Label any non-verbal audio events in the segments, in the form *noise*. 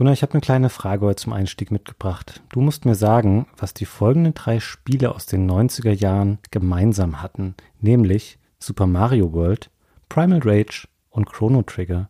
Gunnar, ich habe eine kleine Frage heute zum Einstieg mitgebracht. Du musst mir sagen, was die folgenden drei Spiele aus den 90er Jahren gemeinsam hatten, nämlich Super Mario World, Primal Rage und Chrono Trigger.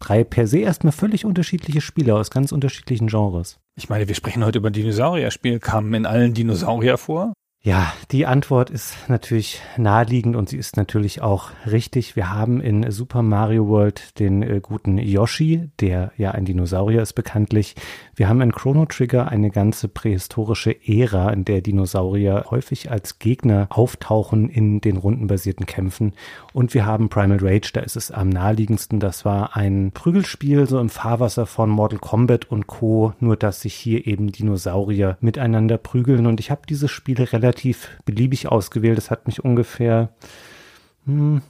Drei per se erstmal völlig unterschiedliche Spiele aus ganz unterschiedlichen Genres. Ich meine, wir sprechen heute über Dinosaurier-Spiel. Kamen in allen Dinosaurier vor? Ja, die Antwort ist natürlich naheliegend und sie ist natürlich auch richtig. Wir haben in Super Mario World den äh, guten Yoshi, der ja ein Dinosaurier ist bekanntlich. Wir haben in Chrono Trigger eine ganze prähistorische Ära, in der Dinosaurier häufig als Gegner auftauchen in den rundenbasierten Kämpfen. Und wir haben Primal Rage, da ist es am naheliegendsten. Das war ein Prügelspiel so im Fahrwasser von Mortal Kombat und Co. Nur dass sich hier eben Dinosaurier miteinander prügeln. Und ich habe diese Spiele relativ relativ beliebig ausgewählt. Es hat mich ungefähr hm,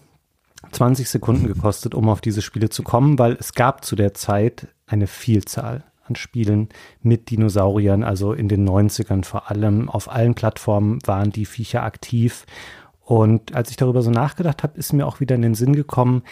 20 Sekunden gekostet, um auf diese Spiele zu kommen, weil es gab zu der Zeit eine Vielzahl an Spielen mit Dinosauriern, also in den 90ern vor allem. Auf allen Plattformen waren die Viecher aktiv. Und als ich darüber so nachgedacht habe, ist mir auch wieder in den Sinn gekommen,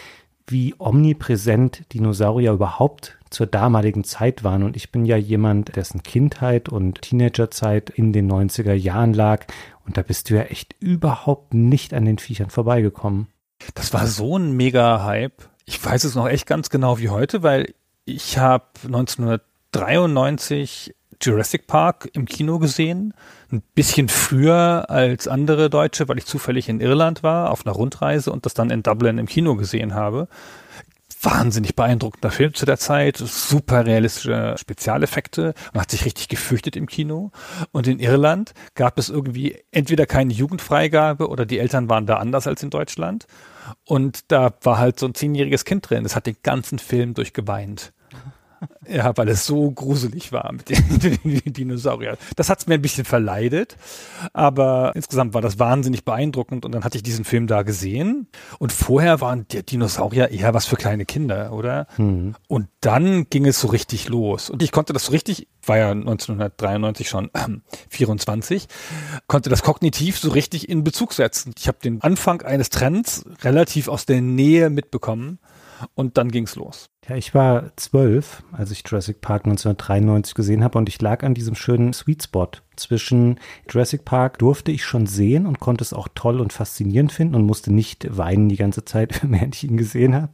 wie omnipräsent Dinosaurier überhaupt zur damaligen Zeit waren. Und ich bin ja jemand, dessen Kindheit und Teenagerzeit in den 90er Jahren lag. Und da bist du ja echt überhaupt nicht an den Viechern vorbeigekommen. Das war so ein Mega-Hype. Ich weiß es noch echt ganz genau wie heute, weil ich habe 1993 Jurassic Park im Kino gesehen. Ein bisschen früher als andere Deutsche, weil ich zufällig in Irland war, auf einer Rundreise und das dann in Dublin im Kino gesehen habe. Wahnsinnig beeindruckender Film zu der Zeit, super realistische Spezialeffekte. Man hat sich richtig gefürchtet im Kino. Und in Irland gab es irgendwie entweder keine Jugendfreigabe oder die Eltern waren da anders als in Deutschland. Und da war halt so ein zehnjähriges Kind drin. Das hat den ganzen Film durchgeweint. Ja, weil es so gruselig war mit den, *laughs* Dinosauriern. Das hat es mir ein bisschen verleidet, aber insgesamt war das wahnsinnig beeindruckend und dann hatte ich diesen Film da gesehen und vorher waren die Dinosaurier eher was für kleine Kinder, oder? Mhm. Und dann ging es so richtig los und ich konnte das so richtig, war ja 1993 schon äh, 24, konnte das kognitiv so richtig in Bezug setzen. Ich habe den Anfang eines Trends relativ aus der Nähe mitbekommen und dann ging's los. Ja, ich war zwölf, als ich Jurassic Park 1993 gesehen habe und ich lag an diesem schönen Sweet Spot zwischen Jurassic Park durfte ich schon sehen und konnte es auch toll und faszinierend finden und musste nicht weinen die ganze Zeit, *laughs* während ich ihn gesehen habe.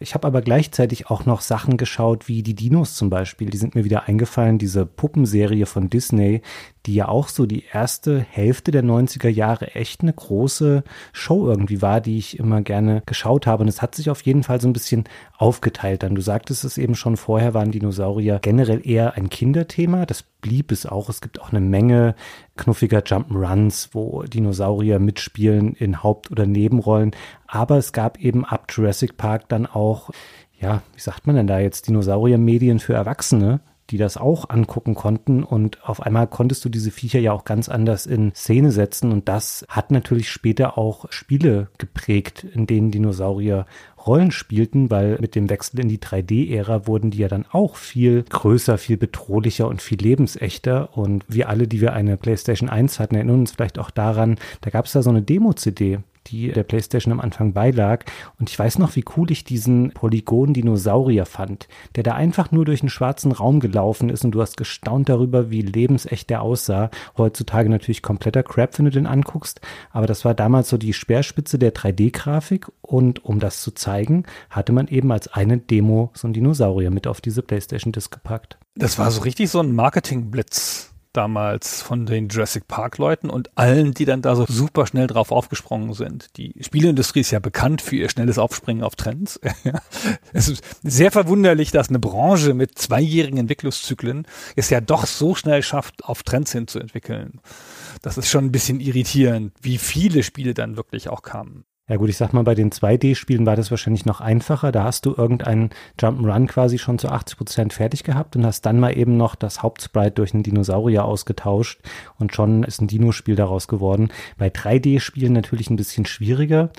Ich habe aber gleichzeitig auch noch Sachen geschaut, wie die Dinos zum Beispiel. Die sind mir wieder eingefallen, diese Puppenserie von Disney, die ja auch so die erste Hälfte der 90er Jahre echt eine große Show irgendwie war, die ich immer gerne geschaut habe. Und es hat sich auf jeden Fall so ein bisschen aufgeteilt. Dann du sagtest es eben schon vorher, waren Dinosaurier generell eher ein Kinderthema. Das blieb es auch. Es gibt auch eine Menge knuffiger Jump'n'Runs, wo Dinosaurier mitspielen in Haupt- oder Nebenrollen. Aber es gab eben ab Jurassic Park dann auch, ja, wie sagt man denn da jetzt, Dinosaurier-Medien für Erwachsene, die das auch angucken konnten. Und auf einmal konntest du diese Viecher ja auch ganz anders in Szene setzen. Und das hat natürlich später auch Spiele geprägt, in denen Dinosaurier Rollen spielten, weil mit dem Wechsel in die 3D-Ära wurden die ja dann auch viel größer, viel bedrohlicher und viel lebensechter. Und wir alle, die wir eine PlayStation 1 hatten, erinnern uns vielleicht auch daran, da gab es da so eine Demo-CD die der PlayStation am Anfang beilag. Und ich weiß noch, wie cool ich diesen Polygon-Dinosaurier fand, der da einfach nur durch einen schwarzen Raum gelaufen ist und du hast gestaunt darüber, wie lebensecht der aussah. Heutzutage natürlich kompletter Crap, wenn du den anguckst. Aber das war damals so die Speerspitze der 3D-Grafik. Und um das zu zeigen, hatte man eben als eine Demo so einen Dinosaurier mit auf diese PlayStation-Disc gepackt. Das war so richtig so ein Marketing-Blitz damals von den Jurassic Park Leuten und allen, die dann da so super schnell drauf aufgesprungen sind. Die Spieleindustrie ist ja bekannt für ihr schnelles Aufspringen auf Trends. *laughs* es ist sehr verwunderlich, dass eine Branche mit zweijährigen Entwicklungszyklen es ja doch so schnell schafft, auf Trends hinzuentwickeln. Das ist schon ein bisschen irritierend, wie viele Spiele dann wirklich auch kamen. Ja gut, ich sag mal, bei den 2D-Spielen war das wahrscheinlich noch einfacher. Da hast du irgendeinen Jump'n'Run quasi schon zu 80 Prozent fertig gehabt und hast dann mal eben noch das Hauptsprite durch einen Dinosaurier ausgetauscht und schon ist ein Dino-Spiel daraus geworden. Bei 3D-Spielen natürlich ein bisschen schwieriger.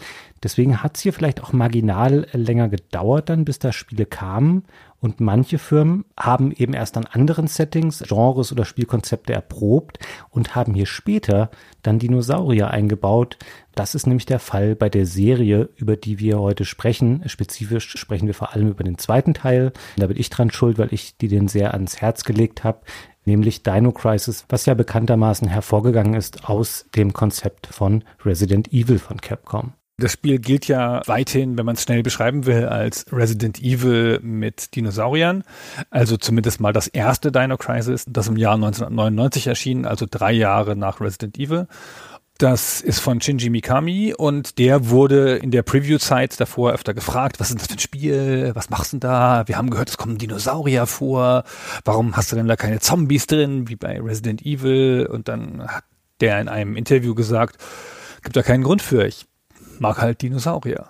Deswegen hat es hier vielleicht auch marginal länger gedauert dann, bis da Spiele kamen. Und manche Firmen haben eben erst an anderen Settings, Genres oder Spielkonzepte erprobt und haben hier später dann Dinosaurier eingebaut. Das ist nämlich der Fall bei der Serie, über die wir heute sprechen. Spezifisch sprechen wir vor allem über den zweiten Teil. Da bin ich dran schuld, weil ich die den sehr ans Herz gelegt habe nämlich Dino Crisis, was ja bekanntermaßen hervorgegangen ist aus dem Konzept von Resident Evil von Capcom. Das Spiel gilt ja weithin, wenn man es schnell beschreiben will, als Resident Evil mit Dinosauriern. Also zumindest mal das erste Dino Crisis, das im Jahr 1999 erschien, also drei Jahre nach Resident Evil. Das ist von Shinji Mikami und der wurde in der Preview-Zeit davor öfter gefragt, was ist das für ein Spiel? Was machst du denn da? Wir haben gehört, es kommen Dinosaurier vor. Warum hast du denn da keine Zombies drin, wie bei Resident Evil? Und dann hat der in einem Interview gesagt, gibt da keinen Grund für. Ich mag halt Dinosaurier.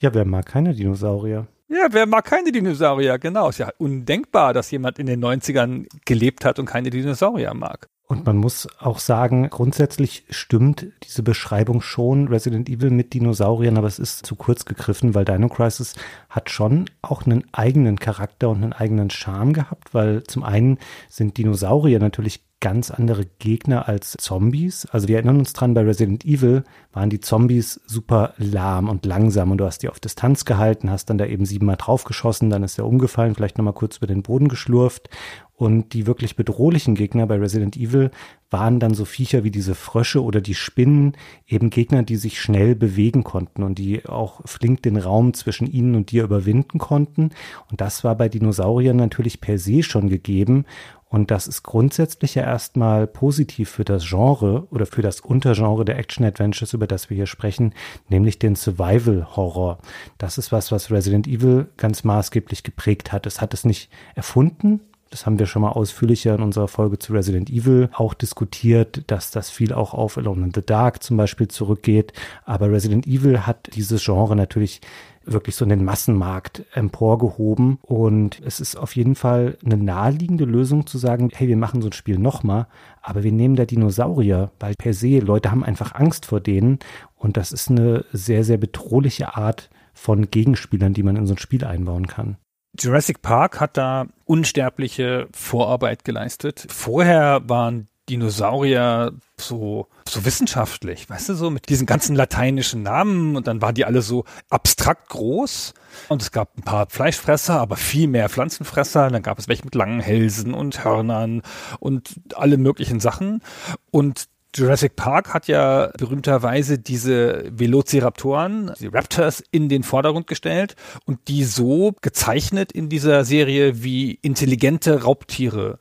Ja, wer mag keine Dinosaurier? Ja, wer mag keine Dinosaurier? Genau, ist ja undenkbar, dass jemand in den 90ern gelebt hat und keine Dinosaurier mag. Und man muss auch sagen, grundsätzlich stimmt diese Beschreibung schon Resident Evil mit Dinosauriern, aber es ist zu kurz gegriffen, weil Dino Crisis hat schon auch einen eigenen Charakter und einen eigenen Charme gehabt, weil zum einen sind Dinosaurier natürlich ganz andere Gegner als Zombies. Also wir erinnern uns dran, bei Resident Evil waren die Zombies super lahm und langsam und du hast die auf Distanz gehalten, hast dann da eben siebenmal draufgeschossen, dann ist er umgefallen, vielleicht nochmal kurz über den Boden geschlurft und die wirklich bedrohlichen Gegner bei Resident Evil waren dann so Viecher wie diese Frösche oder die Spinnen, eben Gegner, die sich schnell bewegen konnten und die auch flink den Raum zwischen ihnen und dir überwinden konnten. Und das war bei Dinosauriern natürlich per se schon gegeben. Und das ist grundsätzlich ja erstmal positiv für das Genre oder für das Untergenre der Action-Adventures, über das wir hier sprechen, nämlich den Survival-Horror. Das ist was, was Resident Evil ganz maßgeblich geprägt hat. Es hat es nicht erfunden, das haben wir schon mal ausführlicher in unserer Folge zu Resident Evil auch diskutiert, dass das viel auch auf Alone in the Dark zum Beispiel zurückgeht. Aber Resident Evil hat dieses Genre natürlich wirklich so in den Massenmarkt emporgehoben. Und es ist auf jeden Fall eine naheliegende Lösung zu sagen, hey, wir machen so ein Spiel nochmal, aber wir nehmen da Dinosaurier, weil per se Leute haben einfach Angst vor denen. Und das ist eine sehr, sehr bedrohliche Art von Gegenspielern, die man in so ein Spiel einbauen kann. Jurassic Park hat da unsterbliche Vorarbeit geleistet. Vorher waren Dinosaurier so, so wissenschaftlich, weißt du, so mit diesen ganzen lateinischen Namen und dann waren die alle so abstrakt groß und es gab ein paar Fleischfresser, aber viel mehr Pflanzenfresser. Dann gab es welche mit langen Hälsen und Hörnern und alle möglichen Sachen und Jurassic Park hat ja berühmterweise diese Velociraptoren, die Raptors, in den Vordergrund gestellt und die so gezeichnet in dieser Serie wie intelligente Raubtiere.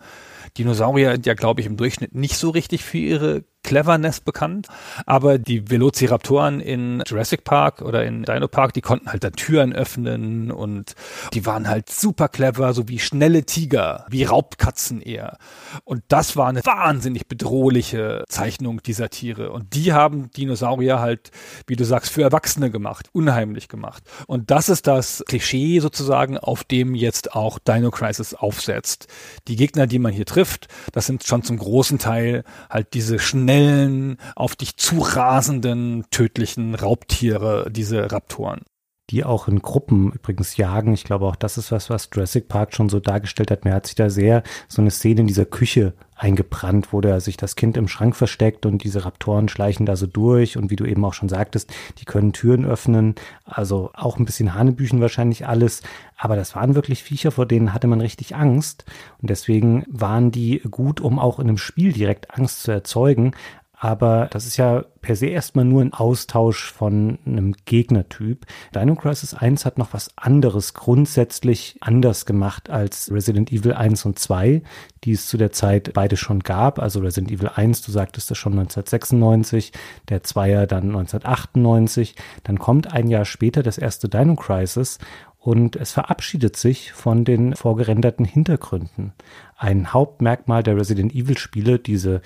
Dinosaurier ja, glaube ich, im Durchschnitt nicht so richtig für ihre Cleverness bekannt, aber die Velociraptoren in Jurassic Park oder in Dino Park, die konnten halt da Türen öffnen und die waren halt super clever, so wie schnelle Tiger, wie Raubkatzen eher. Und das war eine wahnsinnig bedrohliche Zeichnung dieser Tiere. Und die haben Dinosaurier halt, wie du sagst, für Erwachsene gemacht, unheimlich gemacht. Und das ist das Klischee sozusagen, auf dem jetzt auch Dino Crisis aufsetzt. Die Gegner, die man hier trifft, das sind schon zum großen Teil halt diese schnellen schnellen, auf dich zurasenden, tödlichen Raubtiere, diese Raptoren die auch in Gruppen übrigens jagen. Ich glaube, auch das ist was, was Jurassic Park schon so dargestellt hat. Mir hat sich da sehr so eine Szene in dieser Küche eingebrannt, wo da sich das Kind im Schrank versteckt und diese Raptoren schleichen da so durch und wie du eben auch schon sagtest, die können Türen öffnen. Also auch ein bisschen Hanebüchen wahrscheinlich alles. Aber das waren wirklich Viecher, vor denen hatte man richtig Angst. Und deswegen waren die gut, um auch in einem Spiel direkt Angst zu erzeugen. Aber das ist ja per se erstmal nur ein Austausch von einem Gegnertyp. Dino Crisis 1 hat noch was anderes grundsätzlich anders gemacht als Resident Evil 1 und 2, die es zu der Zeit beide schon gab. Also Resident Evil 1, du sagtest das schon 1996, der Zweier dann 1998. Dann kommt ein Jahr später das erste Dino Crisis und es verabschiedet sich von den vorgerenderten Hintergründen. Ein Hauptmerkmal der Resident Evil Spiele, diese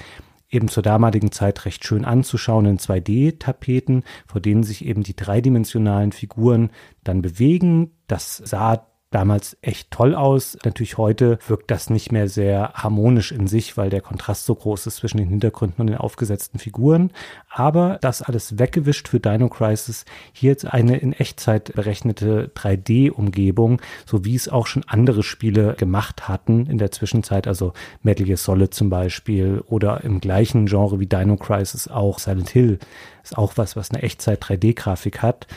eben zur damaligen Zeit recht schön anzuschauen in 2D-Tapeten, vor denen sich eben die dreidimensionalen Figuren dann bewegen. Das sah damals echt toll aus. Natürlich heute wirkt das nicht mehr sehr harmonisch in sich, weil der Kontrast so groß ist zwischen den Hintergründen und den aufgesetzten Figuren. Aber das alles weggewischt für Dino Crisis. Hier jetzt eine in Echtzeit berechnete 3D-Umgebung, so wie es auch schon andere Spiele gemacht hatten in der Zwischenzeit, also Metal Gear Solid zum Beispiel oder im gleichen Genre wie Dino Crisis auch Silent Hill ist auch was, was eine Echtzeit 3D-Grafik hat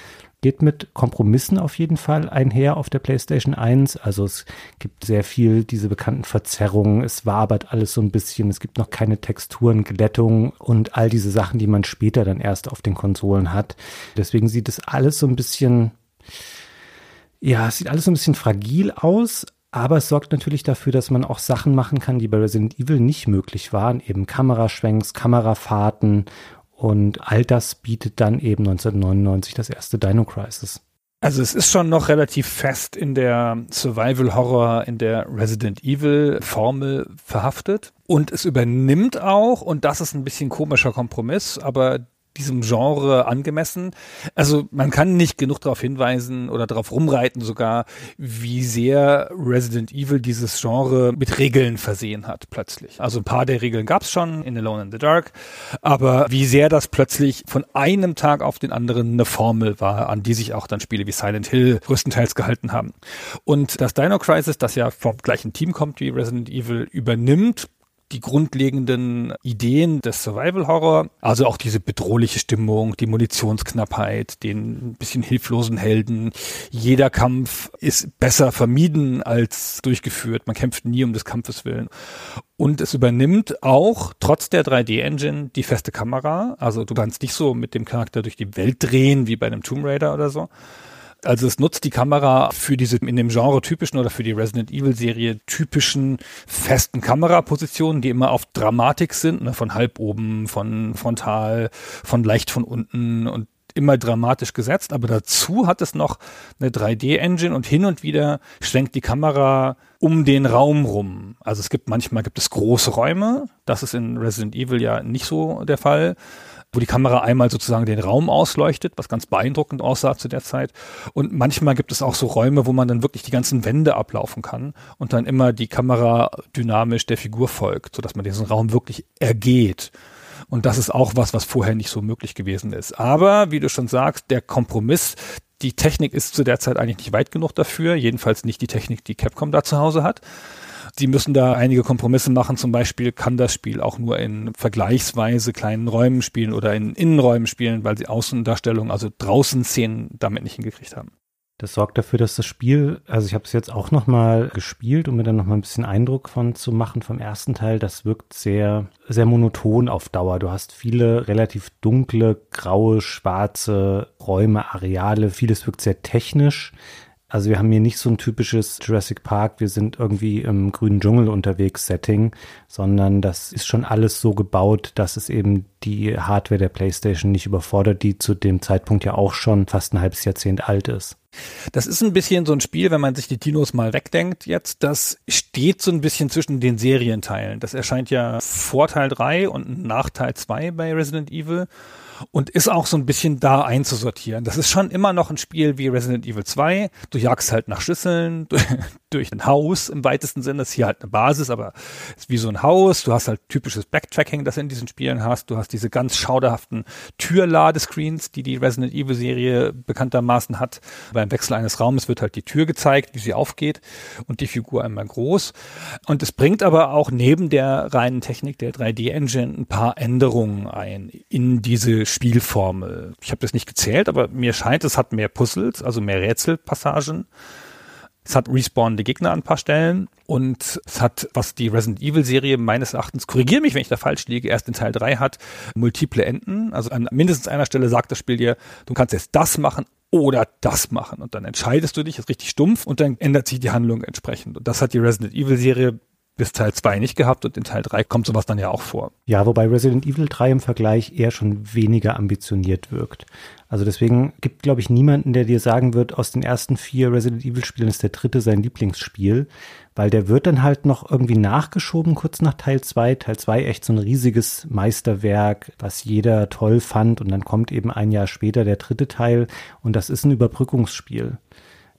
geht mit Kompromissen auf jeden Fall einher auf der PlayStation 1. Also es gibt sehr viel diese bekannten Verzerrungen, es wabert alles so ein bisschen, es gibt noch keine Texturen, Glättung und all diese Sachen, die man später dann erst auf den Konsolen hat. Deswegen sieht es alles so ein bisschen, ja, es sieht alles so ein bisschen fragil aus, aber es sorgt natürlich dafür, dass man auch Sachen machen kann, die bei Resident Evil nicht möglich waren, eben Kameraschwenks, Kamerafahrten und all das bietet dann eben 1999 das erste Dino Crisis. Also es ist schon noch relativ fest in der Survival Horror, in der Resident Evil Formel verhaftet. Und es übernimmt auch, und das ist ein bisschen komischer Kompromiss, aber diesem Genre angemessen. Also man kann nicht genug darauf hinweisen oder darauf rumreiten sogar, wie sehr Resident Evil dieses Genre mit Regeln versehen hat plötzlich. Also ein paar der Regeln gab es schon in Alone in the Dark, aber wie sehr das plötzlich von einem Tag auf den anderen eine Formel war, an die sich auch dann Spiele wie Silent Hill größtenteils gehalten haben. Und das Dino Crisis, das ja vom gleichen Team kommt wie Resident Evil, übernimmt die grundlegenden Ideen des Survival Horror, also auch diese bedrohliche Stimmung, die Munitionsknappheit, den bisschen hilflosen Helden. Jeder Kampf ist besser vermieden als durchgeführt. Man kämpft nie um des Kampfes willen. Und es übernimmt auch, trotz der 3D-Engine, die feste Kamera. Also du kannst nicht so mit dem Charakter durch die Welt drehen, wie bei einem Tomb Raider oder so, also es nutzt die Kamera für diese in dem Genre typischen oder für die Resident Evil Serie typischen festen Kamerapositionen, die immer auf Dramatik sind, ne, von halb oben, von frontal, von leicht von unten und immer dramatisch gesetzt, aber dazu hat es noch eine 3D-Engine und hin und wieder schwenkt die Kamera um den Raum rum. Also es gibt manchmal gibt es große Räume, das ist in Resident Evil ja nicht so der Fall wo die Kamera einmal sozusagen den Raum ausleuchtet, was ganz beeindruckend aussah zu der Zeit. Und manchmal gibt es auch so Räume, wo man dann wirklich die ganzen Wände ablaufen kann und dann immer die Kamera dynamisch der Figur folgt, sodass man diesen Raum wirklich ergeht. Und das ist auch was, was vorher nicht so möglich gewesen ist. Aber, wie du schon sagst, der Kompromiss, die Technik ist zu der Zeit eigentlich nicht weit genug dafür, jedenfalls nicht die Technik, die Capcom da zu Hause hat. Sie müssen da einige Kompromisse machen. Zum Beispiel kann das Spiel auch nur in vergleichsweise kleinen Räumen spielen oder in Innenräumen spielen, weil sie Außendarstellungen, also draußen Szenen damit nicht hingekriegt haben. Das sorgt dafür, dass das Spiel, also ich habe es jetzt auch nochmal gespielt, um mir dann nochmal ein bisschen Eindruck von zu machen vom ersten Teil, das wirkt sehr, sehr monoton auf Dauer. Du hast viele relativ dunkle, graue, schwarze Räume, Areale, vieles wirkt sehr technisch. Also wir haben hier nicht so ein typisches Jurassic Park, wir sind irgendwie im grünen Dschungel unterwegs Setting, sondern das ist schon alles so gebaut, dass es eben die Hardware der PlayStation nicht überfordert, die zu dem Zeitpunkt ja auch schon fast ein halbes Jahrzehnt alt ist. Das ist ein bisschen so ein Spiel, wenn man sich die Dinos mal wegdenkt jetzt, das steht so ein bisschen zwischen den Serienteilen. Das erscheint ja vor Teil 3 und nach Teil 2 bei Resident Evil und ist auch so ein bisschen da einzusortieren. Das ist schon immer noch ein Spiel wie Resident Evil 2. Du jagst halt nach Schlüsseln *laughs* durch, ein Haus im weitesten Sinne. Das ist hier halt eine Basis, aber ist wie so ein Haus. Du hast halt typisches Backtracking, das in diesen Spielen hast. Du hast diese ganz schauderhaften Türladescreens, die die Resident Evil Serie bekanntermaßen hat. Beim Wechsel eines Raumes wird halt die Tür gezeigt, wie sie aufgeht und die Figur einmal groß. Und es bringt aber auch neben der reinen Technik der 3D Engine ein paar Änderungen ein in diese Spielformel. Ich habe das nicht gezählt, aber mir scheint, es hat mehr Puzzles, also mehr Rätselpassagen. Es hat respawnende Gegner an ein paar Stellen und es hat, was die Resident Evil Serie meines Erachtens, korrigiere mich, wenn ich da falsch liege, erst in Teil 3 hat, multiple Enden. Also an mindestens einer Stelle sagt das Spiel dir, du kannst jetzt das machen oder das machen und dann entscheidest du dich, ist richtig stumpf und dann ändert sich die Handlung entsprechend. Und das hat die Resident Evil Serie bis Teil 2 nicht gehabt und in Teil 3 kommt sowas dann ja auch vor. Ja, wobei Resident Evil 3 im Vergleich eher schon weniger ambitioniert wirkt. Also deswegen gibt, glaube ich, niemanden, der dir sagen wird, aus den ersten vier Resident Evil Spielen ist der dritte sein Lieblingsspiel, weil der wird dann halt noch irgendwie nachgeschoben kurz nach Teil 2. Teil 2 echt so ein riesiges Meisterwerk, was jeder toll fand und dann kommt eben ein Jahr später der dritte Teil und das ist ein Überbrückungsspiel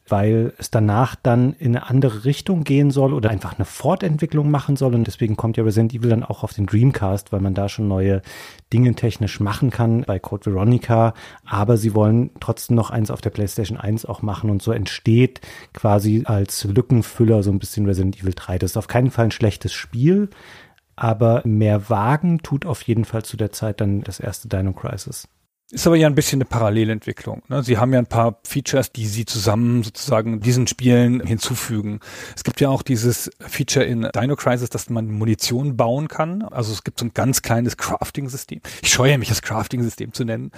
weil es danach dann in eine andere Richtung gehen soll oder einfach eine Fortentwicklung machen soll. Und deswegen kommt ja Resident Evil dann auch auf den Dreamcast, weil man da schon neue Dinge technisch machen kann bei Code Veronica. Aber sie wollen trotzdem noch eins auf der PlayStation 1 auch machen. Und so entsteht quasi als Lückenfüller so ein bisschen Resident Evil 3. Das ist auf keinen Fall ein schlechtes Spiel. Aber mehr wagen tut auf jeden Fall zu der Zeit dann das erste Dino Crisis. Ist aber ja ein bisschen eine Parallelentwicklung. Ne? Sie haben ja ein paar Features, die Sie zusammen sozusagen diesen Spielen hinzufügen. Es gibt ja auch dieses Feature in Dino Crisis, dass man Munition bauen kann. Also es gibt so ein ganz kleines Crafting-System. Ich scheue mich, das Crafting-System zu nennen.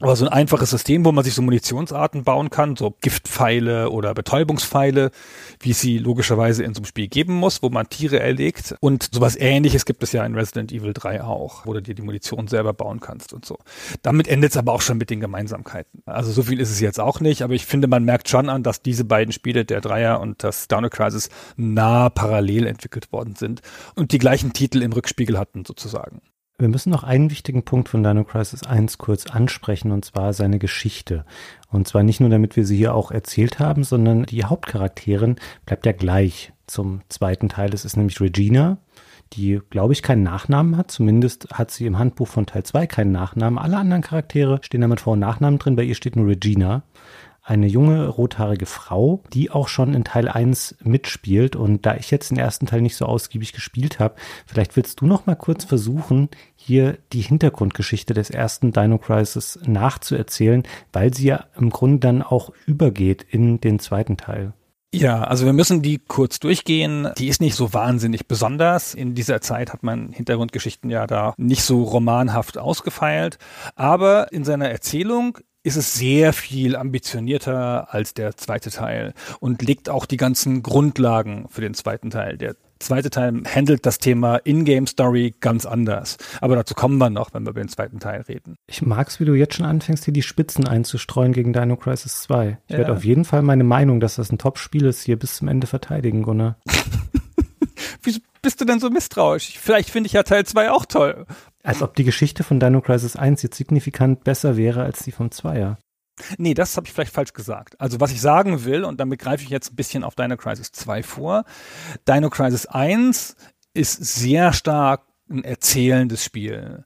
Aber so ein einfaches System, wo man sich so Munitionsarten bauen kann, so Giftpfeile oder Betäubungspfeile, wie es sie logischerweise in so einem Spiel geben muss, wo man Tiere erlegt. Und sowas ähnliches gibt es ja in Resident Evil 3 auch, wo du dir die Munition selber bauen kannst und so. Damit endet jetzt aber auch schon mit den Gemeinsamkeiten. Also so viel ist es jetzt auch nicht, aber ich finde, man merkt schon an, dass diese beiden Spiele, der Dreier und das Downer Crisis, nah parallel entwickelt worden sind und die gleichen Titel im Rückspiegel hatten sozusagen. Wir müssen noch einen wichtigen Punkt von Dino Crisis 1 kurz ansprechen, und zwar seine Geschichte. Und zwar nicht nur, damit wir sie hier auch erzählt haben, sondern die Hauptcharakterin bleibt ja gleich zum zweiten Teil. Es ist nämlich Regina, die, glaube ich, keinen Nachnamen hat. Zumindest hat sie im Handbuch von Teil 2 keinen Nachnamen. Alle anderen Charaktere stehen da mit Vor- und Nachnamen drin. Bei ihr steht nur Regina. Eine junge, rothaarige Frau, die auch schon in Teil 1 mitspielt. Und da ich jetzt den ersten Teil nicht so ausgiebig gespielt habe, vielleicht willst du noch mal kurz versuchen, hier die Hintergrundgeschichte des ersten Dino Crisis nachzuerzählen, weil sie ja im Grunde dann auch übergeht in den zweiten Teil. Ja, also wir müssen die kurz durchgehen. Die ist nicht so wahnsinnig besonders. In dieser Zeit hat man Hintergrundgeschichten ja da nicht so romanhaft ausgefeilt. Aber in seiner Erzählung ist es sehr viel ambitionierter als der zweite Teil und legt auch die ganzen Grundlagen für den zweiten Teil. Der zweite Teil handelt das Thema In-Game-Story ganz anders. Aber dazu kommen wir noch, wenn wir über den zweiten Teil reden. Ich mag's, wie du jetzt schon anfängst, hier die Spitzen einzustreuen gegen Dino Crisis 2. Ich ja. werde auf jeden Fall meine Meinung, dass das ein Top-Spiel ist, hier bis zum Ende verteidigen, Gunnar. *laughs* Wieso bist du denn so misstrauisch? Vielleicht finde ich ja Teil 2 auch toll. Als ob die Geschichte von Dino Crisis 1 jetzt signifikant besser wäre als die vom 2er. Nee, das habe ich vielleicht falsch gesagt. Also was ich sagen will, und damit greife ich jetzt ein bisschen auf Dino Crisis 2 vor. Dino Crisis 1 ist sehr stark ein erzählendes Spiel.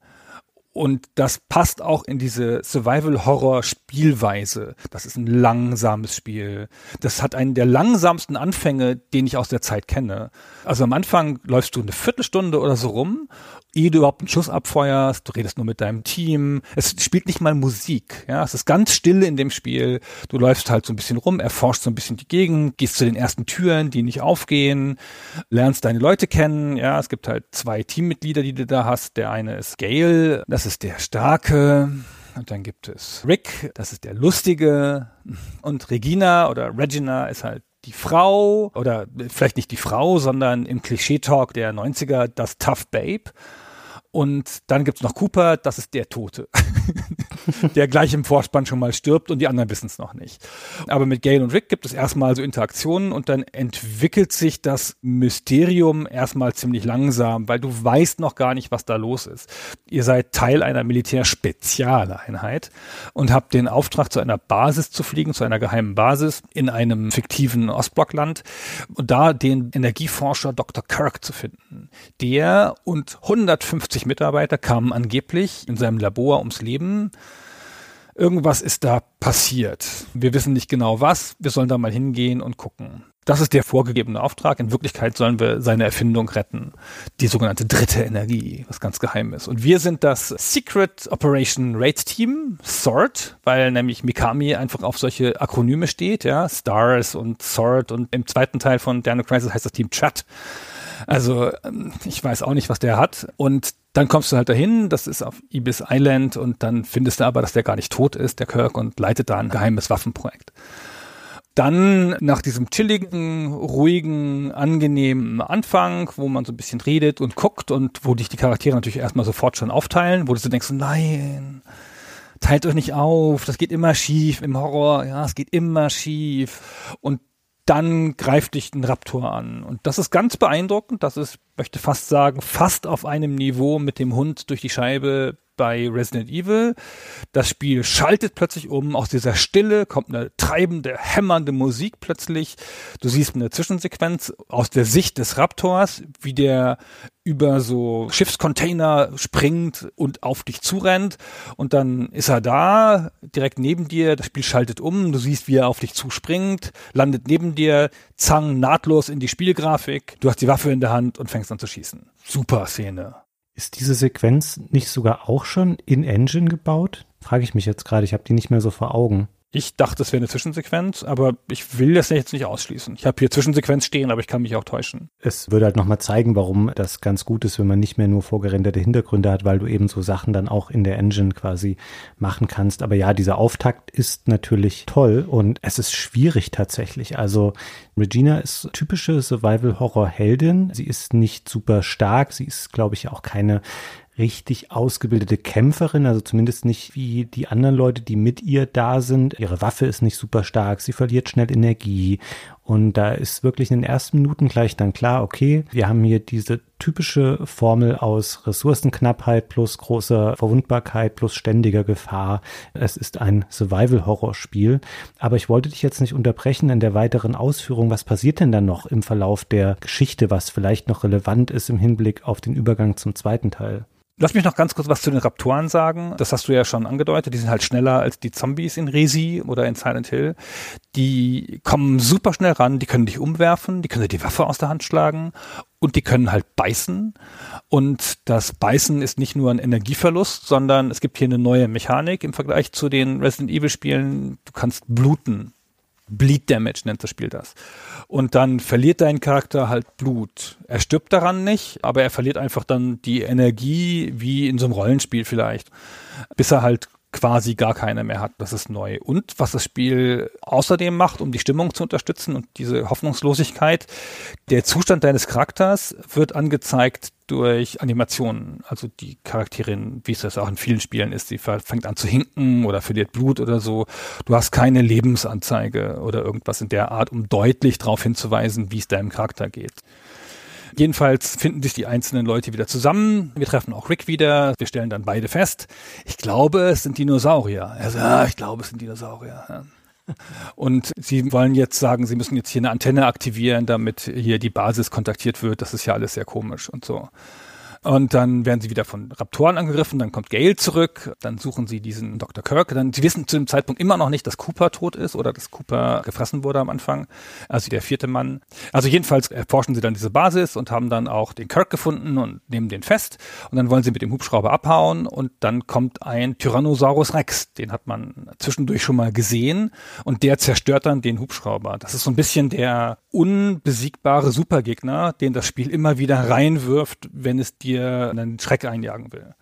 Und das passt auch in diese Survival-Horror-Spielweise. Das ist ein langsames Spiel. Das hat einen der langsamsten Anfänge, den ich aus der Zeit kenne. Also am Anfang läufst du eine Viertelstunde oder so rum ehe du überhaupt einen Schuss abfeuerst, du redest nur mit deinem Team. Es spielt nicht mal Musik. Ja, es ist ganz still in dem Spiel. Du läufst halt so ein bisschen rum, erforschst so ein bisschen die Gegend, gehst zu den ersten Türen, die nicht aufgehen, lernst deine Leute kennen. Ja, es gibt halt zwei Teammitglieder, die du da hast. Der eine ist Gail, das ist der Starke. Und dann gibt es Rick, das ist der Lustige. Und Regina oder Regina ist halt die Frau oder vielleicht nicht die Frau, sondern im Klischee-Talk der 90er das Tough Babe. Und dann gibt's noch Cooper, das ist der Tote, *laughs* der gleich im Vorspann schon mal stirbt und die anderen wissen es noch nicht. Aber mit Gail und Rick gibt es erstmal so Interaktionen und dann entwickelt sich das Mysterium erstmal ziemlich langsam, weil du weißt noch gar nicht, was da los ist. Ihr seid Teil einer Militärspezialeinheit und habt den Auftrag, zu einer Basis zu fliegen, zu einer geheimen Basis in einem fiktiven Ostblockland und da den Energieforscher Dr. Kirk zu finden. Der und 150 50 Mitarbeiter kamen angeblich in seinem Labor ums Leben. Irgendwas ist da passiert. Wir wissen nicht genau was. Wir sollen da mal hingehen und gucken. Das ist der vorgegebene Auftrag. In Wirklichkeit sollen wir seine Erfindung retten. Die sogenannte dritte Energie, was ganz geheim ist. Und wir sind das Secret Operation Raid Team, SWORD, weil nämlich Mikami einfach auf solche Akronyme steht, ja. Stars und SWORD und im zweiten Teil von Dino Crisis heißt das Team Chat. Also ähm, ich weiß auch nicht, was der hat. Und dann kommst du halt dahin, das ist auf Ibis Island und dann findest du aber, dass der gar nicht tot ist, der Kirk, und leitet da ein geheimes Waffenprojekt. dann nach diesem chilligen, ruhigen, angenehmen Anfang, wo man so ein bisschen redet und guckt und wo dich die Charaktere natürlich erstmal sofort schon aufteilen, wo du so denkst, nein, teilt euch nicht auf, das geht immer schief im Horror, ja, es geht immer schief. Und dann greift dich ein Raptor an. Und das ist ganz beeindruckend. Das ist, möchte fast sagen, fast auf einem Niveau mit dem Hund durch die Scheibe bei Resident Evil. Das Spiel schaltet plötzlich um. Aus dieser Stille kommt eine treibende, hämmernde Musik plötzlich. Du siehst eine Zwischensequenz aus der Sicht des Raptors, wie der über so Schiffscontainer springt und auf dich zurennt. Und dann ist er da, direkt neben dir. Das Spiel schaltet um. Du siehst, wie er auf dich zuspringt, landet neben dir, zang nahtlos in die Spielgrafik. Du hast die Waffe in der Hand und fängst an zu schießen. Super Szene. Ist diese Sequenz nicht sogar auch schon in Engine gebaut? Frage ich mich jetzt gerade, ich habe die nicht mehr so vor Augen. Ich dachte, es wäre eine Zwischensequenz, aber ich will das jetzt nicht ausschließen. Ich habe hier Zwischensequenz stehen, aber ich kann mich auch täuschen. Es würde halt nochmal zeigen, warum das ganz gut ist, wenn man nicht mehr nur vorgerenderte Hintergründe hat, weil du eben so Sachen dann auch in der Engine quasi machen kannst. Aber ja, dieser Auftakt ist natürlich toll und es ist schwierig tatsächlich. Also Regina ist typische Survival-Horror-Heldin. Sie ist nicht super stark. Sie ist, glaube ich, auch keine richtig ausgebildete Kämpferin, also zumindest nicht wie die anderen Leute, die mit ihr da sind. Ihre Waffe ist nicht super stark, sie verliert schnell Energie und da ist wirklich in den ersten Minuten gleich dann klar, okay, wir haben hier diese typische Formel aus Ressourcenknappheit plus großer Verwundbarkeit plus ständiger Gefahr. Es ist ein Survival-Horror-Spiel. Aber ich wollte dich jetzt nicht unterbrechen in der weiteren Ausführung. Was passiert denn dann noch im Verlauf der Geschichte, was vielleicht noch relevant ist im Hinblick auf den Übergang zum zweiten Teil? Lass mich noch ganz kurz was zu den Raptoren sagen. Das hast du ja schon angedeutet. Die sind halt schneller als die Zombies in Resi oder in Silent Hill. Die kommen super schnell ran. Die können dich umwerfen. Die können dir die Waffe aus der Hand schlagen. Und die können halt beißen. Und das Beißen ist nicht nur ein Energieverlust, sondern es gibt hier eine neue Mechanik im Vergleich zu den Resident Evil Spielen. Du kannst bluten. Bleed Damage nennt das Spiel das. Und dann verliert dein Charakter halt Blut. Er stirbt daran nicht, aber er verliert einfach dann die Energie, wie in so einem Rollenspiel vielleicht, bis er halt quasi gar keine mehr hat. Das ist neu. Und was das Spiel außerdem macht, um die Stimmung zu unterstützen und diese Hoffnungslosigkeit, der Zustand deines Charakters wird angezeigt durch Animationen. Also die Charakterin, wie es das auch in vielen Spielen ist, sie fängt an zu hinken oder verliert Blut oder so. Du hast keine Lebensanzeige oder irgendwas in der Art, um deutlich darauf hinzuweisen, wie es deinem Charakter geht. Jedenfalls finden sich die einzelnen Leute wieder zusammen. Wir treffen auch Rick wieder. Wir stellen dann beide fest. Ich glaube, es sind Dinosaurier. Er sagt, ah, ich glaube, es sind Dinosaurier. Und sie wollen jetzt sagen, sie müssen jetzt hier eine Antenne aktivieren, damit hier die Basis kontaktiert wird. Das ist ja alles sehr komisch und so. Und dann werden sie wieder von Raptoren angegriffen, dann kommt Gail zurück, dann suchen sie diesen Dr. Kirk, dann, sie wissen zu dem Zeitpunkt immer noch nicht, dass Cooper tot ist oder dass Cooper gefressen wurde am Anfang, also der vierte Mann. Also jedenfalls erforschen sie dann diese Basis und haben dann auch den Kirk gefunden und nehmen den fest und dann wollen sie mit dem Hubschrauber abhauen und dann kommt ein Tyrannosaurus Rex, den hat man zwischendurch schon mal gesehen und der zerstört dann den Hubschrauber. Das ist so ein bisschen der unbesiegbare Supergegner, den das Spiel immer wieder reinwirft, wenn es dir einen Schreck einjagen will.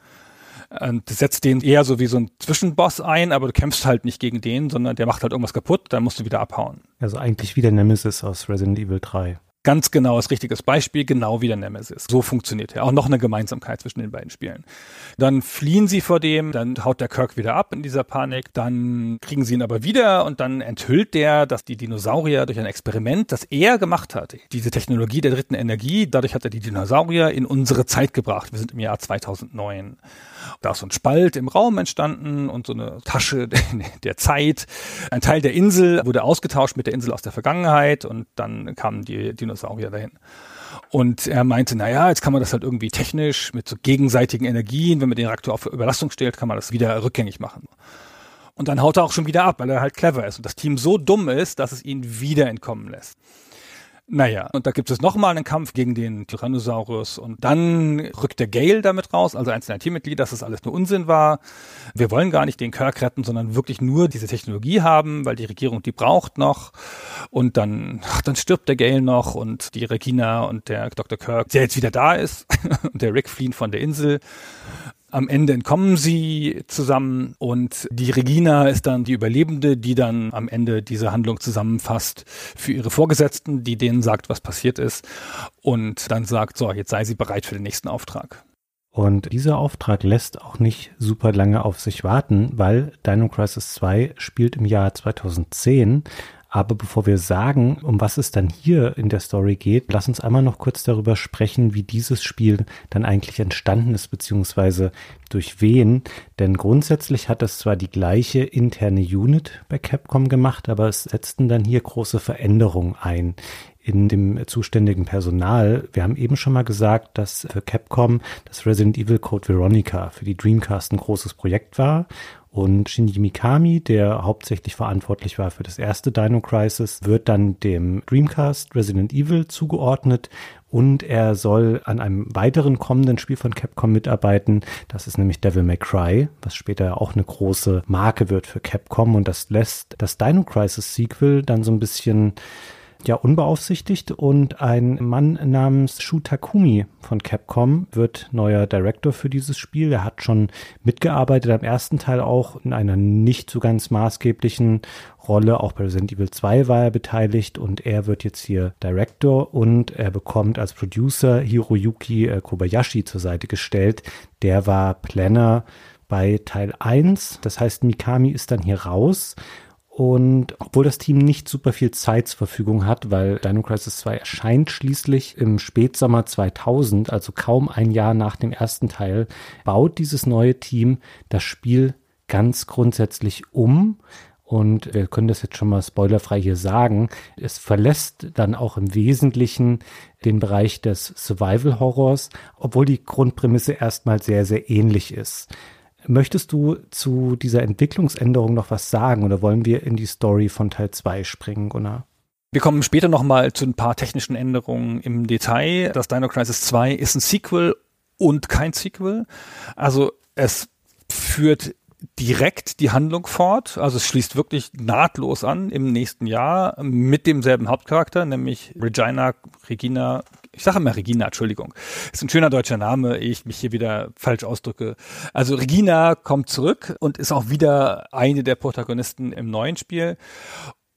Und du setzt den eher so wie so ein Zwischenboss ein, aber du kämpfst halt nicht gegen den, sondern der macht halt irgendwas kaputt, dann musst du wieder abhauen. Also eigentlich wie der Nemesis aus Resident Evil 3. Ganz genaues, richtiges Beispiel, genau wie der Nemesis. So funktioniert er. Auch noch eine Gemeinsamkeit zwischen den beiden Spielen. Dann fliehen sie vor dem, dann haut der Kirk wieder ab in dieser Panik, dann kriegen sie ihn aber wieder und dann enthüllt der, dass die Dinosaurier durch ein Experiment, das er gemacht hat, diese Technologie der dritten Energie, dadurch hat er die Dinosaurier in unsere Zeit gebracht. Wir sind im Jahr 2009. Da ist so ein Spalt im Raum entstanden und so eine Tasche *laughs* der Zeit. Ein Teil der Insel wurde ausgetauscht mit der Insel aus der Vergangenheit und dann kamen die Dinosaurier dahin. Und er meinte, naja, jetzt kann man das halt irgendwie technisch mit so gegenseitigen Energien, wenn man den Reaktor auf Überlastung stellt, kann man das wieder rückgängig machen. Und dann haut er auch schon wieder ab, weil er halt clever ist und das Team so dumm ist, dass es ihn wieder entkommen lässt. Naja, und da gibt es nochmal einen Kampf gegen den Tyrannosaurus und dann rückt der Gale damit raus, also einzelner Teammitglied, dass das alles nur Unsinn war. Wir wollen gar nicht den Kirk retten, sondern wirklich nur diese Technologie haben, weil die Regierung die braucht noch. Und dann, ach, dann stirbt der Gale noch und die Regina und der Dr. Kirk, der jetzt wieder da ist, *laughs* und der Rick fliehen von der Insel. Am Ende entkommen sie zusammen und die Regina ist dann die Überlebende, die dann am Ende diese Handlung zusammenfasst für ihre Vorgesetzten, die denen sagt, was passiert ist und dann sagt, so, jetzt sei sie bereit für den nächsten Auftrag. Und dieser Auftrag lässt auch nicht super lange auf sich warten, weil Dino Crisis 2 spielt im Jahr 2010 aber bevor wir sagen, um was es dann hier in der Story geht, lass uns einmal noch kurz darüber sprechen, wie dieses Spiel dann eigentlich entstanden ist, beziehungsweise durch wen. Denn grundsätzlich hat es zwar die gleiche interne Unit bei Capcom gemacht, aber es setzten dann hier große Veränderungen ein in dem zuständigen Personal. Wir haben eben schon mal gesagt, dass für Capcom das Resident Evil Code Veronica für die Dreamcast ein großes Projekt war und Shinji Mikami, der hauptsächlich verantwortlich war für das erste Dino Crisis, wird dann dem Dreamcast Resident Evil zugeordnet und er soll an einem weiteren kommenden Spiel von Capcom mitarbeiten. Das ist nämlich Devil May Cry, was später auch eine große Marke wird für Capcom und das lässt das Dino Crisis Sequel dann so ein bisschen ja unbeaufsichtigt und ein Mann namens Shu Takumi von Capcom wird neuer Director für dieses Spiel. Er hat schon mitgearbeitet am ersten Teil auch in einer nicht so ganz maßgeblichen Rolle. Auch bei Resident Evil 2 war er beteiligt und er wird jetzt hier Director und er bekommt als Producer Hiroyuki äh, Kobayashi zur Seite gestellt. Der war Planner bei Teil 1. Das heißt, Mikami ist dann hier raus und obwohl das Team nicht super viel Zeit zur Verfügung hat, weil Dino Crisis 2 erscheint schließlich im Spätsommer 2000, also kaum ein Jahr nach dem ersten Teil, baut dieses neue Team das Spiel ganz grundsätzlich um. Und wir können das jetzt schon mal spoilerfrei hier sagen. Es verlässt dann auch im Wesentlichen den Bereich des Survival Horrors, obwohl die Grundprämisse erstmal sehr, sehr ähnlich ist. Möchtest du zu dieser Entwicklungsänderung noch was sagen oder wollen wir in die Story von Teil 2 springen, Gunnar? Wir kommen später nochmal zu ein paar technischen Änderungen im Detail. Das Dino Crisis 2 ist ein Sequel und kein Sequel. Also es führt direkt die Handlung fort. Also es schließt wirklich nahtlos an im nächsten Jahr mit demselben Hauptcharakter, nämlich Regina, Regina ich sage immer Regina, Entschuldigung. Ist ein schöner deutscher Name, ehe ich mich hier wieder falsch ausdrücke. Also Regina kommt zurück und ist auch wieder eine der Protagonisten im neuen Spiel.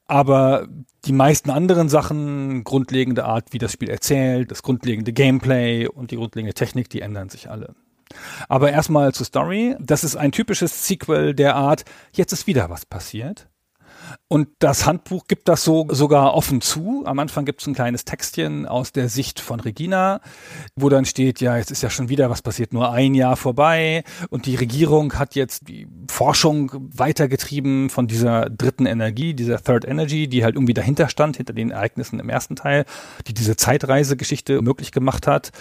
Aber die meisten anderen Sachen, grundlegende Art, wie das Spiel erzählt, das grundlegende Gameplay und die grundlegende Technik, die ändern sich alle. Aber erstmal zur Story. Das ist ein typisches Sequel der Art, jetzt ist wieder was passiert. Und das Handbuch gibt das so sogar offen zu. Am Anfang gibt es ein kleines Textchen aus der Sicht von Regina, wo dann steht, ja, jetzt ist ja schon wieder was passiert, nur ein Jahr vorbei. Und die Regierung hat jetzt die Forschung weitergetrieben von dieser dritten Energie, dieser Third Energy, die halt irgendwie dahinter stand, hinter den Ereignissen im ersten Teil, die diese Zeitreisegeschichte möglich gemacht hat.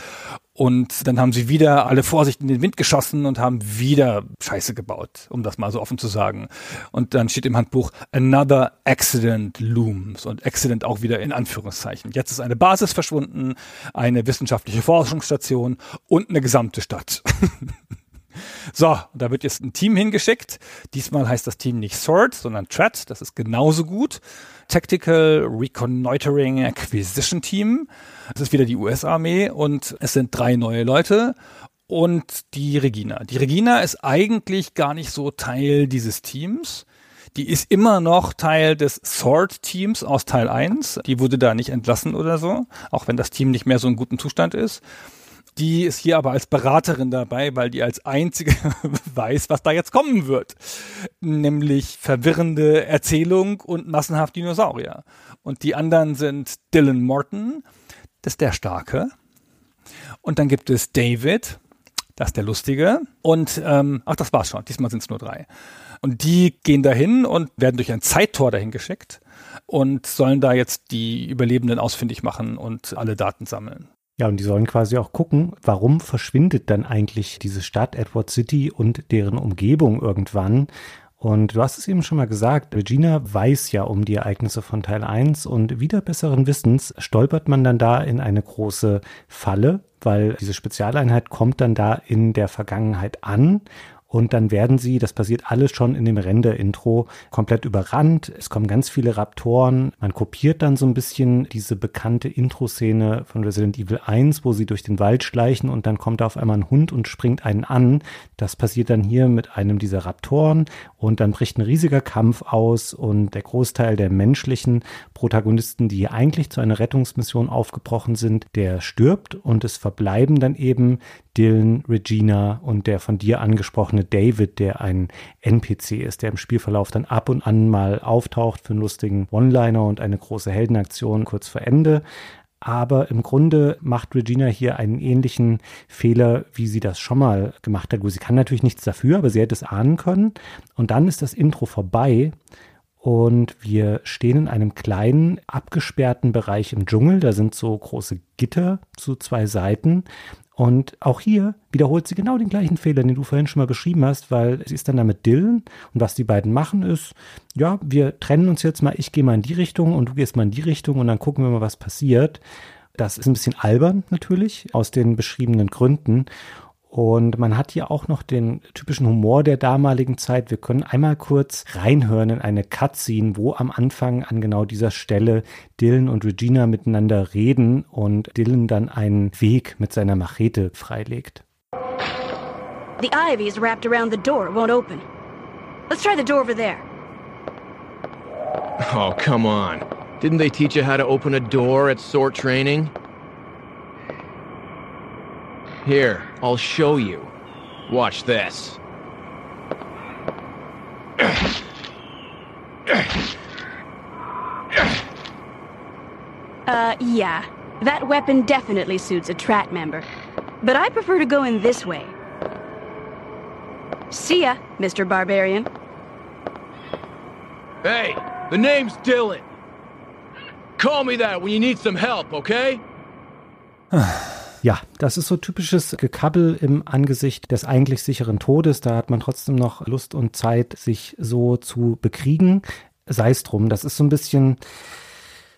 Und dann haben sie wieder alle Vorsicht in den Wind geschossen und haben wieder Scheiße gebaut, um das mal so offen zu sagen. Und dann steht im Handbuch Another Accident Looms und Accident auch wieder in Anführungszeichen. Jetzt ist eine Basis verschwunden, eine wissenschaftliche Forschungsstation und eine gesamte Stadt. *laughs* So, da wird jetzt ein Team hingeschickt. Diesmal heißt das Team nicht Sword, sondern Threat. Das ist genauso gut. Tactical Reconnoitering Acquisition Team. Das ist wieder die US-Armee und es sind drei neue Leute und die Regina. Die Regina ist eigentlich gar nicht so Teil dieses Teams. Die ist immer noch Teil des Sword-Teams aus Teil 1. Die wurde da nicht entlassen oder so, auch wenn das Team nicht mehr so in gutem Zustand ist. Die ist hier aber als Beraterin dabei, weil die als einzige *laughs* weiß, was da jetzt kommen wird. Nämlich verwirrende Erzählung und massenhaft Dinosaurier. Und die anderen sind Dylan Morton, das ist der Starke. Und dann gibt es David, das ist der Lustige. Und ähm, ach, das war's schon. Diesmal sind es nur drei. Und die gehen dahin und werden durch ein Zeittor dahin geschickt und sollen da jetzt die Überlebenden ausfindig machen und alle Daten sammeln. Ja, und die sollen quasi auch gucken, warum verschwindet dann eigentlich diese Stadt Edward City und deren Umgebung irgendwann. Und du hast es eben schon mal gesagt, Regina weiß ja um die Ereignisse von Teil 1 und wieder besseren Wissens stolpert man dann da in eine große Falle, weil diese Spezialeinheit kommt dann da in der Vergangenheit an Und dann werden sie, das passiert alles schon in dem Render-Intro, komplett überrannt. Es kommen ganz viele Raptoren. Man kopiert dann so ein bisschen diese bekannte Intro-Szene von Resident Evil 1, wo sie durch den Wald schleichen und dann kommt da auf einmal ein Hund und springt einen an. Das passiert dann hier mit einem dieser Raptoren und dann bricht ein riesiger Kampf aus und der Großteil der menschlichen Protagonisten, die eigentlich zu einer Rettungsmission aufgebrochen sind, der stirbt und es verbleiben dann eben Dylan, Regina und der von dir angesprochene David, der ein NPC ist, der im Spielverlauf dann ab und an mal auftaucht für einen lustigen One-Liner und eine große Heldenaktion kurz vor Ende. Aber im Grunde macht Regina hier einen ähnlichen Fehler, wie sie das schon mal gemacht hat. Sie kann natürlich nichts dafür, aber sie hätte es ahnen können. Und dann ist das Intro vorbei und wir stehen in einem kleinen, abgesperrten Bereich im Dschungel. Da sind so große Gitter zu zwei Seiten. Und auch hier wiederholt sie genau den gleichen Fehler, den du vorhin schon mal beschrieben hast, weil sie ist dann da mit Dylan und was die beiden machen ist, ja, wir trennen uns jetzt mal, ich gehe mal in die Richtung und du gehst mal in die Richtung und dann gucken wir mal, was passiert. Das ist ein bisschen albern natürlich, aus den beschriebenen Gründen. Und man hat hier auch noch den typischen Humor der damaligen Zeit. Wir können einmal kurz reinhören in eine Cutscene, wo am Anfang an genau dieser Stelle Dylan und Regina miteinander reden und Dylan dann einen Weg mit seiner Machete freilegt. The ivy is wrapped around the door. It won't open. Let's try the door over there. Oh, come on. Didn't they teach you how to open a door at sword training? Here, I'll show you. Watch this. Uh, yeah. That weapon definitely suits a Trat member. But I prefer to go in this way. See ya, Mr. Barbarian. Hey, the name's Dylan. Call me that when you need some help, okay? Ja, das ist so typisches Gekabbel im Angesicht des eigentlich sicheren Todes. Da hat man trotzdem noch Lust und Zeit, sich so zu bekriegen. Sei es drum, das ist so ein bisschen,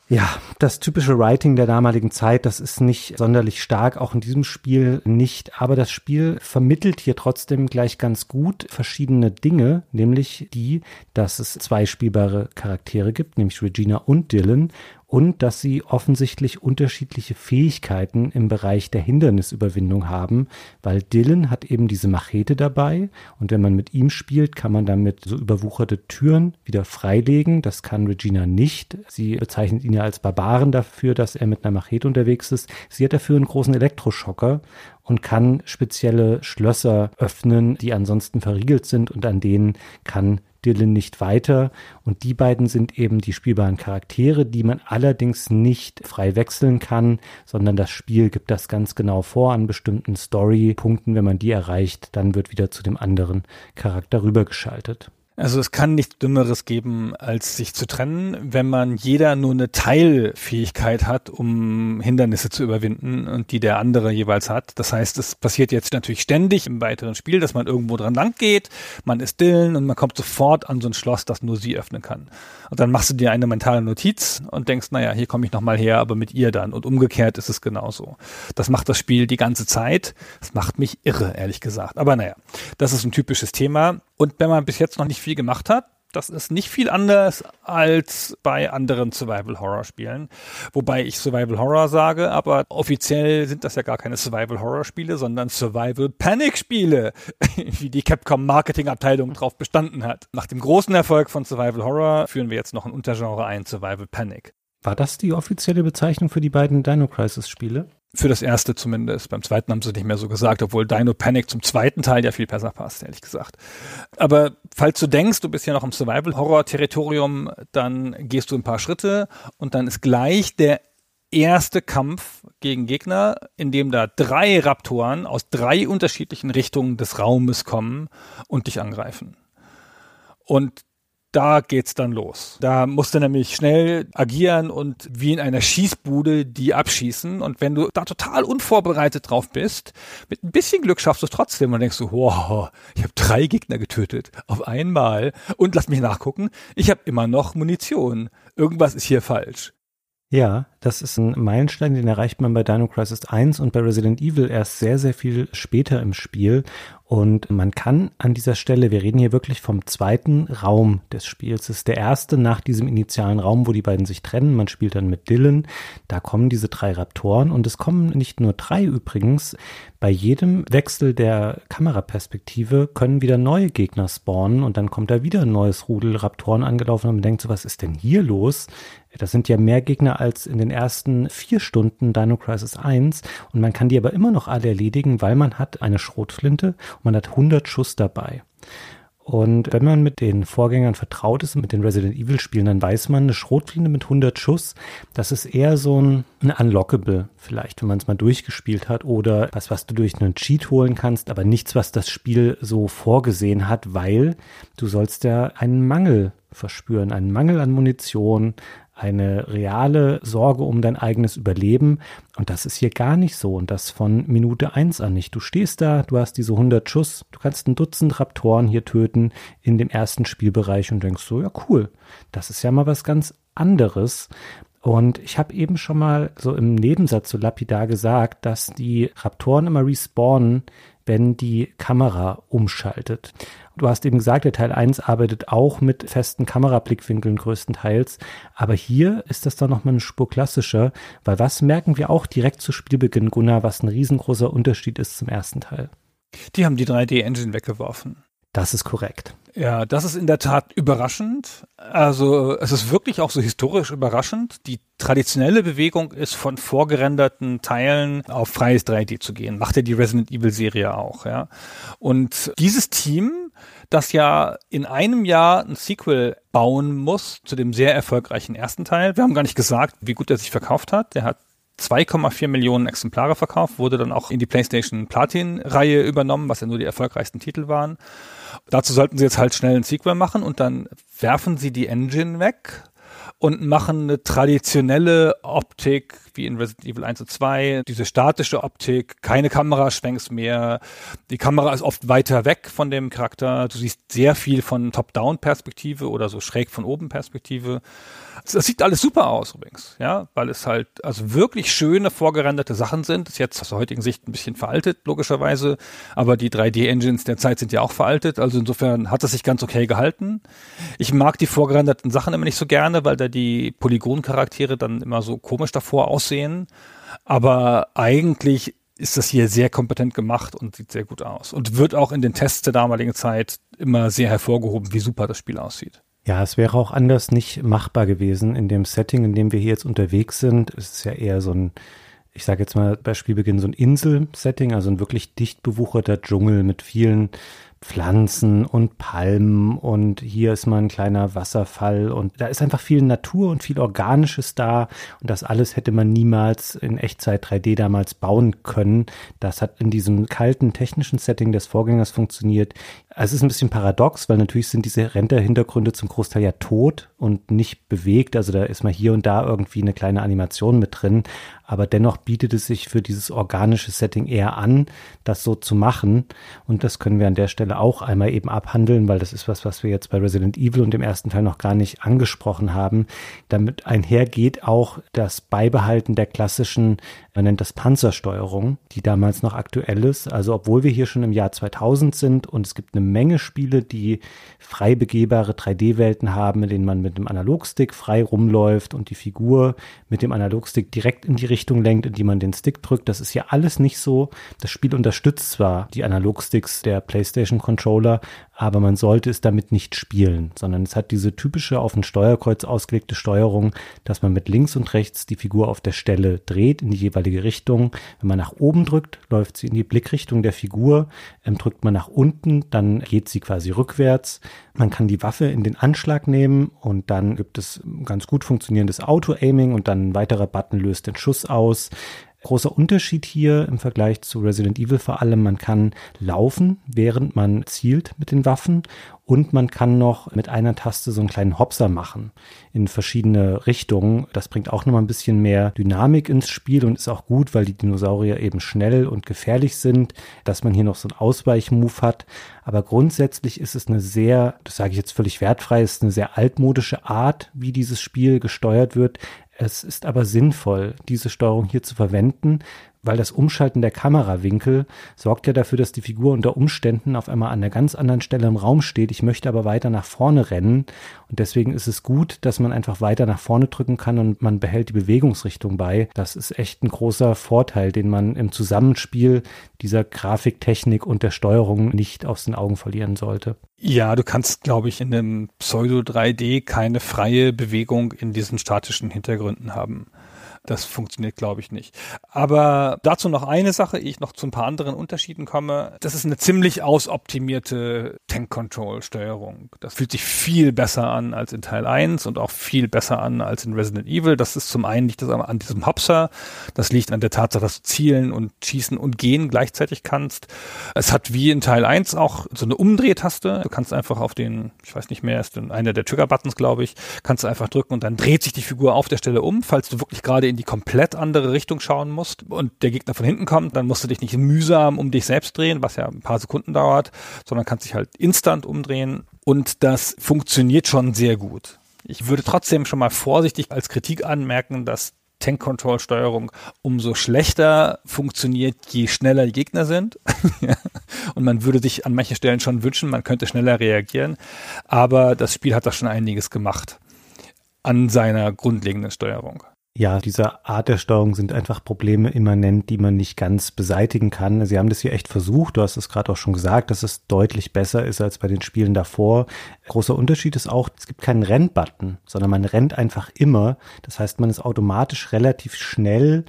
ja, das typische Writing der damaligen Zeit, das ist nicht sonderlich stark, auch in diesem Spiel nicht. Aber das Spiel vermittelt hier trotzdem gleich ganz gut verschiedene Dinge, nämlich die, dass es zwei spielbare Charaktere gibt, nämlich Regina und Dylan und dass sie offensichtlich unterschiedliche Fähigkeiten im Bereich der Hindernisüberwindung haben, weil Dylan hat eben diese Machete dabei und wenn man mit ihm spielt, kann man damit so überwucherte Türen wieder freilegen. Das kann Regina nicht. Sie bezeichnet ihn ja als Barbaren dafür, dass er mit einer Machete unterwegs ist. Sie hat dafür einen großen Elektroschocker und kann spezielle Schlösser öffnen, die ansonsten verriegelt sind und an denen kann Dylan nicht weiter. Und die beiden sind eben die spielbaren Charaktere, die man allerdings nicht frei wechseln kann, sondern das Spiel gibt das ganz genau vor an bestimmten Story-Punkten. Wenn man die erreicht, dann wird wieder zu dem anderen Charakter rübergeschaltet. Also es kann nichts Dümmeres geben, als sich zu trennen, wenn man jeder nur eine Teilfähigkeit hat, um Hindernisse zu überwinden und die der andere jeweils hat. Das heißt, es passiert jetzt natürlich ständig im weiteren Spiel, dass man irgendwo dran lang geht, man ist Dillen und man kommt sofort an so ein Schloss, das nur sie öffnen kann. Und dann machst du dir eine mentale Notiz und denkst, naja, hier komme ich nochmal her, aber mit ihr dann. Und umgekehrt ist es genauso. Das macht das Spiel die ganze Zeit. Das macht mich irre, ehrlich gesagt. Aber naja, das ist ein typisches Thema. Und wenn man bis jetzt noch nicht viel gemacht hat, das ist nicht viel anders als bei anderen Survival Horror Spielen. Wobei ich Survival Horror sage, aber offiziell sind das ja gar keine Survival Horror Spiele, sondern Survival Panic Spiele, *laughs* wie die Capcom Marketing Abteilung drauf bestanden hat. Nach dem großen Erfolg von Survival Horror führen wir jetzt noch ein Untergenre ein, Survival Panic. War das die offizielle Bezeichnung für die beiden Dino Crisis Spiele? Für das erste zumindest. Beim zweiten haben sie nicht mehr so gesagt, obwohl Dino Panic zum zweiten Teil ja viel besser passt, ehrlich gesagt. Aber falls du denkst, du bist ja noch im Survival-Horror-Territorium, dann gehst du ein paar Schritte und dann ist gleich der erste Kampf gegen Gegner, in dem da drei Raptoren aus drei unterschiedlichen Richtungen des Raumes kommen und dich angreifen. Und da geht's dann los. Da musst du nämlich schnell agieren und wie in einer Schießbude die abschießen. Und wenn du da total unvorbereitet drauf bist, mit ein bisschen Glück schaffst du es trotzdem und denkst du, wow, ich habe drei Gegner getötet auf einmal. Und lass mich nachgucken, ich habe immer noch Munition. Irgendwas ist hier falsch. Ja, das ist ein Meilenstein, den erreicht man bei Dino Crisis 1 und bei Resident Evil erst sehr, sehr viel später im Spiel. Und man kann an dieser Stelle, wir reden hier wirklich vom zweiten Raum des Spiels. Das ist der erste nach diesem initialen Raum, wo die beiden sich trennen. Man spielt dann mit Dylan. Da kommen diese drei Raptoren und es kommen nicht nur drei übrigens. Bei jedem Wechsel der Kameraperspektive können wieder neue Gegner spawnen und dann kommt da wieder ein neues Rudel Raptoren angelaufen und man denkt so, was ist denn hier los? Das sind ja mehr Gegner als in den ersten vier Stunden Dino Crisis 1 und man kann die aber immer noch alle erledigen, weil man hat eine Schrotflinte und man hat 100 Schuss dabei. Und wenn man mit den Vorgängern vertraut ist, mit den Resident Evil Spielen, dann weiß man, eine Schrotflinte mit 100 Schuss, das ist eher so ein, ein Unlockable vielleicht, wenn man es mal durchgespielt hat oder was, was du durch einen Cheat holen kannst, aber nichts, was das Spiel so vorgesehen hat, weil du sollst ja einen Mangel verspüren, einen Mangel an Munition, eine reale Sorge um dein eigenes Überleben. Und das ist hier gar nicht so. Und das von Minute eins an nicht. Du stehst da, du hast diese 100 Schuss, du kannst ein Dutzend Raptoren hier töten in dem ersten Spielbereich und denkst so, ja cool, das ist ja mal was ganz anderes. Und ich habe eben schon mal so im Nebensatz so lapidar gesagt, dass die Raptoren immer respawnen, wenn die Kamera umschaltet. Du hast eben gesagt, der Teil 1 arbeitet auch mit festen Kamerablickwinkeln größtenteils. Aber hier ist das doch nochmal eine Spur klassischer, weil was merken wir auch direkt zu Spielbeginn, Gunnar, was ein riesengroßer Unterschied ist zum ersten Teil? Die haben die 3D-Engine weggeworfen. Das ist korrekt. Ja, das ist in der Tat überraschend. Also es ist wirklich auch so historisch überraschend. Die traditionelle Bewegung ist von vorgerenderten Teilen auf freies 3D zu gehen. Macht ja die Resident Evil Serie auch, ja. Und dieses Team, das ja in einem Jahr ein Sequel bauen muss zu dem sehr erfolgreichen ersten Teil. Wir haben gar nicht gesagt, wie gut er sich verkauft hat. Der hat 2,4 Millionen Exemplare verkauft, wurde dann auch in die PlayStation Platin-Reihe übernommen, was ja nur die erfolgreichsten Titel waren. Dazu sollten sie jetzt halt schnell ein Sequel machen und dann werfen sie die Engine weg und machen eine traditionelle Optik wie in Resident Evil 1 und 2, diese statische Optik, keine Kameraschwenks mehr. Die Kamera ist oft weiter weg von dem Charakter. Du siehst sehr viel von Top-Down-Perspektive oder so schräg von oben Perspektive. Das sieht alles super aus übrigens, ja, weil es halt also wirklich schöne vorgerenderte Sachen sind. Das ist jetzt aus der heutigen Sicht ein bisschen veraltet, logischerweise, aber die 3D-Engines der Zeit sind ja auch veraltet, also insofern hat es sich ganz okay gehalten. Ich mag die vorgerenderten Sachen immer nicht so gerne, weil da die Polygoncharaktere dann immer so komisch davor aussehen, aber eigentlich ist das hier sehr kompetent gemacht und sieht sehr gut aus und wird auch in den Tests der damaligen Zeit immer sehr hervorgehoben, wie super das Spiel aussieht. Ja, es wäre auch anders nicht machbar gewesen in dem Setting, in dem wir hier jetzt unterwegs sind. Es ist ja eher so ein, ich sage jetzt mal bei Spielbeginn so ein Insel-Setting, also ein wirklich dicht bewucherter Dschungel mit vielen Pflanzen und Palmen und hier ist mal ein kleiner Wasserfall und da ist einfach viel Natur und viel Organisches da und das alles hätte man niemals in Echtzeit 3D damals bauen können. Das hat in diesem kalten technischen Setting des Vorgängers funktioniert. Es ist ein bisschen paradox, weil natürlich sind diese Render-Hintergründe zum Großteil ja tot und nicht bewegt. Also da ist mal hier und da irgendwie eine kleine Animation mit drin. Aber dennoch bietet es sich für dieses organische Setting eher an, das so zu machen. Und das können wir an der Stelle auch einmal eben abhandeln, weil das ist was, was wir jetzt bei Resident Evil und dem ersten Teil noch gar nicht angesprochen haben. Damit einhergeht auch das Beibehalten der klassischen, man nennt das Panzersteuerung, die damals noch aktuell ist. Also obwohl wir hier schon im Jahr 2000 sind und es gibt eine Menge Spiele, die frei begehbare 3D-Welten haben, in denen man mit dem Analogstick frei rumläuft und die Figur mit dem Analogstick direkt in die Richtung lenkt, in die man den Stick drückt. Das ist hier alles nicht so. Das Spiel unterstützt zwar die Analogsticks der PlayStation Controller, aber man sollte es damit nicht spielen, sondern es hat diese typische auf ein Steuerkreuz ausgelegte Steuerung, dass man mit links und rechts die Figur auf der Stelle dreht in die jeweilige Richtung. Wenn man nach oben drückt, läuft sie in die Blickrichtung der Figur. Ähm, drückt man nach unten, dann geht sie quasi rückwärts. Man kann die Waffe in den Anschlag nehmen und dann gibt es ganz gut funktionierendes Auto-Aiming und dann ein weiterer Button löst den Schuss aus. Großer Unterschied hier im Vergleich zu Resident Evil vor allem, man kann laufen, während man zielt mit den Waffen und man kann noch mit einer Taste so einen kleinen Hopser machen in verschiedene Richtungen. Das bringt auch nochmal ein bisschen mehr Dynamik ins Spiel und ist auch gut, weil die Dinosaurier eben schnell und gefährlich sind, dass man hier noch so einen Ausweichmove hat. Aber grundsätzlich ist es eine sehr, das sage ich jetzt völlig wertfrei, ist eine sehr altmodische Art, wie dieses Spiel gesteuert wird. Es ist aber sinnvoll, diese Steuerung hier zu verwenden, weil das Umschalten der Kamerawinkel sorgt ja dafür, dass die Figur unter Umständen auf einmal an einer ganz anderen Stelle im Raum steht. Ich möchte aber weiter nach vorne rennen und deswegen ist es gut, dass man einfach weiter nach vorne drücken kann und man behält die Bewegungsrichtung bei. Das ist echt ein großer Vorteil, den man im Zusammenspiel dieser Grafiktechnik und der Steuerung nicht aus den Augen verlieren sollte. Ja, du kannst, glaube ich, in einem Pseudo 3D keine freie Bewegung in diesen statischen Hintergründen haben. Das funktioniert, glaube ich, nicht. Aber dazu noch eine Sache, ehe ich noch zu ein paar anderen Unterschieden komme. Das ist eine ziemlich ausoptimierte Tank-Control-Steuerung. Das fühlt sich viel besser an als in Teil 1 und auch viel besser an als in Resident Evil. Das ist zum einen nicht das an diesem Hopser. Das liegt an der Tatsache, dass du zielen und schießen und gehen gleichzeitig kannst. Es hat wie in Teil 1 auch so eine Umdrehtaste. Du kannst einfach auf den, ich weiß nicht mehr, ist einer der Trigger-Buttons, glaube ich, kannst du einfach drücken und dann dreht sich die Figur auf der Stelle um, falls du wirklich gerade in die komplett andere Richtung schauen musst und der Gegner von hinten kommt, dann musst du dich nicht mühsam um dich selbst drehen, was ja ein paar Sekunden dauert, sondern kannst dich halt instant umdrehen und das funktioniert schon sehr gut. Ich würde trotzdem schon mal vorsichtig als Kritik anmerken, dass Tank Control Steuerung umso schlechter funktioniert, je schneller die Gegner sind. *laughs* und man würde sich an manchen Stellen schon wünschen, man könnte schneller reagieren. Aber das Spiel hat da schon einiges gemacht an seiner grundlegenden Steuerung. Ja, dieser Art der Steuerung sind einfach Probleme immanent, die man nicht ganz beseitigen kann. Sie haben das hier echt versucht. Du hast es gerade auch schon gesagt, dass es deutlich besser ist als bei den Spielen davor. Großer Unterschied ist auch, es gibt keinen Rennbutton, sondern man rennt einfach immer. Das heißt, man ist automatisch relativ schnell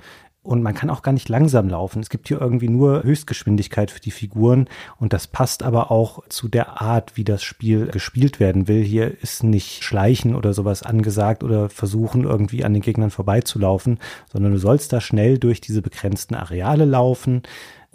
und man kann auch gar nicht langsam laufen. Es gibt hier irgendwie nur Höchstgeschwindigkeit für die Figuren und das passt aber auch zu der Art, wie das Spiel gespielt werden will. Hier ist nicht Schleichen oder sowas angesagt oder versuchen irgendwie an den Gegnern vorbeizulaufen, sondern du sollst da schnell durch diese begrenzten Areale laufen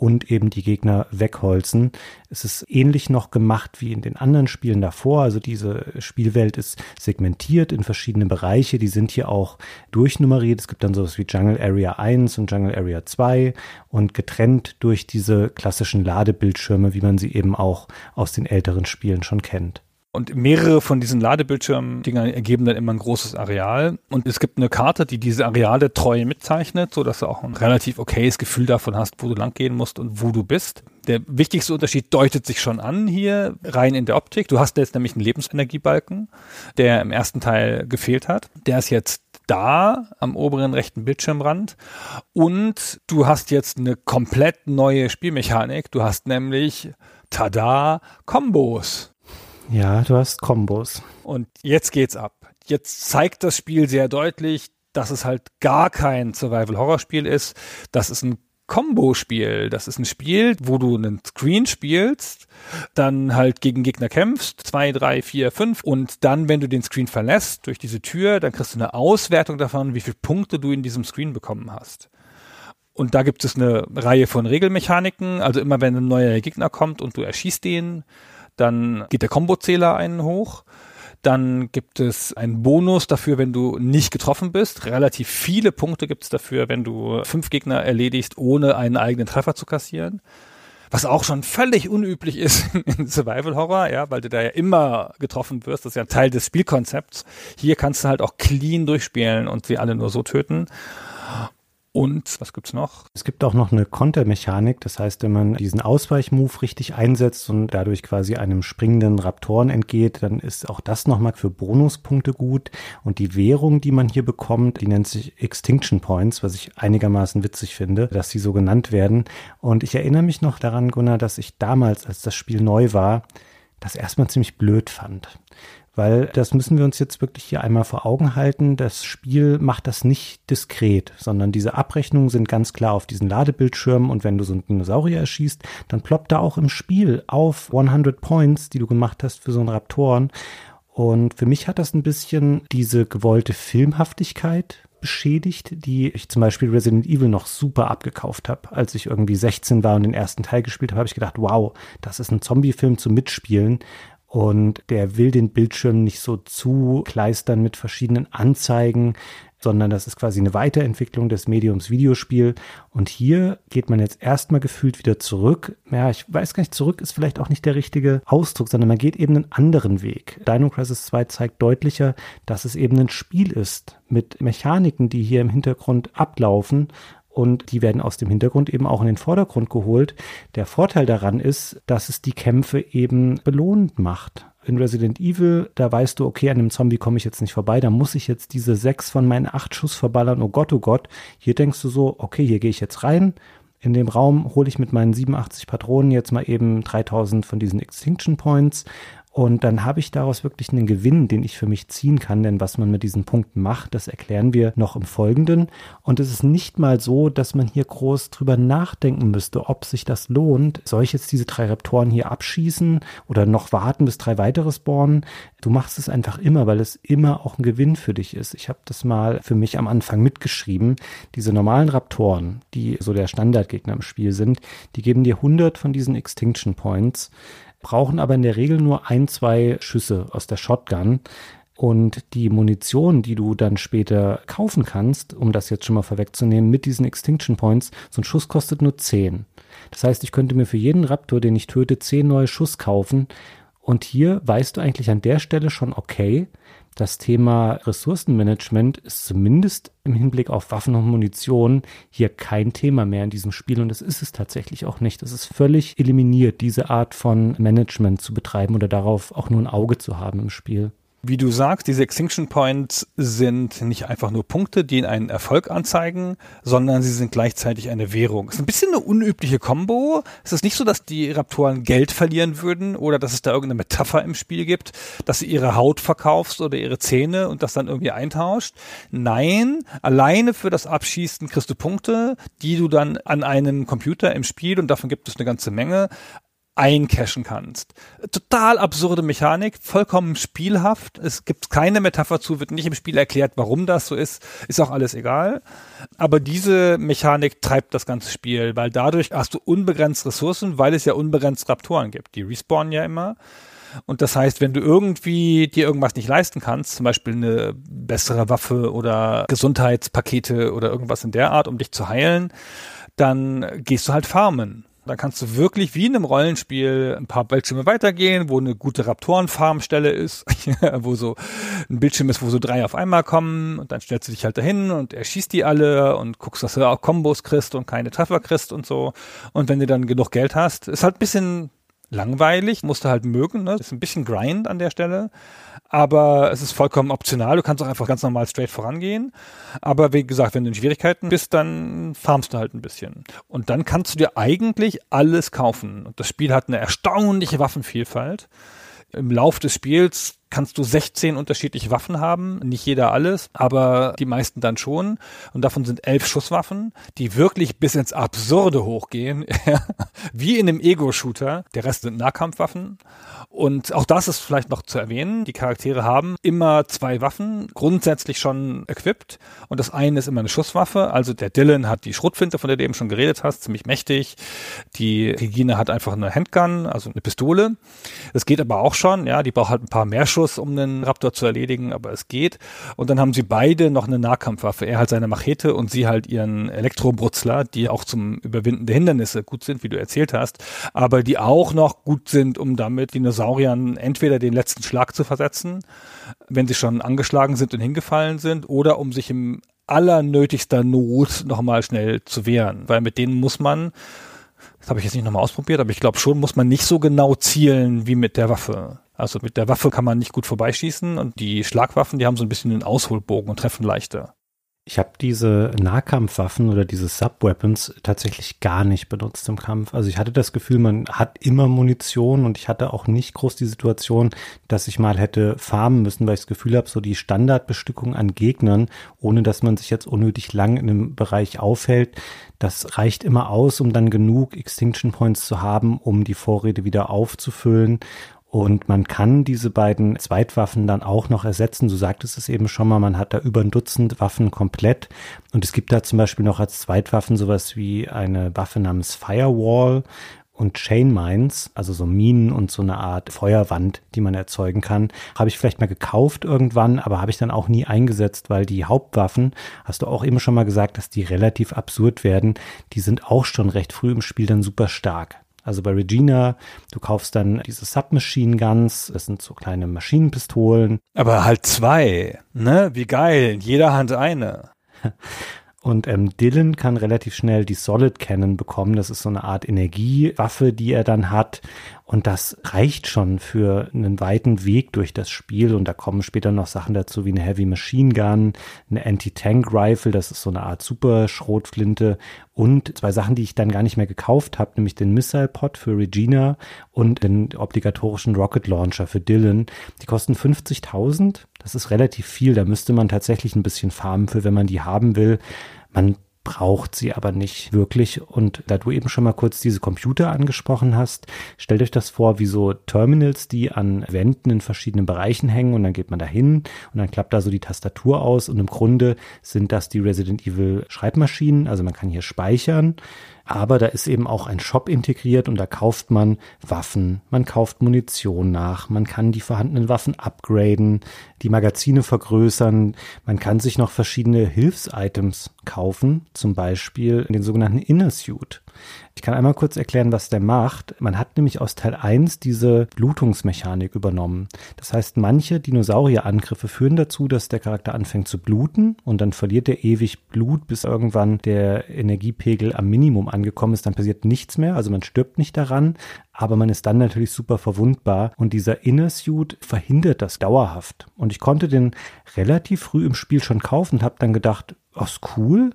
und eben die Gegner wegholzen. Es ist ähnlich noch gemacht wie in den anderen Spielen davor. Also diese Spielwelt ist segmentiert in verschiedene Bereiche. Die sind hier auch durchnummeriert. Es gibt dann sowas wie Jungle Area 1 und Jungle Area 2 und getrennt durch diese klassischen Ladebildschirme, wie man sie eben auch aus den älteren Spielen schon kennt. Und mehrere von diesen Ladebildschirmen-Dingern ergeben dann immer ein großes Areal. Und es gibt eine Karte, die diese Areale treu mitzeichnet, so dass du auch ein relativ okayes Gefühl davon hast, wo du langgehen musst und wo du bist. Der wichtigste Unterschied deutet sich schon an hier, rein in der Optik. Du hast jetzt nämlich einen Lebensenergiebalken, der im ersten Teil gefehlt hat. Der ist jetzt da am oberen rechten Bildschirmrand und du hast jetzt eine komplett neue Spielmechanik. Du hast nämlich, tada, Kombos. Ja, du hast Kombos. Und jetzt geht's ab. Jetzt zeigt das Spiel sehr deutlich, dass es halt gar kein Survival-Horror-Spiel ist. Das ist ein Combo-Spiel. Das ist ein Spiel, wo du einen Screen spielst, dann halt gegen Gegner kämpfst, zwei, drei, vier, fünf und dann, wenn du den Screen verlässt durch diese Tür, dann kriegst du eine Auswertung davon, wie viele Punkte du in diesem Screen bekommen hast. Und da gibt es eine Reihe von Regelmechaniken. Also immer wenn ein neuer Gegner kommt und du erschießt den, dann geht der Kombozähler einen hoch. Dann gibt es einen Bonus dafür, wenn du nicht getroffen bist. Relativ viele Punkte gibt es dafür, wenn du fünf Gegner erledigst, ohne einen eigenen Treffer zu kassieren. Was auch schon völlig unüblich ist *laughs* in Survival Horror, ja, weil du da ja immer getroffen wirst. Das ist ja ein Teil des Spielkonzepts. Hier kannst du halt auch clean durchspielen und sie alle nur so töten. Und was gibt's noch? Es gibt auch noch eine Kontermechanik. Das heißt, wenn man diesen Ausweichmove richtig einsetzt und dadurch quasi einem springenden Raptoren entgeht, dann ist auch das nochmal für Bonuspunkte gut. Und die Währung, die man hier bekommt, die nennt sich Extinction Points, was ich einigermaßen witzig finde, dass sie so genannt werden. Und ich erinnere mich noch daran, Gunnar, dass ich damals, als das Spiel neu war, das erstmal ziemlich blöd fand. Weil das müssen wir uns jetzt wirklich hier einmal vor Augen halten. Das Spiel macht das nicht diskret, sondern diese Abrechnungen sind ganz klar auf diesen Ladebildschirmen und wenn du so einen Dinosaurier erschießt, dann ploppt da auch im Spiel auf 100 Points, die du gemacht hast für so einen Raptoren. Und für mich hat das ein bisschen diese gewollte Filmhaftigkeit beschädigt, die ich zum Beispiel Resident Evil noch super abgekauft habe. Als ich irgendwie 16 war und den ersten Teil gespielt habe, habe ich gedacht, wow, das ist ein Zombie-Film zum Mitspielen und der will den Bildschirm nicht so zukleistern mit verschiedenen Anzeigen. sondern das ist quasi eine Weiterentwicklung des Mediums Videospiel. Und hier geht man jetzt erstmal gefühlt wieder zurück. Ja, ich weiß gar nicht, zurück ist vielleicht auch nicht der richtige Ausdruck, sondern man geht eben einen anderen Weg. Dino Crisis 2 zeigt deutlicher, dass es eben ein Spiel ist mit Mechaniken, die hier im Hintergrund ablaufen und die werden aus dem Hintergrund eben auch in den Vordergrund geholt. Der Vorteil daran ist, dass es die Kämpfe eben belohnend macht in Resident Evil, da weißt du, okay, an dem Zombie komme ich jetzt nicht vorbei, da muss ich jetzt diese sechs von meinen acht Schuss verballern, oh Gott, oh Gott. Hier denkst du so, okay, hier gehe ich jetzt rein. In dem Raum hole ich mit meinen 87 Patronen jetzt mal eben 3000 von diesen Extinction Points und dann habe ich daraus wirklich einen Gewinn, den ich für mich ziehen kann, denn was man mit diesen Punkten macht, das erklären wir noch im Folgenden. Und es ist nicht mal so, dass man hier groß drüber nachdenken müsste, ob sich das lohnt. Soll ich jetzt diese drei Raptoren hier abschießen oder noch warten, bis drei weitere spawnen? Du machst es einfach immer, weil es immer auch ein Gewinn für dich ist. Ich habe das mal für mich am Anfang mitgeschrieben. Diese normalen Raptoren, die so der Standardgegner im Spiel sind, die geben dir 100 von diesen Extinction Points brauchen aber in der Regel nur ein, zwei Schüsse aus der Shotgun. Und die Munition, die du dann später kaufen kannst, um das jetzt schon mal vorwegzunehmen, mit diesen Extinction Points, so ein Schuss kostet nur 10. Das heißt, ich könnte mir für jeden Raptor, den ich töte, 10 neue Schuss kaufen. Und hier weißt du eigentlich an der Stelle schon, okay, das Thema Ressourcenmanagement ist zumindest im Hinblick auf Waffen und Munition hier kein Thema mehr in diesem Spiel und das ist es tatsächlich auch nicht. Es ist völlig eliminiert, diese Art von Management zu betreiben oder darauf auch nur ein Auge zu haben im Spiel. Wie du sagst, diese Extinction Points sind nicht einfach nur Punkte, die einen Erfolg anzeigen, sondern sie sind gleichzeitig eine Währung. Es ist ein bisschen eine unübliche Combo. Es ist nicht so, dass die Raptoren Geld verlieren würden oder dass es da irgendeine Metapher im Spiel gibt, dass sie ihre Haut verkaufst oder ihre Zähne und das dann irgendwie eintauscht. Nein, alleine für das Abschießen kriegst du Punkte, die du dann an einem Computer im Spiel, und davon gibt es eine ganze Menge, eincashen kannst. Total absurde Mechanik, vollkommen spielhaft. Es gibt keine Metapher zu, wird nicht im Spiel erklärt, warum das so ist. Ist auch alles egal. Aber diese Mechanik treibt das ganze Spiel, weil dadurch hast du unbegrenzt Ressourcen, weil es ja unbegrenzt Raptoren gibt. Die respawnen ja immer. Und das heißt, wenn du irgendwie dir irgendwas nicht leisten kannst, zum Beispiel eine bessere Waffe oder Gesundheitspakete oder irgendwas in der Art, um dich zu heilen, dann gehst du halt farmen. Dann kannst du wirklich wie in einem Rollenspiel ein paar Bildschirme weitergehen, wo eine gute Raptorenfarmstelle ist, *laughs* wo so ein Bildschirm ist, wo so drei auf einmal kommen und dann stellst du dich halt dahin und erschießt die alle und guckst, dass du auch Kombos kriegst und keine Treffer kriegst und so. Und wenn du dann genug Geld hast, ist halt ein bisschen langweilig, musst du halt mögen, ne? Ist ein bisschen Grind an der Stelle aber es ist vollkommen optional. Du kannst auch einfach ganz normal straight vorangehen. Aber wie gesagt, wenn du in Schwierigkeiten bist, dann farmst du halt ein bisschen. Und dann kannst du dir eigentlich alles kaufen. Und das Spiel hat eine erstaunliche Waffenvielfalt. Im Lauf des Spiels kannst du 16 unterschiedliche Waffen haben, nicht jeder alles, aber die meisten dann schon. Und davon sind elf Schusswaffen, die wirklich bis ins Absurde hochgehen, *laughs* wie in einem Ego-Shooter. Der Rest sind Nahkampfwaffen. Und auch das ist vielleicht noch zu erwähnen. Die Charaktere haben immer zwei Waffen, grundsätzlich schon equipped. Und das eine ist immer eine Schusswaffe. Also der Dylan hat die Schrotflinte, von der du eben schon geredet hast, ziemlich mächtig. Die Regine hat einfach eine Handgun, also eine Pistole. Das geht aber auch schon, ja, die braucht halt ein paar mehr Schuss Schuss, um einen Raptor zu erledigen, aber es geht. Und dann haben sie beide noch eine Nahkampfwaffe. Er halt seine Machete und sie halt ihren Elektrobrutzler, die auch zum Überwinden der Hindernisse gut sind, wie du erzählt hast, aber die auch noch gut sind, um damit Dinosauriern entweder den letzten Schlag zu versetzen, wenn sie schon angeschlagen sind und hingefallen sind, oder um sich im allernötigster Not nochmal schnell zu wehren. Weil mit denen muss man das habe ich jetzt nicht nochmal ausprobiert, aber ich glaube schon, muss man nicht so genau zielen wie mit der Waffe. Also mit der Waffe kann man nicht gut vorbeischießen und die Schlagwaffen, die haben so ein bisschen einen Ausholbogen und treffen leichter. Ich habe diese Nahkampfwaffen oder diese Subweapons tatsächlich gar nicht benutzt im Kampf. Also ich hatte das Gefühl, man hat immer Munition und ich hatte auch nicht groß die Situation, dass ich mal hätte farmen müssen, weil ich das Gefühl habe, so die Standardbestückung an Gegnern, ohne dass man sich jetzt unnötig lang in einem Bereich aufhält, das reicht immer aus, um dann genug Extinction Points zu haben, um die Vorräte wieder aufzufüllen und man kann diese beiden Zweitwaffen dann auch noch ersetzen. Du sagtest es eben schon mal, man hat da über ein Dutzend Waffen komplett. Und es gibt da zum Beispiel noch als Zweitwaffen sowas wie eine Waffe namens Firewall. und Chain Mines, also so Minen und so eine Art Feuerwand, die man erzeugen kann, habe ich vielleicht mal gekauft irgendwann, aber habe ich dann auch nie eingesetzt, weil die Hauptwaffen, hast du auch eben schon mal gesagt, dass die relativ absurd werden, die sind auch schon recht früh im Spiel dann super stark. Also bei Regina, du kaufst dann diese Submachine Guns, das sind so kleine Maschinenpistolen. Aber halt zwei, ne? Wie geil, in jeder Hand eine. *laughs* Und ähm, Dylan kann relativ schnell die Solid Cannon bekommen. Das ist so eine Art Energiewaffe, die er dann hat. Und das reicht schon für einen weiten Weg durch das Spiel. Und da kommen später noch Sachen dazu wie eine Heavy Machine Gun, eine Anti-Tank Rifle, das ist so eine Art Super-Schrotflinte und zwei Sachen, die ich dann gar nicht mehr gekauft habe, nämlich den Missile Pod für Regina und den obligatorischen Rocket Launcher für Dylan. Die kosten 50.000. Das ist relativ viel. Da müsste man tatsächlich ein bisschen farmen für, wenn man die haben will. Man braucht sie aber nicht wirklich. Und da du eben schon mal kurz diese Computer angesprochen hast, stellt euch das vor wie so Terminals, die an Wänden in verschiedenen Bereichen hängen und dann geht man da hin und dann klappt da so die Tastatur aus und im Grunde sind das die Resident Evil Schreibmaschinen. Also man kann hier speichern. Aber da ist eben auch ein Shop integriert und da kauft man Waffen, man kauft Munition nach, man kann die vorhandenen Waffen upgraden, die Magazine vergrößern, man kann sich noch verschiedene Hilfsitems kaufen, zum Beispiel den sogenannten Inner Suit. Ich kann einmal kurz erklären, was der macht. Man hat nämlich aus Teil 1 diese Blutungsmechanik übernommen. Das heißt, manche Dinosaurierangriffe führen dazu, dass der Charakter anfängt zu bluten und dann verliert er ewig Blut, bis irgendwann der Energiepegel am Minimum angekommen ist. Dann passiert nichts mehr, also man stirbt nicht daran, aber man ist dann natürlich super verwundbar und dieser Inner Suit verhindert das dauerhaft. Und ich konnte den relativ früh im Spiel schon kaufen und habe dann gedacht, ach, cool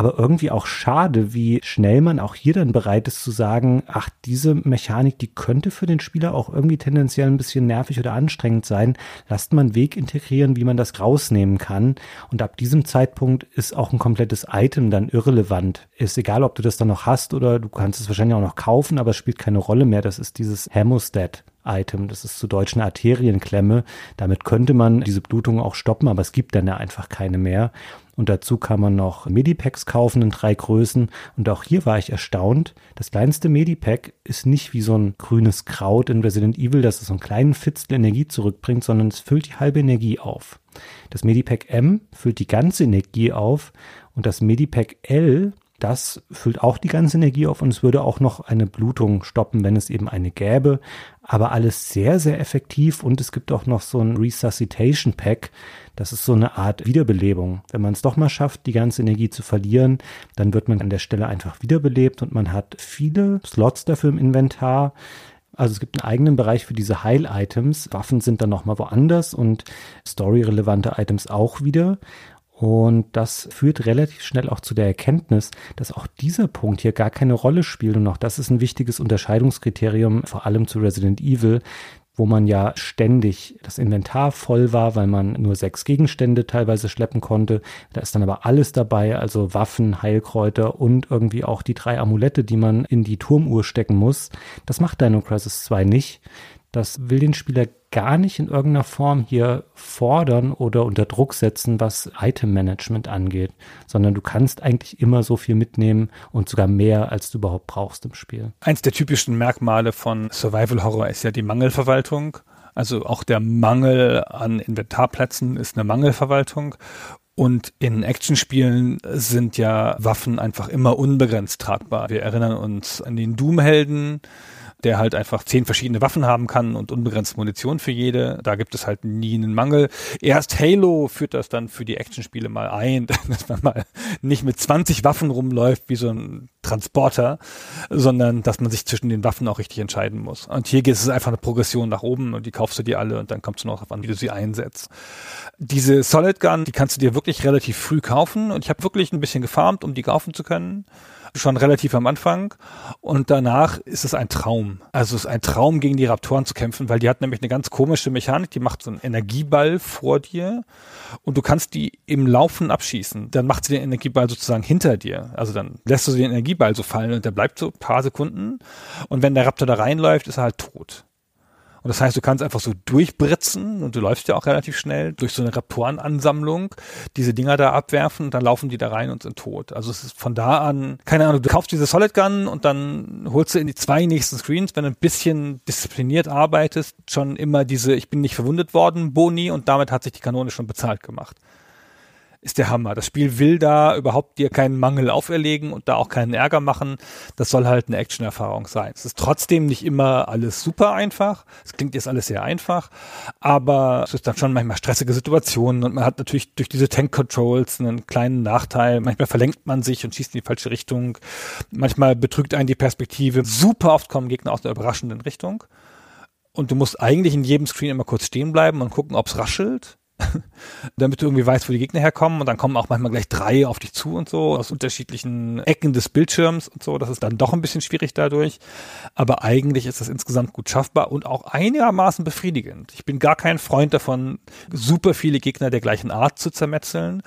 aber irgendwie auch schade, wie schnell man auch hier dann bereit ist zu sagen, ach, diese Mechanik, die könnte für den Spieler auch irgendwie tendenziell ein bisschen nervig oder anstrengend sein. Lasst man einen Weg integrieren, wie man das rausnehmen kann. Und ab diesem Zeitpunkt ist auch ein komplettes Item dann irrelevant. Ist egal, ob du das dann noch hast oder du kannst es wahrscheinlich auch noch kaufen, aber es spielt keine Rolle mehr. Das ist dieses Hemostat. Item, das ist zu deutsch eine Arterienklemme. Damit könnte man diese Blutung auch stoppen, aber es gibt dann ja einfach keine mehr. Und dazu kann man noch Medipacks kaufen in drei Größen. Und auch hier war ich erstaunt. Das kleinste Medipack ist nicht wie so ein grünes Kraut in Resident Evil, dass es so einen kleinen Fitzel Energie zurückbringt, sondern es füllt die halbe Energie auf. Das Medipack M füllt die ganze Energie auf und das Medipack L das füllt auch die ganze Energie auf und es würde auch noch eine Blutung stoppen, wenn es eben eine gäbe. Aber alles sehr, sehr effektiv und es gibt auch noch so ein Resuscitation Pack. Das ist so eine Art Wiederbelebung. Wenn man es doch mal schafft, die ganze Energie zu verlieren, dann wird man an der Stelle einfach wiederbelebt und man hat viele Slots dafür im Inventar. Also es gibt einen eigenen Bereich für diese Heil-Items. Waffen sind dann nochmal woanders und storyrelevante Items auch wieder. Und das führt relativ schnell auch zu der Erkenntnis, dass auch dieser Punkt hier gar keine Rolle spielt. Und auch das ist ein wichtiges Unterscheidungskriterium, vor allem zu Resident Evil, wo man ja ständig das Inventar voll war, weil man nur sechs Gegenstände teilweise schleppen konnte. Da ist dann aber alles dabei, also Waffen, Heilkräuter und irgendwie auch die drei Amulette, die man in die Turmuhr stecken muss. Das macht Dino Crisis 2 nicht. Das will den Spieler gar nicht in irgendeiner Form hier fordern oder unter Druck setzen, was Item-Management angeht, sondern du kannst eigentlich immer so viel mitnehmen und sogar mehr, als du überhaupt brauchst im Spiel. Eins der typischen Merkmale von Survival Horror ist ja die Mangelverwaltung. Also auch der Mangel an Inventarplätzen ist eine Mangelverwaltung. Und in Actionspielen sind ja Waffen einfach immer unbegrenzt tragbar. Wir erinnern uns an den Doom-Helden, der halt einfach zehn verschiedene Waffen haben kann und unbegrenzt Munition für jede. Da gibt es halt nie einen Mangel. Erst Halo führt das dann für die Actionspiele mal ein, *laughs* dass man mal nicht mit 20 Waffen rumläuft wie so ein Transporter, sondern dass man sich zwischen den Waffen auch richtig entscheiden muss. Und hier geht es einfach eine Progression nach oben und die kaufst du dir alle und dann kommst du noch darauf an, wie du sie einsetzt. Diese Solid Gun, die kannst du dir wirklich relativ früh kaufen und ich habe wirklich ein bisschen gefarmt, um die kaufen zu können schon relativ am Anfang. Und danach ist es ein Traum. Also es ist ein Traum, gegen die Raptoren zu kämpfen, weil die hat nämlich eine ganz komische Mechanik. Die macht so einen Energieball vor dir und du kannst die im Laufen abschießen. Dann macht sie den Energieball sozusagen hinter dir. Also dann lässt du den Energieball so fallen und der bleibt so ein paar Sekunden. Und wenn der Raptor da reinläuft, ist er halt tot. Und das heißt, du kannst einfach so durchbritzen und du läufst ja auch relativ schnell durch so eine Raptorenansammlung, diese Dinger da abwerfen und dann laufen die da rein und sind tot. Also es ist von da an, keine Ahnung, du kaufst diese Solid Gun und dann holst du in die zwei nächsten Screens, wenn du ein bisschen diszipliniert arbeitest, schon immer diese Ich bin nicht verwundet worden, Boni und damit hat sich die Kanone schon bezahlt gemacht ist der Hammer. Das Spiel will da überhaupt dir keinen Mangel auferlegen und da auch keinen Ärger machen. Das soll halt eine Action-Erfahrung sein. Es ist trotzdem nicht immer alles super einfach. Es klingt jetzt alles sehr einfach, aber es ist dann schon manchmal stressige Situationen und man hat natürlich durch diese Tank-Controls einen kleinen Nachteil. Manchmal verlenkt man sich und schießt in die falsche Richtung. Manchmal betrügt einen die Perspektive. Super oft kommen Gegner aus einer überraschenden Richtung. Und du musst eigentlich in jedem Screen immer kurz stehen bleiben und gucken, ob es raschelt *laughs* damit du irgendwie weißt, wo die Gegner herkommen und dann kommen auch manchmal gleich drei auf dich zu und so aus unterschiedlichen Ecken des Bildschirms und so. Das ist dann doch ein bisschen schwierig dadurch. Aber eigentlich ist das insgesamt gut schaffbar und auch einigermaßen befriedigend. Ich bin gar kein Freund davon, super viele Gegner der gleichen Art zu zermetzeln.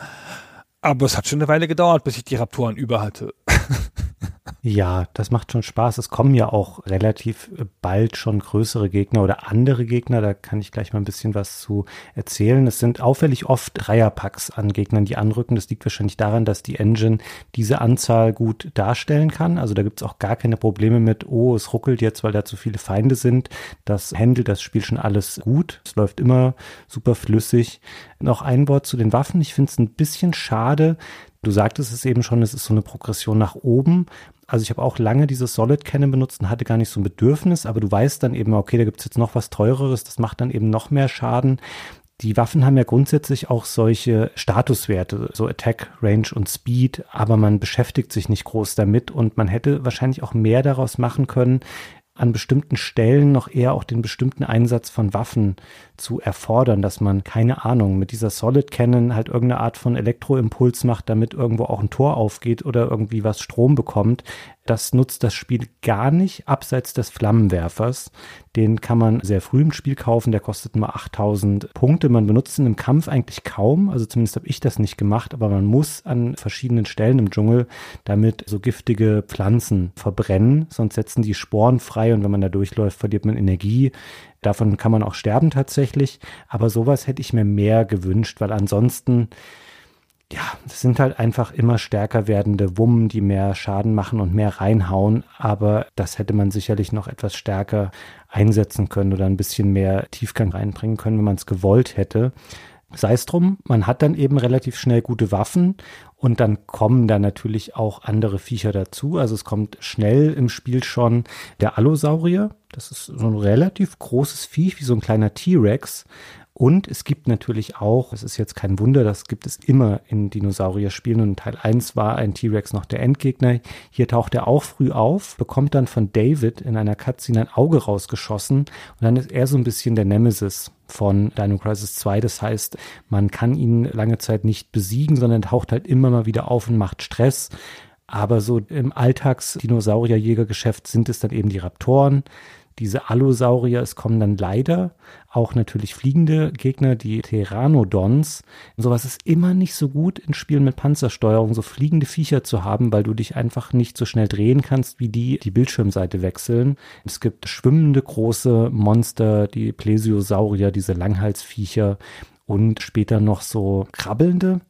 Aber es hat schon eine Weile gedauert, bis ich die Raptoren über hatte. *laughs* Ja, das macht schon Spaß. Es kommen ja auch relativ bald schon größere Gegner oder andere Gegner. Da kann ich gleich mal ein bisschen was zu erzählen. Es sind auffällig oft Dreierpacks an Gegnern, die anrücken. Das liegt wahrscheinlich daran, dass die Engine diese Anzahl gut darstellen kann. Also da gibt es auch gar keine Probleme mit, oh, es ruckelt jetzt, weil da zu viele Feinde sind. Das handelt das Spiel schon alles gut. Es läuft immer super flüssig. Noch ein Wort zu den Waffen. Ich finde es ein bisschen schade, Du sagtest es eben schon, es ist so eine Progression nach oben. Also ich habe auch lange dieses Solid Cannon benutzt und hatte gar nicht so ein Bedürfnis, aber du weißt dann eben, okay, da gibt's jetzt noch was teureres, das macht dann eben noch mehr Schaden. Die Waffen haben ja grundsätzlich auch solche Statuswerte, so Attack, Range und Speed, aber man beschäftigt sich nicht groß damit und man hätte wahrscheinlich auch mehr daraus machen können, an bestimmten Stellen noch eher auch den bestimmten Einsatz von Waffen zu erfordern, dass man, keine Ahnung, mit dieser Solid Cannon halt irgendeine Art von Elektroimpuls macht, damit irgendwo auch ein Tor aufgeht oder irgendwie was Strom bekommt. Das nutzt das Spiel gar nicht, abseits des Flammenwerfers. Den kann man sehr früh im Spiel kaufen, der kostet nur 8000 Punkte. Man benutzt ihn im Kampf eigentlich kaum, also zumindest habe ich das nicht gemacht, aber man muss an verschiedenen Stellen im Dschungel damit so giftige Pflanzen verbrennen, sonst setzen die Sporen frei und wenn man da durchläuft, verliert man Energie. Davon kann man auch sterben tatsächlich, aber sowas hätte ich mir mehr gewünscht, weil ansonsten ja, es sind halt einfach immer stärker werdende Wummen, die mehr Schaden machen und mehr reinhauen. Aber das hätte man sicherlich noch etwas stärker einsetzen können oder ein bisschen mehr Tiefgang reinbringen können, wenn man es gewollt hätte. Sei es drum, man hat dann eben relativ schnell gute Waffen und dann kommen da natürlich auch andere Viecher dazu. Also es kommt schnell im Spiel schon der Allosaurier. Das ist so ein relativ großes Viech, wie so ein kleiner T-Rex. Und es gibt natürlich auch, es ist jetzt kein Wunder, das gibt es immer in Dinosaurier-Spielen und Teil 1 war ein T-Rex noch der Endgegner. Hier taucht er auch früh auf, bekommt dann von David in einer Cutscene ein Auge rausgeschossen und dann ist er so ein bisschen der Nemesis von Dino Crisis 2. Das heißt, man kann ihn lange Zeit nicht besiegen, sondern taucht halt immer mal wieder auf und macht Stress. Aber so im Alltags-Dinosaurier-Jägergeschäft sind es dann eben die Raptoren, diese Allosaurier, es kommen dann leider auch natürlich fliegende Gegner, die Pteranodons. Und sowas ist immer nicht so gut in Spielen mit Panzersteuerung, so fliegende Viecher zu haben, weil du dich einfach nicht so schnell drehen kannst, wie die die Bildschirmseite wechseln. Es gibt schwimmende große Monster, die Plesiosaurier, diese Langhalsviecher und später noch so krabbelnde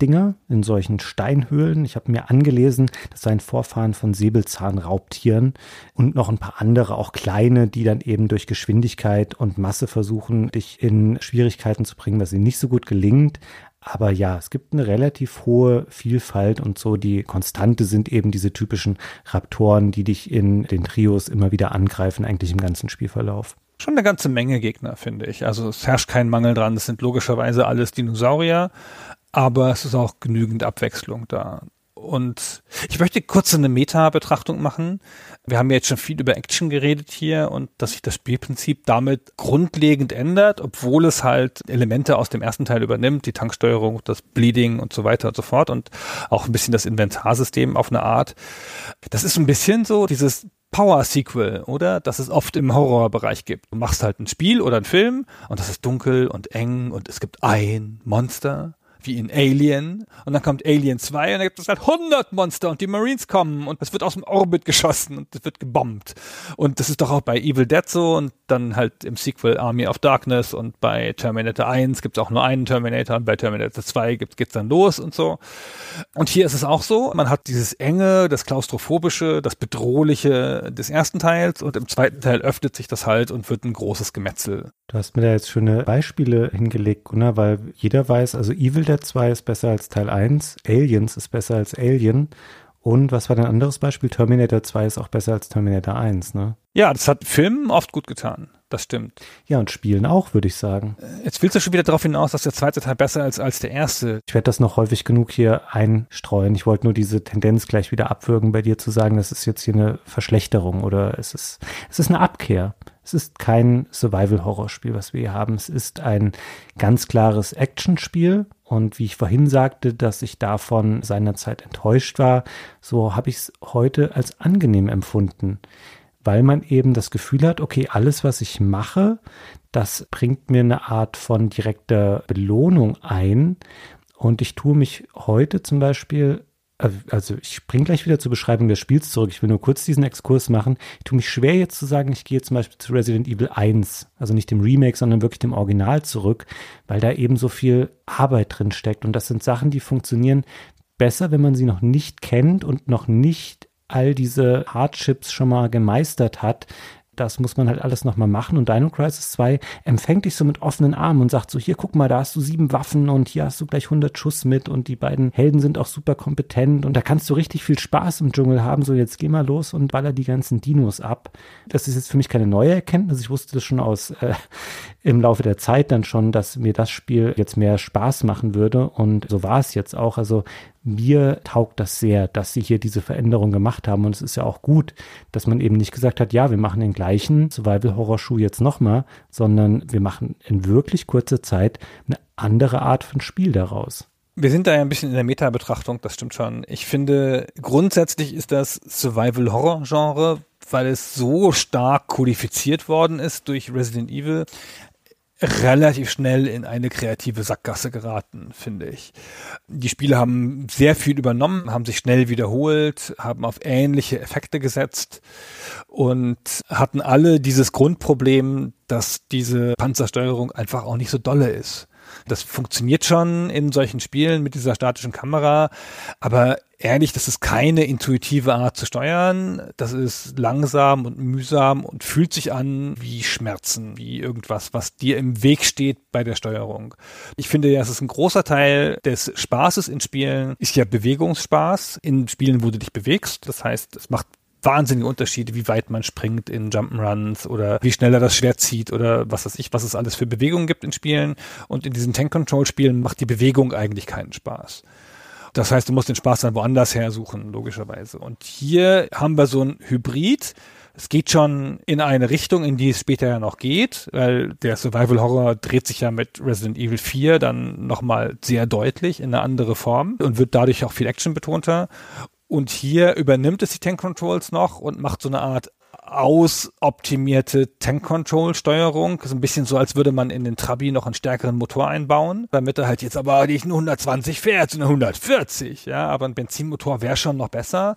Dinger in solchen Steinhöhlen. Ich habe mir angelesen, das seien Vorfahren von Säbelzahnraubtieren und noch ein paar andere, auch kleine, die dann eben durch Geschwindigkeit und Masse versuchen, dich in Schwierigkeiten zu bringen, was ihnen nicht so gut gelingt. Aber ja, es gibt eine relativ hohe Vielfalt und so die Konstante sind eben diese typischen Raptoren, die dich in den Trios immer wieder angreifen, eigentlich im ganzen Spielverlauf. Schon eine ganze Menge Gegner, finde ich. Also es herrscht kein Mangel dran. Das sind logischerweise alles Dinosaurier, aber es ist auch genügend Abwechslung da. Und ich möchte kurz eine Meta-Betrachtung machen. Wir haben ja jetzt schon viel über Action geredet hier und dass sich das Spielprinzip damit grundlegend ändert, obwohl es halt Elemente aus dem ersten Teil übernimmt, die Tanksteuerung, das Bleeding und so weiter und so fort und auch ein bisschen das Inventarsystem auf eine Art. Das ist ein bisschen so dieses Power-Sequel, oder? Das es oft im Horrorbereich gibt. Du machst halt ein Spiel oder einen Film und das ist dunkel und eng und es gibt ein Monster wie in Alien. Und dann kommt Alien 2 und da gibt es halt 100 Monster und die Marines kommen und es wird aus dem Orbit geschossen und es wird gebombt. Und das ist doch auch bei Evil Dead so und dann halt im Sequel Army of Darkness und bei Terminator 1 gibt es auch nur einen Terminator und bei Terminator 2 geht, geht's dann los und so. Und hier ist es auch so, man hat dieses enge, das klaustrophobische, das bedrohliche des ersten Teils und im zweiten Teil öffnet sich das halt und wird ein großes Gemetzel. Du hast mir da jetzt schöne Beispiele hingelegt, Gunnar, weil jeder weiß, also Evil Dead 2 ist besser als Teil 1, Aliens ist besser als Alien und was war dein anderes Beispiel? Terminator 2 ist auch besser als Terminator 1, ne? Ja, das hat Filmen oft gut getan. Das stimmt. Ja, und Spielen auch, würde ich sagen. Jetzt willst du schon wieder darauf hinaus, dass der zweite Teil besser ist als der erste. Ich werde das noch häufig genug hier einstreuen. Ich wollte nur diese Tendenz gleich wieder abwürgen, bei dir zu sagen, das ist jetzt hier eine Verschlechterung oder es ist, es ist eine Abkehr. Es ist kein Survival-Horror-Spiel, was wir hier haben. Es ist ein ganz klares Action-Spiel. Und wie ich vorhin sagte, dass ich davon seinerzeit enttäuscht war, so habe ich es heute als angenehm empfunden, weil man eben das Gefühl hat, okay, alles, was ich mache, das bringt mir eine Art von direkter Belohnung ein. Und ich tue mich heute zum Beispiel äh, also ich springe gleich wieder zur Beschreibung des Spiels zurück. Ich will nur kurz diesen Exkurs machen. Ich tue mich schwer jetzt zu sagen, ich gehe zum Beispiel zu Resident Evil 1, also nicht dem Remake, sondern wirklich dem Original zurück, weil da eben so viel Arbeit drin steckt. Und das sind Sachen, die funktionieren besser, wenn man sie noch nicht kennt und noch nicht all diese Hardships schon mal gemeistert hat, das muss man halt alles nochmal machen. Und Dino Crisis 2 empfängt dich so mit offenen Armen und sagt so, hier guck mal, da hast du sieben Waffen und hier hast du gleich 100 Schuss mit und die beiden Helden sind auch super kompetent und da kannst du richtig viel Spaß im Dschungel haben. So, jetzt geh mal los und baller die ganzen Dinos ab. Das ist jetzt für mich keine neue Erkenntnis. Ich wusste das schon aus äh, im Laufe der Zeit dann schon, dass mir das Spiel jetzt mehr Spaß machen würde und so war es jetzt auch. Also mir taugt das sehr, dass sie hier diese Veränderung gemacht haben. Und es ist ja auch gut, dass man eben nicht gesagt hat, ja, wir machen den gleichen Survival-Horror-Schuh jetzt nochmal, sondern wir machen in wirklich kurzer Zeit eine andere Art von Spiel daraus. Wir sind da ja ein bisschen in der Meta-Betrachtung, das stimmt schon. Ich finde, grundsätzlich ist das Survival-Horror-Genre, weil es so stark kodifiziert worden ist durch Resident Evil, relativ schnell in eine kreative Sackgasse geraten, finde ich. Die Spiele haben sehr viel übernommen, haben sich schnell wiederholt, haben auf ähnliche Effekte gesetzt und hatten alle dieses Grundproblem, dass diese Panzersteuerung einfach auch nicht so dolle ist. Das funktioniert schon in solchen Spielen mit dieser statischen Kamera, aber ehrlich, das ist keine intuitive Art zu steuern. Das ist langsam und mühsam und fühlt sich an wie Schmerzen, wie irgendwas, was dir im Weg steht bei der Steuerung. Ich finde ja, es ist ein großer Teil des Spaßes in Spielen, ist ja Bewegungsspaß in Spielen, wo du dich bewegst. Das heißt, es macht wahnsinnige Unterschiede, wie weit man springt in Jump'n'Runs oder wie schnell er das Schwert zieht oder was weiß ich, was es alles für Bewegungen gibt in Spielen. Und in diesen Tank-Control-Spielen macht die Bewegung eigentlich keinen Spaß. Das heißt, du musst den Spaß dann woanders her suchen, logischerweise. Und hier haben wir so ein Hybrid. Es geht schon in eine Richtung, in die es später ja noch geht, weil der Survival Horror dreht sich ja mit Resident Evil 4 dann nochmal sehr deutlich in eine andere Form und wird dadurch auch viel Action betonter. Und hier übernimmt es die Tank Controls noch und macht so eine Art ausoptimierte Tank-Control-Steuerung. So ein bisschen so, als würde man in den Trabi noch einen stärkeren Motor einbauen, damit er halt jetzt aber nicht nur 120 fährt, sondern 140. Ja, aber ein Benzinmotor wäre schon noch besser.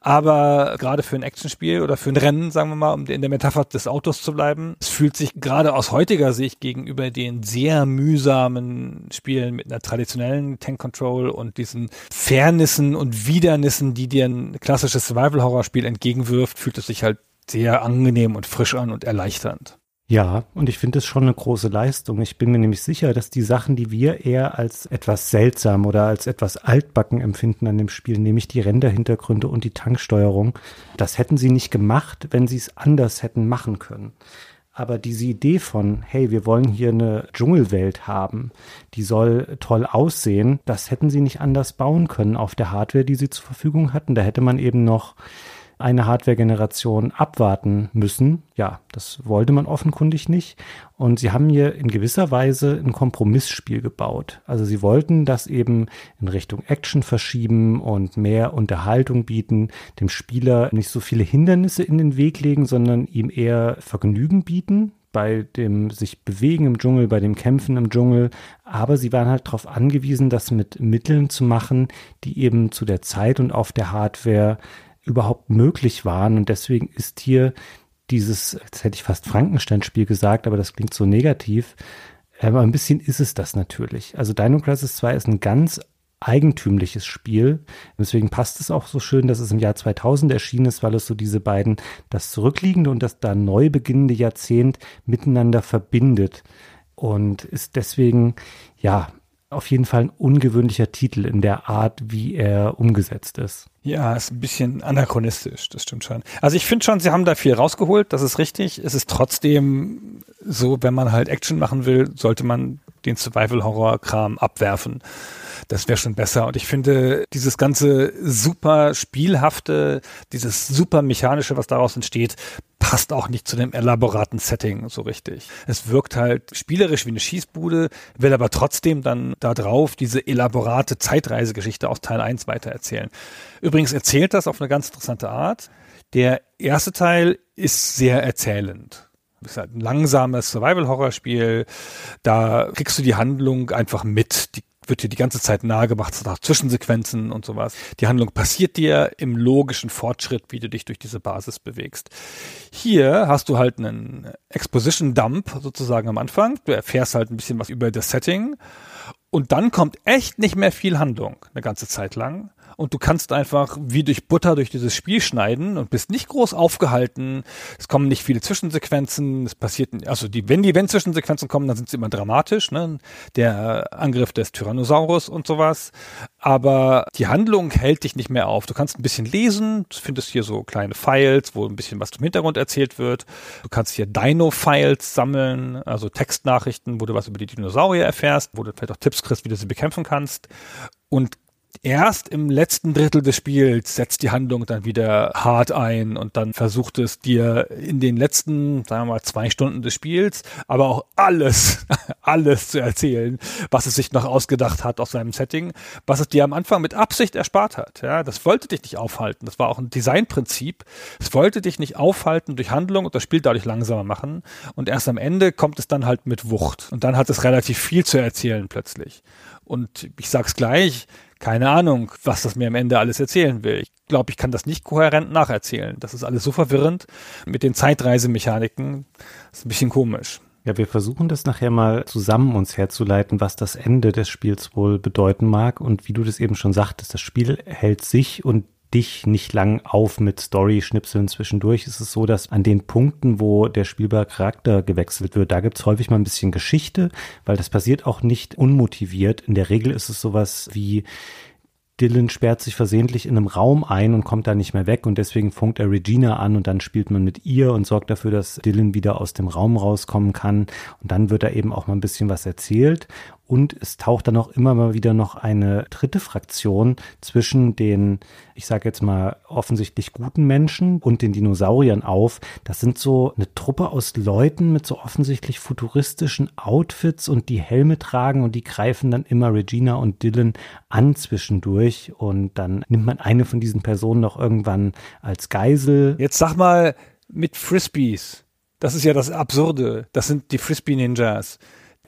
Aber gerade für ein Actionspiel oder für ein Rennen, sagen wir mal, um in der Metapher des Autos zu bleiben, es fühlt sich gerade aus heutiger Sicht gegenüber den sehr mühsamen Spielen mit einer traditionellen Tank-Control und diesen Fairnissen und Widernissen, die dir ein klassisches Survival-Horror-Spiel entgegenwirft, fühlt es sich halt sehr angenehm und frisch an und erleichternd. Ja, und ich finde es schon eine große Leistung. Ich bin mir nämlich sicher, dass die Sachen, die wir eher als etwas seltsam oder als etwas altbacken empfinden an dem Spiel, nämlich die Renderhintergründe und die Tanksteuerung, das hätten sie nicht gemacht, wenn sie es anders hätten machen können. Aber diese Idee von, hey, wir wollen hier eine Dschungelwelt haben, die soll toll aussehen, das hätten sie nicht anders bauen können auf der Hardware, die sie zur Verfügung hatten. Da hätte man eben noch eine Hardware-Generation abwarten müssen. Ja, das wollte man offenkundig nicht. Und sie haben hier in gewisser Weise ein Kompromissspiel gebaut. Also sie wollten das eben in Richtung Action verschieben und mehr Unterhaltung bieten, dem Spieler nicht so viele Hindernisse in den Weg legen, sondern ihm eher Vergnügen bieten bei dem sich bewegen im Dschungel, bei dem Kämpfen im Dschungel. Aber sie waren halt darauf angewiesen, das mit Mitteln zu machen, die eben zu der Zeit und auf der Hardware überhaupt möglich waren. Und deswegen ist hier dieses, jetzt hätte ich fast Frankenstein-Spiel gesagt, aber das klingt so negativ. Aber ein bisschen ist es das natürlich. Also Dino Crisis 2 ist ein ganz eigentümliches Spiel. Deswegen passt es auch so schön, dass es im Jahr 2000 erschienen ist, weil es so diese beiden, das zurückliegende und das da neu beginnende Jahrzehnt miteinander verbindet. Und ist deswegen, ja, auf jeden Fall ein ungewöhnlicher Titel in der Art, wie er umgesetzt ist. Ja, ist ein bisschen anachronistisch, das stimmt schon. Also ich finde schon, sie haben da viel rausgeholt, das ist richtig. Es ist trotzdem so, wenn man halt Action machen will, sollte man den Survival-Horror-Kram abwerfen. Das wäre schon besser. Und ich finde, dieses ganze super spielhafte, dieses super mechanische, was daraus entsteht, passt auch nicht zu dem elaboraten Setting so richtig. Es wirkt halt spielerisch wie eine Schießbude, will aber trotzdem dann da drauf diese elaborate Zeitreisegeschichte aus Teil 1 weitererzählen. Übrigens erzählt das auf eine ganz interessante Art. Der erste Teil ist sehr erzählend. Ist halt ein langsames Survival-Horror-Spiel. Da kriegst du die Handlung einfach mit. Die wird dir die ganze Zeit nahegebracht, es hat Zwischensequenzen und sowas. Die Handlung passiert dir im logischen Fortschritt, wie du dich durch diese Basis bewegst. Hier hast du halt einen Exposition Dump sozusagen am Anfang. Du erfährst halt ein bisschen was über das Setting. Und dann kommt echt nicht mehr viel Handlung, eine ganze Zeit lang und du kannst einfach wie durch Butter durch dieses Spiel schneiden und bist nicht groß aufgehalten. Es kommen nicht viele Zwischensequenzen. Es passiert, also die, wenn die wenn Zwischensequenzen kommen, dann sind sie immer dramatisch. Ne? Der Angriff des Tyrannosaurus und sowas. Aber die Handlung hält dich nicht mehr auf. Du kannst ein bisschen lesen. Du findest hier so kleine Files, wo ein bisschen was zum Hintergrund erzählt wird. Du kannst hier Dino-Files sammeln, also Textnachrichten, wo du was über die Dinosaurier erfährst, wo du vielleicht auch Tipps kriegst, wie du sie bekämpfen kannst. Und erst im letzten Drittel des Spiels setzt die Handlung dann wieder hart ein und dann versucht es dir in den letzten, sagen wir mal, zwei Stunden des Spiels, aber auch alles, *laughs* alles zu erzählen, was es sich noch ausgedacht hat aus seinem Setting, was es dir am Anfang mit Absicht erspart hat. Ja, das wollte dich nicht aufhalten. Das war auch ein Designprinzip. Es wollte dich nicht aufhalten durch Handlung und das Spiel dadurch langsamer machen. Und erst am Ende kommt es dann halt mit Wucht. Und dann hat es relativ viel zu erzählen plötzlich. Und ich sag's gleich, keine Ahnung, was das mir am Ende alles erzählen will. Ich glaube, ich kann das nicht kohärent nacherzählen. Das ist alles so verwirrend mit den Zeitreisemechaniken. Das ist ein bisschen komisch. Ja, wir versuchen das nachher mal zusammen uns herzuleiten, was das Ende des Spiels wohl bedeuten mag. Und wie du das eben schon sagtest, das Spiel hält sich und dich nicht lang auf mit Story-Schnipseln zwischendurch. Es ist so, dass an den Punkten, wo der spielbare Charakter gewechselt wird, da gibt's häufig mal ein bisschen Geschichte, weil das passiert auch nicht unmotiviert. In der Regel ist es sowas wie, Dylan sperrt sich versehentlich in einem Raum ein und kommt da nicht mehr weg und deswegen funkt er Regina an und dann spielt man mit ihr und sorgt dafür, dass Dylan wieder aus dem Raum rauskommen kann und dann wird da eben auch mal ein bisschen was erzählt und es taucht dann auch immer mal wieder noch eine dritte Fraktion zwischen den, ich sage jetzt mal, offensichtlich guten Menschen und den Dinosauriern auf. Das sind so eine Truppe aus Leuten mit so offensichtlich futuristischen Outfits und die Helme tragen und die greifen dann immer Regina und Dylan an zwischendurch und dann nimmt man eine von diesen Personen noch irgendwann als Geisel. Jetzt sag mal mit Frisbees. Das ist ja das Absurde. Das sind die Frisbee-Ninjas.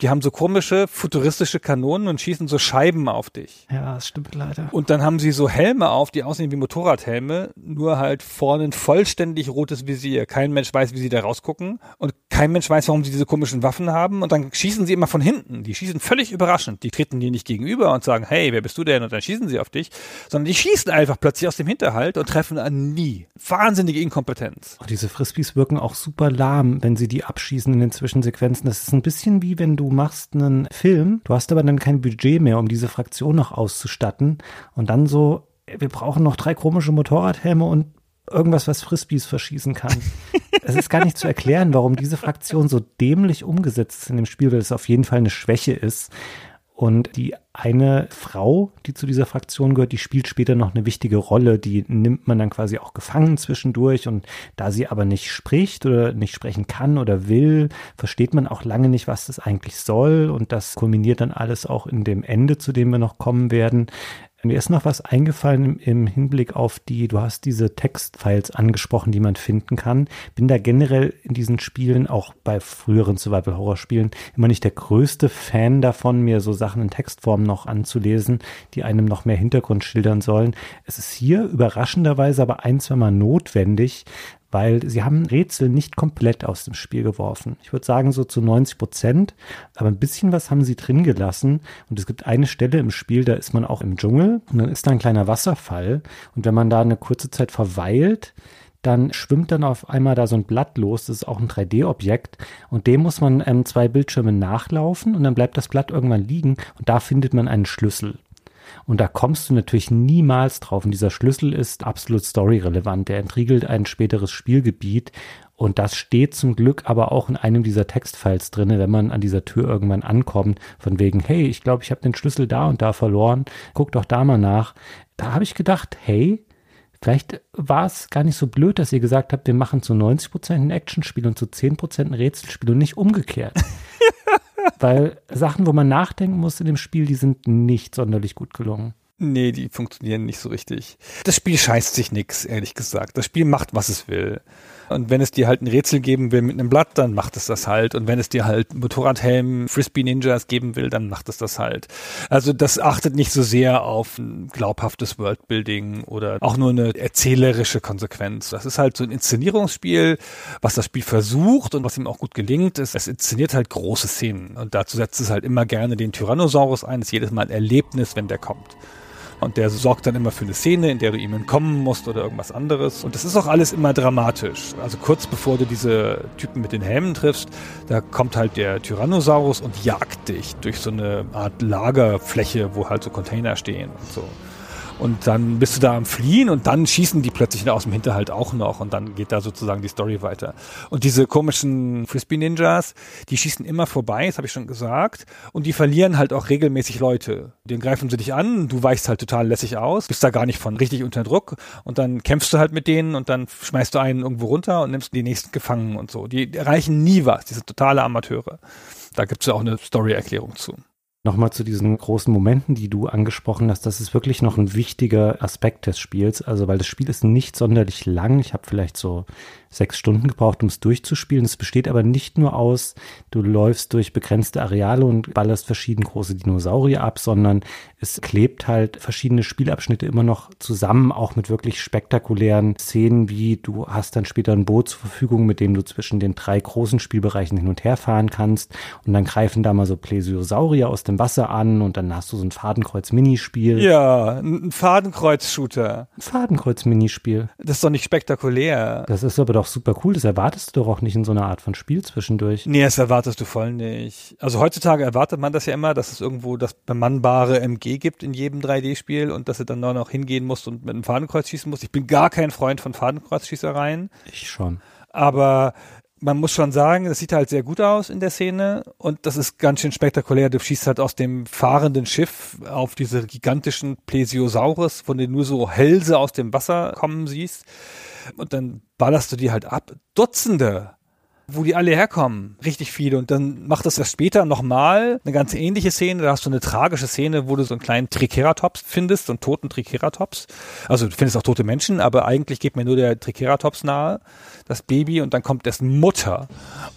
Die haben so komische futuristische Kanonen und schießen so Scheiben auf dich. Ja, das stimmt leider. Und dann haben sie so Helme auf, die aussehen wie Motorradhelme, nur halt vorne ein vollständig rotes Visier. Kein Mensch weiß, wie sie da rausgucken und kein Mensch weiß, warum sie diese komischen Waffen haben und dann schießen sie immer von hinten. Die schießen völlig überraschend. Die treten dir nicht gegenüber und sagen, hey, wer bist du denn? Und dann schießen sie auf dich, sondern die schießen einfach plötzlich aus dem Hinterhalt und treffen an nie. Wahnsinnige Inkompetenz. Oh, diese Frisbees wirken auch super lahm, wenn sie die abschießen in den Zwischensequenzen. Das ist ein bisschen wie wenn du machst einen Film, du hast aber dann kein Budget mehr, um diese Fraktion noch auszustatten und dann so, wir brauchen noch drei komische Motorradhelme und irgendwas, was Frisbees verschießen kann. *laughs* es ist gar nicht zu erklären, warum diese Fraktion so dämlich umgesetzt ist in dem Spiel, weil es auf jeden Fall eine Schwäche ist. Und die eine Frau, die zu dieser Fraktion gehört, die spielt später noch eine wichtige Rolle. Die nimmt man dann quasi auch gefangen zwischendurch. Und da sie aber nicht spricht oder nicht sprechen kann oder will, versteht man auch lange nicht, was das eigentlich soll. Und das kulminiert dann alles auch in dem Ende, zu dem wir noch kommen werden. Mir ist noch was eingefallen im Hinblick auf die, du hast diese Textfiles angesprochen, die man finden kann. Bin da generell in diesen Spielen, auch bei früheren Survival-Horror-Spielen, immer nicht der größte Fan davon, mir so Sachen in Textform noch anzulesen, die einem noch mehr Hintergrund schildern sollen. Es ist hier überraschenderweise aber ein, zwei Mal notwendig, weil sie haben Rätsel nicht komplett aus dem Spiel geworfen. Ich würde sagen so zu 90 Prozent, aber ein bisschen was haben sie drin gelassen. Und es gibt eine Stelle im Spiel, da ist man auch im Dschungel und dann ist da ein kleiner Wasserfall. Und wenn man da eine kurze Zeit verweilt, dann schwimmt dann auf einmal da so ein Blatt los, das ist auch ein 3D-Objekt und dem muss man ähm, zwei Bildschirme nachlaufen und dann bleibt das Blatt irgendwann liegen und da findet man einen Schlüssel. Und da kommst du natürlich niemals drauf. Und dieser Schlüssel ist absolut storyrelevant. Der entriegelt ein späteres Spielgebiet. Und das steht zum Glück aber auch in einem dieser Textfiles drinne, wenn man an dieser Tür irgendwann ankommt, von wegen, hey, ich glaube, ich habe den Schlüssel da und da verloren. Guck doch da mal nach. Da habe ich gedacht, hey, Vielleicht war es gar nicht so blöd, dass ihr gesagt habt, wir machen zu 90 Prozent ein Actionspiel und zu 10 Prozent ein Rätselspiel und nicht umgekehrt. *laughs* Weil Sachen, wo man nachdenken muss in dem Spiel, die sind nicht sonderlich gut gelungen. Nee, die funktionieren nicht so richtig. Das Spiel scheißt sich nix, ehrlich gesagt. Das Spiel macht, was es will. Und wenn es dir halt ein Rätsel geben will mit einem Blatt, dann macht es das halt. Und wenn es dir halt Motorradhelm, Frisbee Ninjas geben will, dann macht es das halt. Also das achtet nicht so sehr auf ein glaubhaftes Worldbuilding oder auch nur eine erzählerische Konsequenz. Das ist halt so ein Inszenierungsspiel, was das Spiel versucht und was ihm auch gut gelingt, ist, es inszeniert halt große Szenen. Und dazu setzt es halt immer gerne den Tyrannosaurus ein. Das ist jedes Mal ein Erlebnis, wenn der kommt. Und der sorgt dann immer für eine Szene, in der du ihm entkommen musst oder irgendwas anderes. Und das ist auch alles immer dramatisch. Also kurz bevor du diese Typen mit den Helmen triffst, da kommt halt der Tyrannosaurus und jagt dich durch so eine Art Lagerfläche, wo halt so Container stehen und so. Und dann bist du da am Fliehen und dann schießen die plötzlich aus dem Hinterhalt auch noch und dann geht da sozusagen die Story weiter. Und diese komischen Frisbee-Ninjas, die schießen immer vorbei, das habe ich schon gesagt, und die verlieren halt auch regelmäßig Leute. Den greifen sie dich an, du weichst halt total lässig aus, bist da gar nicht von richtig unter Druck und dann kämpfst du halt mit denen und dann schmeißt du einen irgendwo runter und nimmst die nächsten gefangen und so. Die erreichen nie was, diese totale Amateure. Da gibt es ja auch eine Story-Erklärung zu. Nochmal zu diesen großen Momenten, die du angesprochen hast, das ist wirklich noch ein wichtiger Aspekt des Spiels. Also, weil das Spiel ist nicht sonderlich lang. Ich habe vielleicht so sechs Stunden gebraucht, um es durchzuspielen. Es besteht aber nicht nur aus, du läufst durch begrenzte Areale und ballerst verschiedene große Dinosaurier ab, sondern es klebt halt verschiedene Spielabschnitte immer noch zusammen, auch mit wirklich spektakulären Szenen, wie du hast dann später ein Boot zur Verfügung, mit dem du zwischen den drei großen Spielbereichen hin und her fahren kannst. Und dann greifen da mal so Plesiosaurier aus dem Wasser an und dann hast du so ein Fadenkreuz-Minispiel. Ja, ein Fadenkreuz-Shooter. Ein Fadenkreuz-Minispiel. Das ist doch nicht spektakulär. Das ist aber doch super cool. Das erwartest du doch auch nicht in so einer Art von Spiel zwischendurch. Nee, das erwartest du voll nicht. Also heutzutage erwartet man das ja immer, dass es irgendwo das bemannbare MG gibt in jedem 3D-Spiel und dass du dann noch hingehen musst und mit einem Fadenkreuz schießen musst. Ich bin gar kein Freund von Fadenkreuzschießereien. Ich schon. Aber man muss schon sagen, das sieht halt sehr gut aus in der Szene und das ist ganz schön spektakulär. Du schießt halt aus dem fahrenden Schiff auf diese gigantischen Plesiosaurus, von denen nur so Hälse aus dem Wasser kommen siehst. Und dann ballerst du die halt ab. Dutzende wo die alle herkommen. Richtig viele. Und dann macht das ja später nochmal eine ganz ähnliche Szene. Da hast du eine tragische Szene, wo du so einen kleinen Triceratops findest, so einen toten Triceratops. Also du findest auch tote Menschen, aber eigentlich geht mir nur der Triceratops nahe, das Baby, und dann kommt dessen Mutter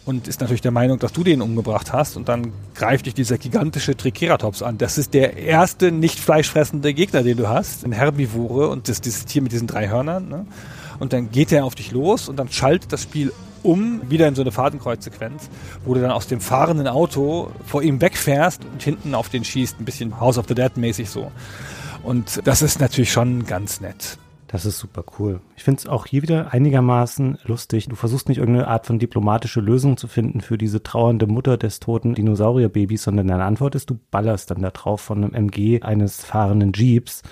und ist natürlich der Meinung, dass du den umgebracht hast. Und dann greift dich dieser gigantische Triceratops an. Das ist der erste nicht fleischfressende Gegner, den du hast. Ein Herbivore und das, dieses Tier mit diesen drei Hörnern. Ne? Und dann geht er auf dich los und dann schaltet das Spiel um, wieder in so eine Fadenkreuzsequenz, wo du dann aus dem fahrenden Auto vor ihm wegfährst und hinten auf den schießt, ein bisschen House of the Dead mäßig so. Und das ist natürlich schon ganz nett. Das ist super cool. Ich finde es auch hier wieder einigermaßen lustig. Du versuchst nicht irgendeine Art von diplomatische Lösung zu finden für diese trauernde Mutter des toten Dinosaurierbabys, sondern deine Antwort ist, du ballerst dann da drauf von einem MG eines fahrenden Jeeps.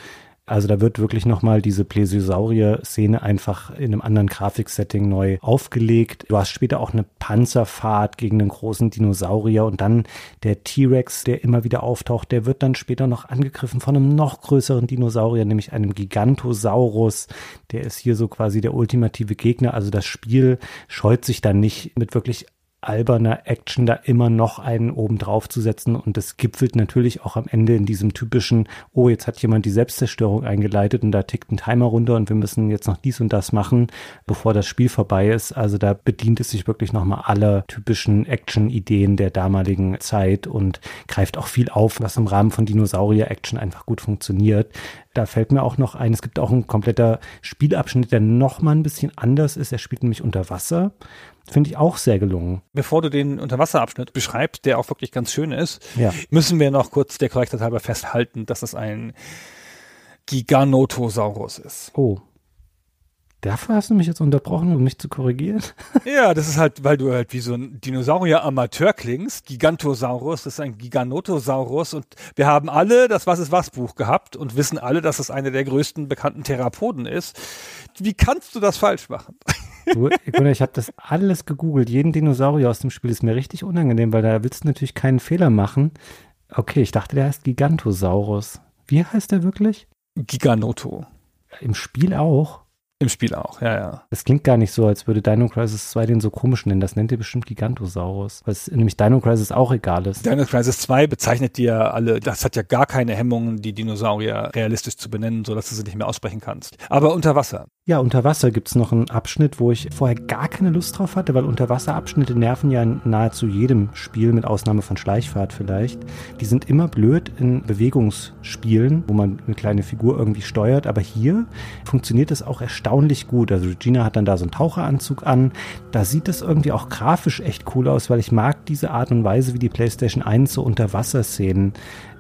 Also da wird wirklich nochmal diese Plesiosaurier-Szene einfach in einem anderen Grafiksetting neu aufgelegt. Du hast später auch eine Panzerfahrt gegen einen großen Dinosaurier und dann der T-Rex, der immer wieder auftaucht, der wird dann später noch angegriffen von einem noch größeren Dinosaurier, nämlich einem Gigantosaurus. Der ist hier so quasi der ultimative Gegner. Also das Spiel scheut sich dann nicht mit wirklich alberner Action da immer noch einen oben drauf zu setzen und das gipfelt natürlich auch am Ende in diesem typischen, oh, jetzt hat jemand die Selbstzerstörung eingeleitet und da tickt ein Timer runter und wir müssen jetzt noch dies und das machen, bevor das Spiel vorbei ist. Also da bedient es sich wirklich nochmal aller typischen Action-Ideen der damaligen Zeit und greift auch viel auf, was im Rahmen von Dinosaurier-Action einfach gut funktioniert. Da fällt mir auch noch ein, es gibt auch ein kompletter Spielabschnitt, der noch mal ein bisschen anders ist. Er spielt nämlich unter Wasser. Finde ich auch sehr gelungen. Bevor du den Unterwasserabschnitt beschreibst, der auch wirklich ganz schön ist, Ja. müssen wir noch kurz der Korrektheit halber festhalten, dass es ein Giganotosaurus ist. Oh. Dafür hast du mich jetzt unterbrochen, um mich zu korrigieren? *laughs* Ja, das ist halt, weil du halt wie so ein Dinosaurier-Amateur klingst. Gigantosaurus das ist ein Giganotosaurus und wir haben alle das Was ist was Buch gehabt und wissen alle, dass es eine der größten bekannten Therapoden ist. Wie kannst du das falsch machen? *laughs* Du, ich habe das alles gegoogelt. Jeden Dinosaurier aus dem Spiel ist mir richtig unangenehm, weil da willst du natürlich keinen Fehler machen. Okay, ich dachte, der heißt Gigantosaurus. Wie heißt der wirklich? Giganoto. Im Spiel auch. Im Spiel auch, ja, ja. Das klingt gar nicht so, als würde Dino Crisis 2 den so komisch nennen. Das nennt ihr bestimmt Gigantosaurus. Es nämlich Dino Crisis auch egal ist. Dino Crisis 2 bezeichnet die ja alle, das hat ja gar keine Hemmungen, die Dinosaurier realistisch zu benennen, sodass du sie nicht mehr aussprechen kannst. Aber unter Wasser. Ja, unter Wasser gibt's noch einen Abschnitt, wo ich vorher gar keine Lust drauf hatte, weil Unterwasserabschnitte nerven ja in nahezu jedem Spiel, mit Ausnahme von Schleichfahrt vielleicht. Die sind immer blöd in Bewegungsspielen, wo man eine kleine Figur irgendwie steuert, aber hier funktioniert es auch erstaunlich gut. Also Regina hat dann da so einen Taucheranzug an. Da sieht es irgendwie auch grafisch echt cool aus, weil ich mag diese Art und Weise, wie die PlayStation 1 so Unterwasserszenen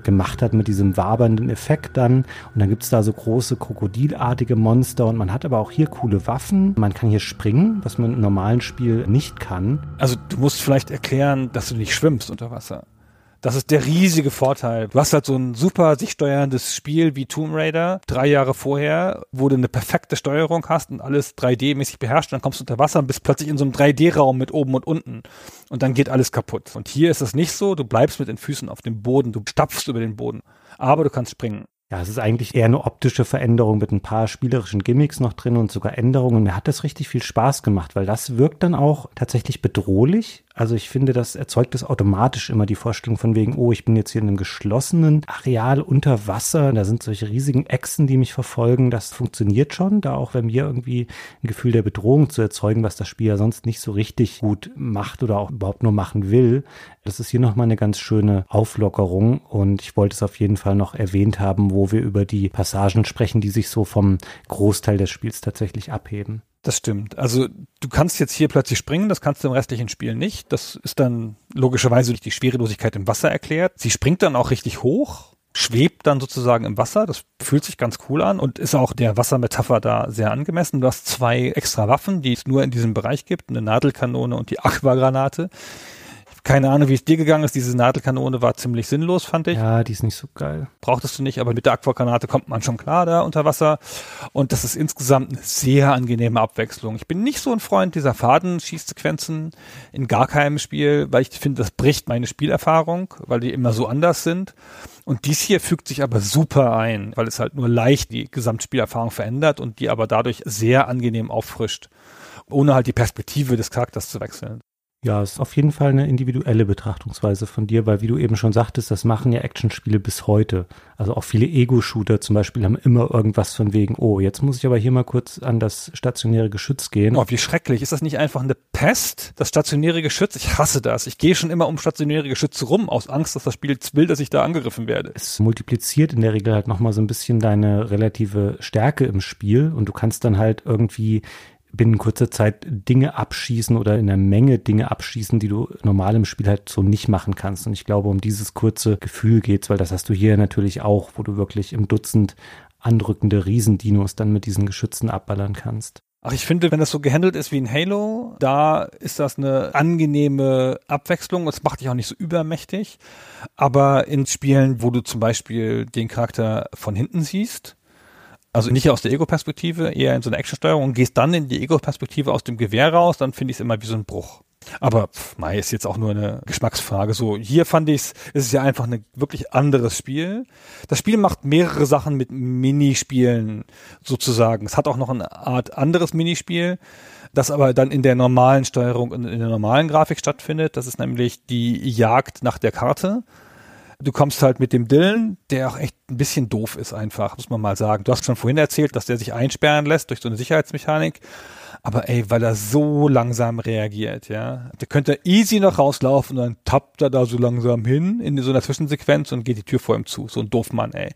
gemacht hat mit diesem wabernden Effekt dann. Und dann gibt's da so große krokodilartige Monster und man hat aber auch hier coole Waffen. Man kann hier springen, was man im normalen Spiel nicht kann. Also du musst vielleicht erklären, dass du nicht schwimmst unter Wasser. Das ist der riesige Vorteil. Du hast halt so ein super sich steuerndes Spiel wie Tomb Raider drei Jahre vorher, wo du eine perfekte Steuerung hast und alles 3D-mäßig beherrscht. Dann kommst du unter Wasser und bist plötzlich in so einem 3D-Raum mit oben und unten. Und dann geht alles kaputt. Und hier ist es nicht so. Du bleibst mit den Füßen auf dem Boden. Du stapfst über den Boden. Aber du kannst springen. Ja, es ist eigentlich eher eine optische Veränderung mit ein paar spielerischen Gimmicks noch drin und sogar Änderungen. Mir hat das richtig viel Spaß gemacht, weil das wirkt dann auch tatsächlich bedrohlich. Also ich finde, das erzeugt es automatisch immer die Vorstellung von wegen, oh, ich bin jetzt hier in einem geschlossenen Areal unter Wasser. Da sind solche riesigen Echsen, die mich verfolgen. Das funktioniert schon, da auch bei mir irgendwie ein Gefühl der Bedrohung zu erzeugen, was das Spiel ja sonst nicht so richtig gut macht oder auch überhaupt nur machen will. Das ist hier nochmal eine ganz schöne Auflockerung und ich wollte es auf jeden Fall noch erwähnt haben, wo wir über die Passagen sprechen, die sich so vom Großteil des Spiels tatsächlich abheben. Das stimmt. Also du kannst jetzt hier plötzlich springen, das kannst du im restlichen Spiel nicht. Das ist dann logischerweise durch die Schwerelosigkeit im Wasser erklärt. Sie springt dann auch richtig hoch, schwebt dann sozusagen im Wasser. Das fühlt sich ganz cool an und ist auch der Wassermetapher da sehr angemessen. Du hast zwei extra Waffen, die es nur in diesem Bereich gibt, eine Nadelkanone und die Aquagranate. Keine Ahnung, wie es dir gegangen ist. Diese Nadelkanone war ziemlich sinnlos, fand ich. Ja, die ist nicht so geil. brauchtest du nicht, aber mit der Aquagranate kommt man schon klar da unter Wasser. Und das ist insgesamt eine sehr angenehme Abwechslung. Ich bin nicht so ein Freund dieser Fadenschießsequenzen in gar keinem Spiel, weil ich finde, das bricht meine Spielerfahrung, weil die immer so anders sind. Und dies hier fügt sich aber super ein, weil es halt nur leicht die Gesamtspielerfahrung verändert und die aber dadurch sehr angenehm auffrischt, ohne halt die Perspektive des Charakters zu wechseln. Ja, ist auf jeden Fall eine individuelle Betrachtungsweise von dir, weil wie du eben schon sagtest, das machen ja Actionspiele bis heute. Also auch viele Ego-Shooter zum Beispiel haben immer irgendwas von wegen, oh, jetzt muss ich aber hier mal kurz an das stationäre Geschütz gehen. Oh, wie schrecklich. Ist das nicht einfach eine Pest? Das stationäre Geschütz? Ich hasse das. Ich gehe schon immer um stationäre Geschütze rum, aus Angst, dass das Spiel will, dass ich da angegriffen werde. Es multipliziert in der Regel halt nochmal so ein bisschen deine relative Stärke im Spiel und du kannst dann halt irgendwie binnen kurzer Zeit Dinge abschießen oder in der Menge Dinge abschießen, die du normal im Spiel halt so nicht machen kannst. Und ich glaube, um dieses kurze Gefühl geht's, weil das hast du hier natürlich auch, wo du wirklich im Dutzend andrückende Riesendinos dann mit diesen Geschützen abballern kannst. Ach, ich finde, wenn das so gehandelt ist wie in Halo, da ist das eine angenehme Abwechslung. Es macht dich auch nicht so übermächtig. Aber in Spielen, wo du zum Beispiel den Charakter von hinten siehst, also nicht aus der Ego-Perspektive, eher in so einer Actionsteuerung und gehst dann in die Ego-Perspektive aus dem Gewehr raus, dann finde ich es immer wie so ein Bruch. Aber pff, Mai ist jetzt auch nur eine Geschmacksfrage. So, hier fand ich es, es ist ja einfach ein wirklich anderes Spiel. Das Spiel macht mehrere Sachen mit Minispielen sozusagen. Es hat auch noch eine Art anderes Minispiel, das aber dann in der normalen Steuerung und in der normalen Grafik stattfindet. Das ist nämlich die Jagd nach der Karte. Du kommst halt mit dem Dylan, der auch echt ein bisschen doof ist einfach, muss man mal sagen. Du hast schon vorhin erzählt, dass der sich einsperren lässt durch so eine Sicherheitsmechanik. Aber ey, weil er so langsam reagiert, ja. Der könnte easy noch rauslaufen und dann tappt er da so langsam hin in so einer Zwischensequenz und geht die Tür vor ihm zu. So ein Doofmann, ey.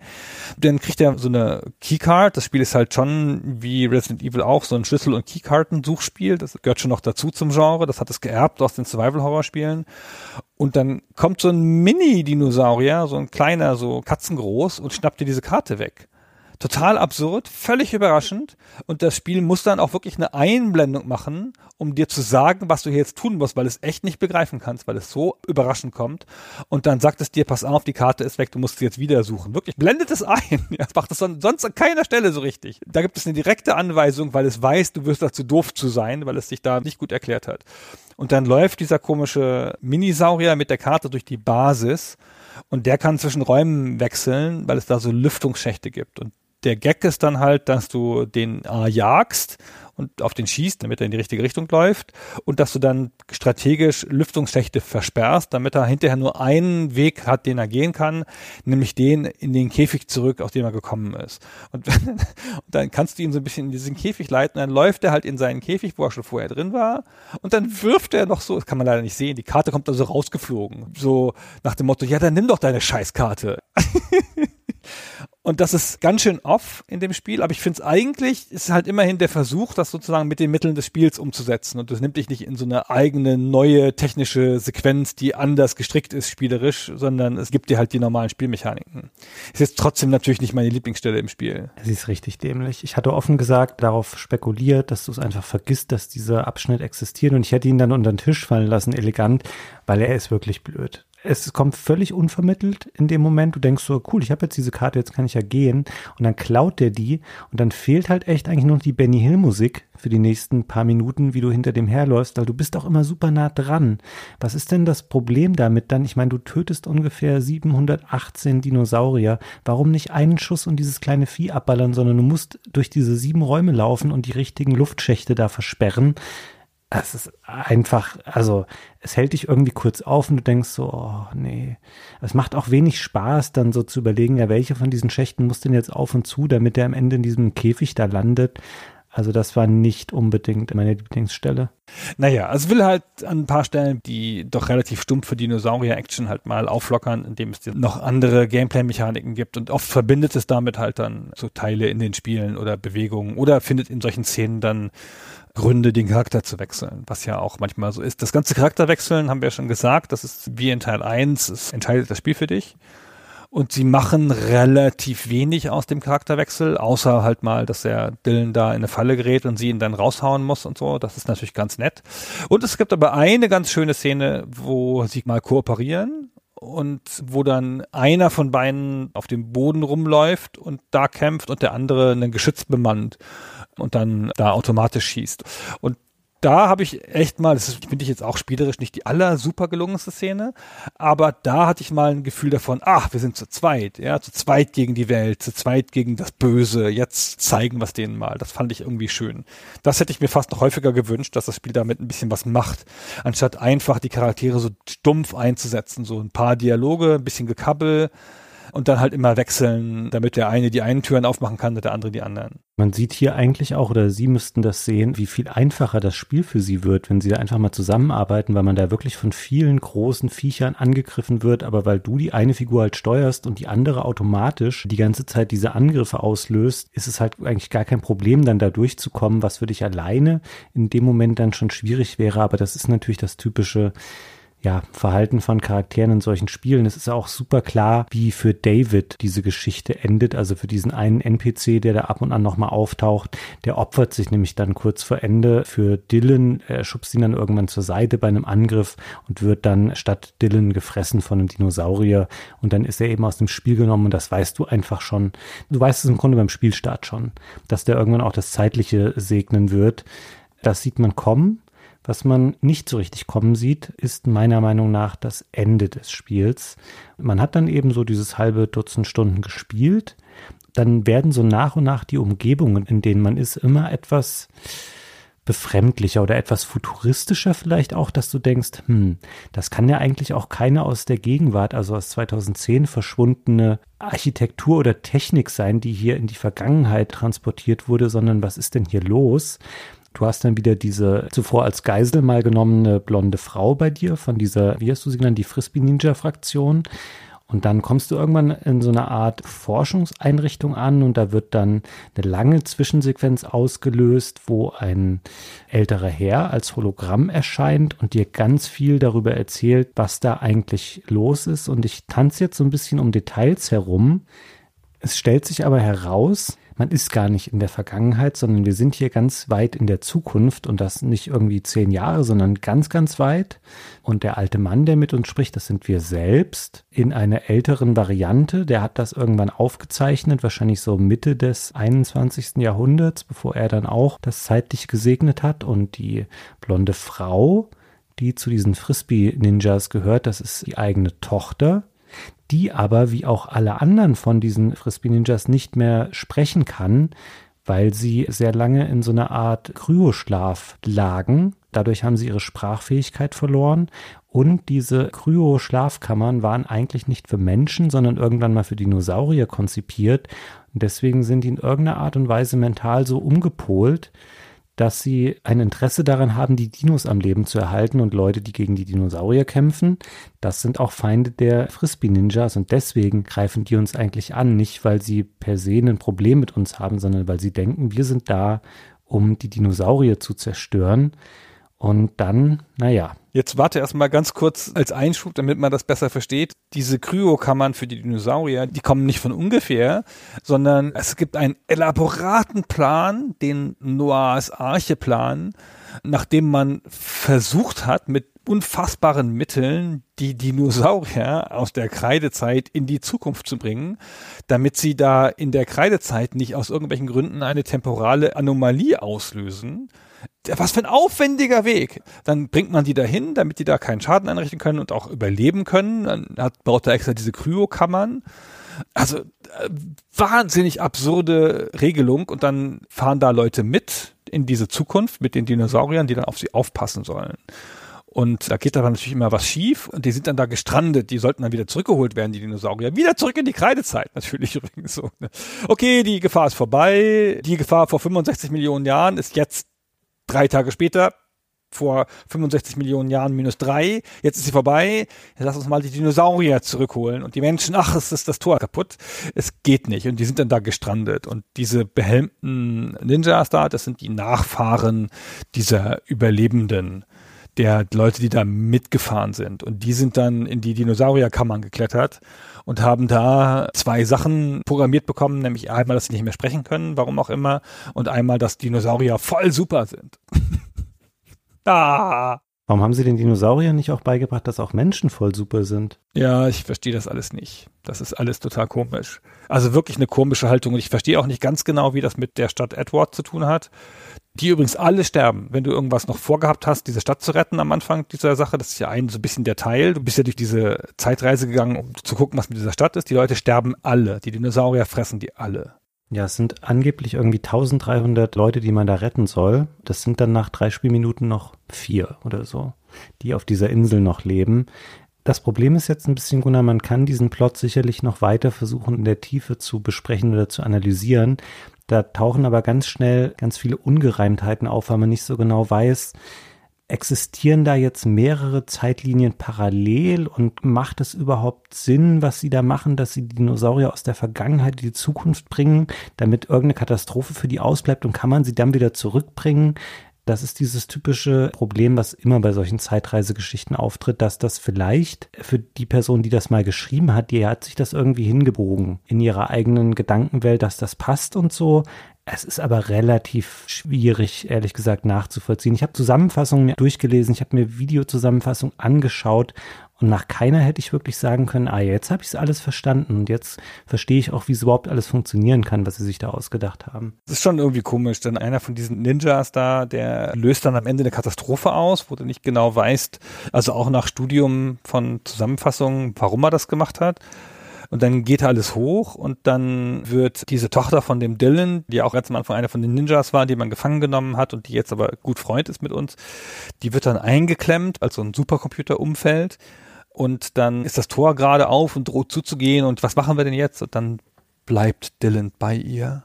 Dann kriegt er so eine Keycard. Das Spiel ist halt schon wie Resident Evil auch so ein Schlüssel- und Keykarten-Suchspiel. Das gehört schon noch dazu zum Genre. Das hat es geerbt aus den Survival-Horror-Spielen. Und dann kommt so ein Mini-Dinosaurier, so ein kleiner, so katzengroß und schnappt dir diese Karte weg. Total absurd, völlig überraschend. Und das Spiel muss dann auch wirklich eine Einblendung machen, um dir zu sagen, was du hier jetzt tun musst, weil es echt nicht begreifen kannst, weil es so überraschend kommt. Und dann sagt es dir, pass auf, die Karte ist weg, du musst sie jetzt wieder suchen. Wirklich, blendet es ein. *laughs* Das macht es sonst an keiner Stelle so richtig. Da gibt es eine direkte Anweisung, weil es weiß, du wirst dazu doof zu sein, weil es sich da nicht gut erklärt hat. Und dann läuft dieser komische Minisaurier mit der Karte durch die Basis und der kann zwischen Räumen wechseln, weil es da so Lüftungsschächte gibt. Und der Gag ist dann halt, dass du den A jagst und auf den schießt, damit er in die richtige Richtung läuft und dass du dann strategisch Lüftungsschächte versperrst, damit er hinterher nur einen Weg hat, den er gehen kann, nämlich den in den Käfig zurück, aus dem er gekommen ist. Und, *laughs* und dann kannst du ihn so ein bisschen in diesen Käfig leiten, dann läuft er halt in seinen Käfig, wo er schon vorher drin war und dann wirft er noch so, das kann man leider nicht sehen, die Karte kommt also rausgeflogen, so nach dem Motto, ja, dann nimm doch deine Scheißkarte. *laughs* Und das ist ganz schön off in dem Spiel, aber ich finde es eigentlich, ist halt immerhin der Versuch, das sozusagen mit den Mitteln des Spiels umzusetzen. Und das nimmt dich nicht in so eine eigene neue technische Sequenz, die anders gestrickt ist, spielerisch, sondern es gibt dir halt die normalen Spielmechaniken. Ist jetzt trotzdem natürlich nicht meine Lieblingsstelle im Spiel. Sie ist richtig dämlich. Ich hatte offen gesagt darauf spekuliert, dass du es einfach vergisst, dass dieser Abschnitt existiert und ich hätte ihn dann unter den Tisch fallen lassen, elegant, weil er ist wirklich blöd es kommt völlig unvermittelt in dem Moment. Du denkst so, cool, ich habe jetzt diese Karte, jetzt kann ich ja gehen. Und dann klaut der die und dann fehlt halt echt eigentlich nur noch die Benny Hill Musik für die nächsten paar Minuten, wie du hinter dem herläufst, weil du bist auch immer super nah dran. Was ist denn das Problem damit dann? Ich meine, du tötest ungefähr 718 Dinosaurier. Warum nicht einen Schuss und dieses kleine Vieh abballern, sondern du musst durch diese sieben Räume laufen und die richtigen Luftschächte da versperren? Es ist einfach, also es hält dich irgendwie kurz auf und du denkst so, oh nee. Es macht auch wenig Spaß, dann so zu überlegen, ja, welche von diesen Schächten muss denn jetzt auf und zu, damit der am Ende in diesem Käfig da landet. Also das war nicht unbedingt meine Lieblingsstelle. Naja, es will halt an ein paar Stellen die doch relativ stumpfe Dinosaurier-Action halt mal auflockern, indem es noch andere Gameplay-Mechaniken gibt und oft verbindet es damit halt dann so Teile in den Spielen oder Bewegungen oder findet in solchen Szenen dann Gründe, den Charakter zu wechseln, was ja auch manchmal so ist. Das ganze Charakterwechseln haben wir ja schon gesagt, das ist wie in Teil 1, es entscheidet das Spiel für dich. Und sie machen relativ wenig aus dem Charakterwechsel, außer halt mal, dass der Dylan da in eine Falle gerät und sie ihn dann raushauen muss und so. Das ist natürlich ganz nett. Und es gibt aber eine ganz schöne Szene, wo sie mal kooperieren und wo dann einer von beiden auf dem Boden rumläuft und da kämpft und der andere einen Geschütz bemannt und dann da automatisch schießt. Und da habe ich echt mal, das finde ich jetzt auch spielerisch nicht die aller super gelungenste Szene, aber da hatte ich mal ein Gefühl davon, ach, wir sind zu zweit, ja, zu zweit gegen die Welt, zu zweit gegen das Böse, jetzt zeigen wir es denen mal. Das fand ich irgendwie schön. Das hätte ich mir fast noch häufiger gewünscht, dass das Spiel damit ein bisschen was macht, anstatt einfach die Charaktere so stumpf einzusetzen, so ein paar Dialoge, ein bisschen Gekabbel, und dann halt immer wechseln, damit der eine die einen Türen aufmachen kann und der andere die anderen. Man sieht hier eigentlich auch, oder Sie müssten das sehen, wie viel einfacher das Spiel für Sie wird, wenn Sie da einfach mal zusammenarbeiten, weil man da wirklich von vielen großen Viechern angegriffen wird, aber weil du die eine Figur halt steuerst und die andere automatisch die ganze Zeit diese Angriffe auslöst, ist es halt eigentlich gar kein Problem, dann da durchzukommen, was für dich alleine in dem Moment dann schon schwierig wäre, aber das ist natürlich das typische ja, Verhalten von Charakteren in solchen Spielen. Es ist auch super klar, wie für David diese Geschichte endet. Also für diesen einen NPC, der da ab und an nochmal auftaucht. Der opfert sich nämlich dann kurz vor Ende für Dylan. Er schubst ihn dann irgendwann zur Seite bei einem Angriff und wird dann statt Dylan gefressen von einem Dinosaurier. Und dann ist er eben aus dem Spiel genommen und das weißt du einfach schon. Du weißt es im Grunde beim Spielstart schon, dass der irgendwann auch das Zeitliche segnen wird. Das sieht man kommen was man nicht so richtig kommen sieht, ist meiner Meinung nach das Ende des Spiels. Man hat dann eben so dieses halbe Dutzend Stunden gespielt. Dann werden so nach und nach die Umgebungen, in denen man ist, immer etwas befremdlicher oder etwas futuristischer vielleicht auch, dass du denkst, hm, das kann ja eigentlich auch keine aus der Gegenwart, also aus 2010 verschwundene Architektur oder Technik sein, die hier in die Vergangenheit transportiert wurde, sondern was ist denn hier los? Du hast dann wieder diese zuvor als Geisel mal genommene blonde Frau bei dir von dieser, wie hast du sie genannt, die Frisbee Ninja Fraktion. Und dann kommst du irgendwann in so eine Art Forschungseinrichtung an und da wird dann eine lange Zwischensequenz ausgelöst, wo ein älterer Herr als Hologramm erscheint und dir ganz viel darüber erzählt, was da eigentlich los ist. Und ich tanze jetzt so ein bisschen um Details herum. Es stellt sich aber heraus, man ist gar nicht in der Vergangenheit, sondern wir sind hier ganz weit in der Zukunft und das nicht irgendwie zehn Jahre, sondern ganz, ganz weit. Und der alte Mann, der mit uns spricht, das sind wir selbst in einer älteren Variante. Der hat das irgendwann aufgezeichnet, wahrscheinlich so Mitte des 21. Jahrhunderts, bevor er dann auch das zeitlich gesegnet hat. Und die blonde Frau, die zu diesen Frisbee-Ninjas gehört, das ist die eigene Tochter die aber wie auch alle anderen von diesen Frisbee Ninjas nicht mehr sprechen kann, weil sie sehr lange in so einer Art Kryoschlaf lagen. Dadurch haben sie ihre Sprachfähigkeit verloren und diese Kryoschlafkammern waren eigentlich nicht für Menschen, sondern irgendwann mal für Dinosaurier konzipiert. Und deswegen sind die in irgendeiner Art und Weise mental so umgepolt, dass sie ein Interesse daran haben, die Dinos am Leben zu erhalten und Leute, die gegen die Dinosaurier kämpfen, das sind auch Feinde der Frisbee-Ninjas und deswegen greifen die uns eigentlich an, nicht weil sie per se ein Problem mit uns haben, sondern weil sie denken, wir sind da, um die Dinosaurier zu zerstören. Und dann, naja. Jetzt warte erstmal ganz kurz als Einschub, damit man das besser versteht. Diese Kryokammern für die Dinosaurier, die kommen nicht von ungefähr, sondern es gibt einen elaboraten Plan, den Noahs Arche-Plan, nachdem man versucht hat, mit unfassbaren Mitteln die Dinosaurier aus der Kreidezeit in die Zukunft zu bringen, damit sie da in der Kreidezeit nicht aus irgendwelchen Gründen eine temporale Anomalie auslösen, was für ein aufwendiger Weg. Dann bringt man die dahin, damit die da keinen Schaden einrichten können und auch überleben können. Dann hat, baut er extra diese Kryokammern. Also äh, wahnsinnig absurde Regelung und dann fahren da Leute mit in diese Zukunft mit den Dinosauriern, die dann auf sie aufpassen sollen. Und da geht aber natürlich immer was schief und die sind dann da gestrandet. Die sollten dann wieder zurückgeholt werden, die Dinosaurier. Wieder zurück in die Kreidezeit, natürlich *laughs* übrigens so. Ne? Okay, die Gefahr ist vorbei. Die Gefahr vor 65 Millionen Jahren ist jetzt drei Tage später, vor 65 Millionen Jahren minus drei, jetzt ist sie vorbei, jetzt lass uns mal die Dinosaurier zurückholen. Und die Menschen, ach, es ist das Tor kaputt. Es geht nicht. Und die sind dann da gestrandet. Und diese behelmten Ninjas da, das sind die Nachfahren dieser Überlebenden der Leute, die da mitgefahren sind. Und die sind dann in die Dinosaurierkammern geklettert und haben da zwei Sachen programmiert bekommen, nämlich einmal, dass sie nicht mehr sprechen können, warum auch immer, und einmal, dass Dinosaurier voll super sind. *laughs* ah. Warum haben sie den Dinosauriern nicht auch beigebracht, dass auch Menschen voll super sind? Ja, ich verstehe das alles nicht. Das ist alles total komisch. Also wirklich eine komische Haltung. Und ich verstehe auch nicht ganz genau, wie das mit der Stadt Edward zu tun hat die übrigens alle sterben. Wenn du irgendwas noch vorgehabt hast, diese Stadt zu retten am Anfang dieser Sache, das ist ja ein so ein bisschen der Teil. Du bist ja durch diese Zeitreise gegangen, um zu gucken, was mit dieser Stadt ist. Die Leute sterben alle. Die Dinosaurier fressen die alle. Ja, es sind angeblich irgendwie 1300 Leute, die man da retten soll. Das sind dann nach drei Spielminuten noch vier oder so, die auf dieser Insel noch leben. Das Problem ist jetzt ein bisschen, Gunnar, man kann diesen Plot sicherlich noch weiter versuchen in der Tiefe zu besprechen oder zu analysieren. Da tauchen aber ganz schnell ganz viele Ungereimtheiten auf, weil man nicht so genau weiß, existieren da jetzt mehrere Zeitlinien parallel und macht es überhaupt Sinn, was sie da machen, dass sie Dinosaurier aus der Vergangenheit in die Zukunft bringen, damit irgendeine Katastrophe für die ausbleibt und kann man sie dann wieder zurückbringen? Das ist dieses typische Problem, was immer bei solchen Zeitreisegeschichten auftritt, dass das vielleicht für die Person, die das mal geschrieben hat, die hat sich das irgendwie hingebogen in ihrer eigenen Gedankenwelt, dass das passt und so. Es ist aber relativ schwierig, ehrlich gesagt, nachzuvollziehen. Ich habe Zusammenfassungen durchgelesen, ich habe mir Videozusammenfassungen angeschaut und nach keiner hätte ich wirklich sagen können, ah, jetzt habe ich es alles verstanden und jetzt verstehe ich auch, wie es überhaupt alles funktionieren kann, was sie sich da ausgedacht haben. Das ist schon irgendwie komisch, denn einer von diesen Ninjas da, der löst dann am Ende eine Katastrophe aus, wo du nicht genau weißt, also auch nach Studium von Zusammenfassungen, warum er das gemacht hat. Und dann geht alles hoch und dann wird diese Tochter von dem Dylan, die auch ganz am Anfang einer von den Ninjas war, die man gefangen genommen hat und die jetzt aber gut Freund ist mit uns, die wird dann eingeklemmt, also ein Supercomputer-Umfeld. Und dann ist das Tor gerade auf und droht zuzugehen. Und was machen wir denn jetzt? Und dann bleibt Dylan bei ihr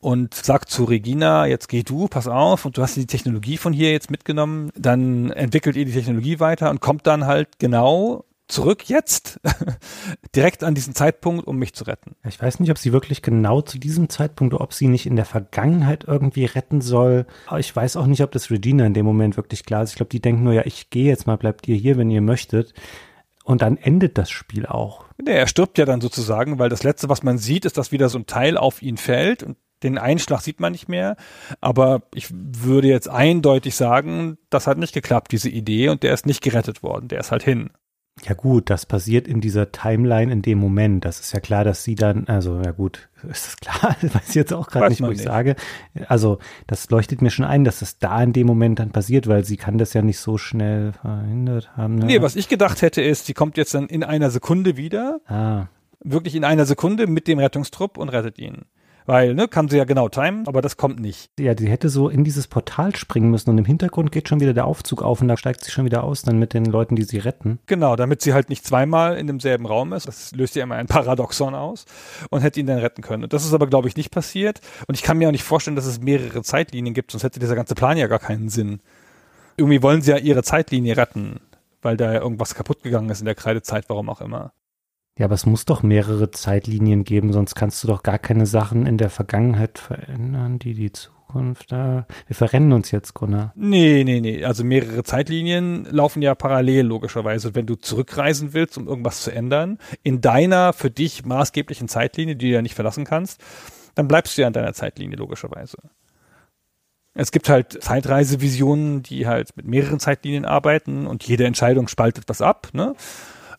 und sagt zu Regina, jetzt geh du, pass auf, und du hast die Technologie von hier jetzt mitgenommen, dann entwickelt ihr die Technologie weiter und kommt dann halt genau zurück jetzt, *laughs* direkt an diesen Zeitpunkt, um mich zu retten. Ich weiß nicht, ob sie wirklich genau zu diesem Zeitpunkt, oder ob sie nicht in der Vergangenheit irgendwie retten soll. Aber ich weiß auch nicht, ob das Regina in dem Moment wirklich klar ist. Ich glaube, die denken nur, ja, ich gehe jetzt mal, bleibt ihr hier, wenn ihr möchtet. Und dann endet das Spiel auch. Nee, er stirbt ja dann sozusagen, weil das Letzte, was man sieht, ist, dass wieder so ein Teil auf ihn fällt und den Einschlag sieht man nicht mehr. Aber ich würde jetzt eindeutig sagen, das hat nicht geklappt, diese Idee, und der ist nicht gerettet worden. Der ist halt hin. Ja gut, das passiert in dieser Timeline in dem Moment. Das ist ja klar, dass sie dann, also ja gut, *laughs* ist das klar? Das *laughs* weiß ich jetzt auch gerade nicht, wo ich nicht. sage. Also das leuchtet mir schon ein, dass das da in dem Moment dann passiert, weil sie kann das ja nicht so schnell verhindert haben. Ne? Nee, was ich gedacht hätte ist, sie kommt jetzt dann in einer Sekunde wieder. Ah. Wirklich in einer Sekunde mit dem Rettungstrupp und rettet ihn. Weil, ne, kann sie ja genau timen, aber das kommt nicht. Ja, sie hätte so in dieses Portal springen müssen und im Hintergrund geht schon wieder der Aufzug auf und da steigt sie schon wieder aus, dann mit den Leuten, die sie retten. Genau, damit sie halt nicht zweimal in demselben Raum ist. Das löst ja immer ein Paradoxon aus und hätte ihn dann retten können. Und das ist aber, glaube ich, nicht passiert. Und ich kann mir auch nicht vorstellen, dass es mehrere Zeitlinien gibt, sonst hätte dieser ganze Plan ja gar keinen Sinn. Irgendwie wollen sie ja ihre Zeitlinie retten, weil da ja irgendwas kaputt gegangen ist in der Kreidezeit, warum auch immer. Ja, aber es muss doch mehrere Zeitlinien geben, sonst kannst du doch gar keine Sachen in der Vergangenheit verändern, die die Zukunft da. Wir verrennen uns jetzt, Gunnar. Nee, nee, nee. Also mehrere Zeitlinien laufen ja parallel, logischerweise. Wenn du zurückreisen willst, um irgendwas zu ändern, in deiner für dich maßgeblichen Zeitlinie, die du ja nicht verlassen kannst, dann bleibst du ja in deiner Zeitlinie, logischerweise. Es gibt halt Zeitreisevisionen, die halt mit mehreren Zeitlinien arbeiten und jede Entscheidung spaltet was ab, ne?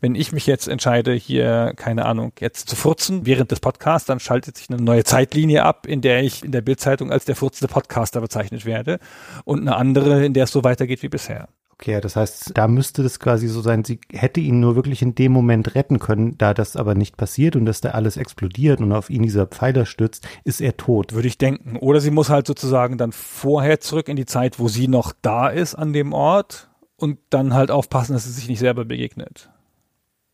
Wenn ich mich jetzt entscheide, hier, keine Ahnung, jetzt zu furzen während des Podcasts, dann schaltet sich eine neue Zeitlinie ab, in der ich in der Bildzeitung als der furzende Podcaster bezeichnet werde und eine andere, in der es so weitergeht wie bisher. Okay, das heißt, da müsste das quasi so sein, sie hätte ihn nur wirklich in dem Moment retten können, da das aber nicht passiert und dass da alles explodiert und auf ihn dieser Pfeiler stürzt, ist er tot. Würde ich denken. Oder sie muss halt sozusagen dann vorher zurück in die Zeit, wo sie noch da ist an dem Ort und dann halt aufpassen, dass sie sich nicht selber begegnet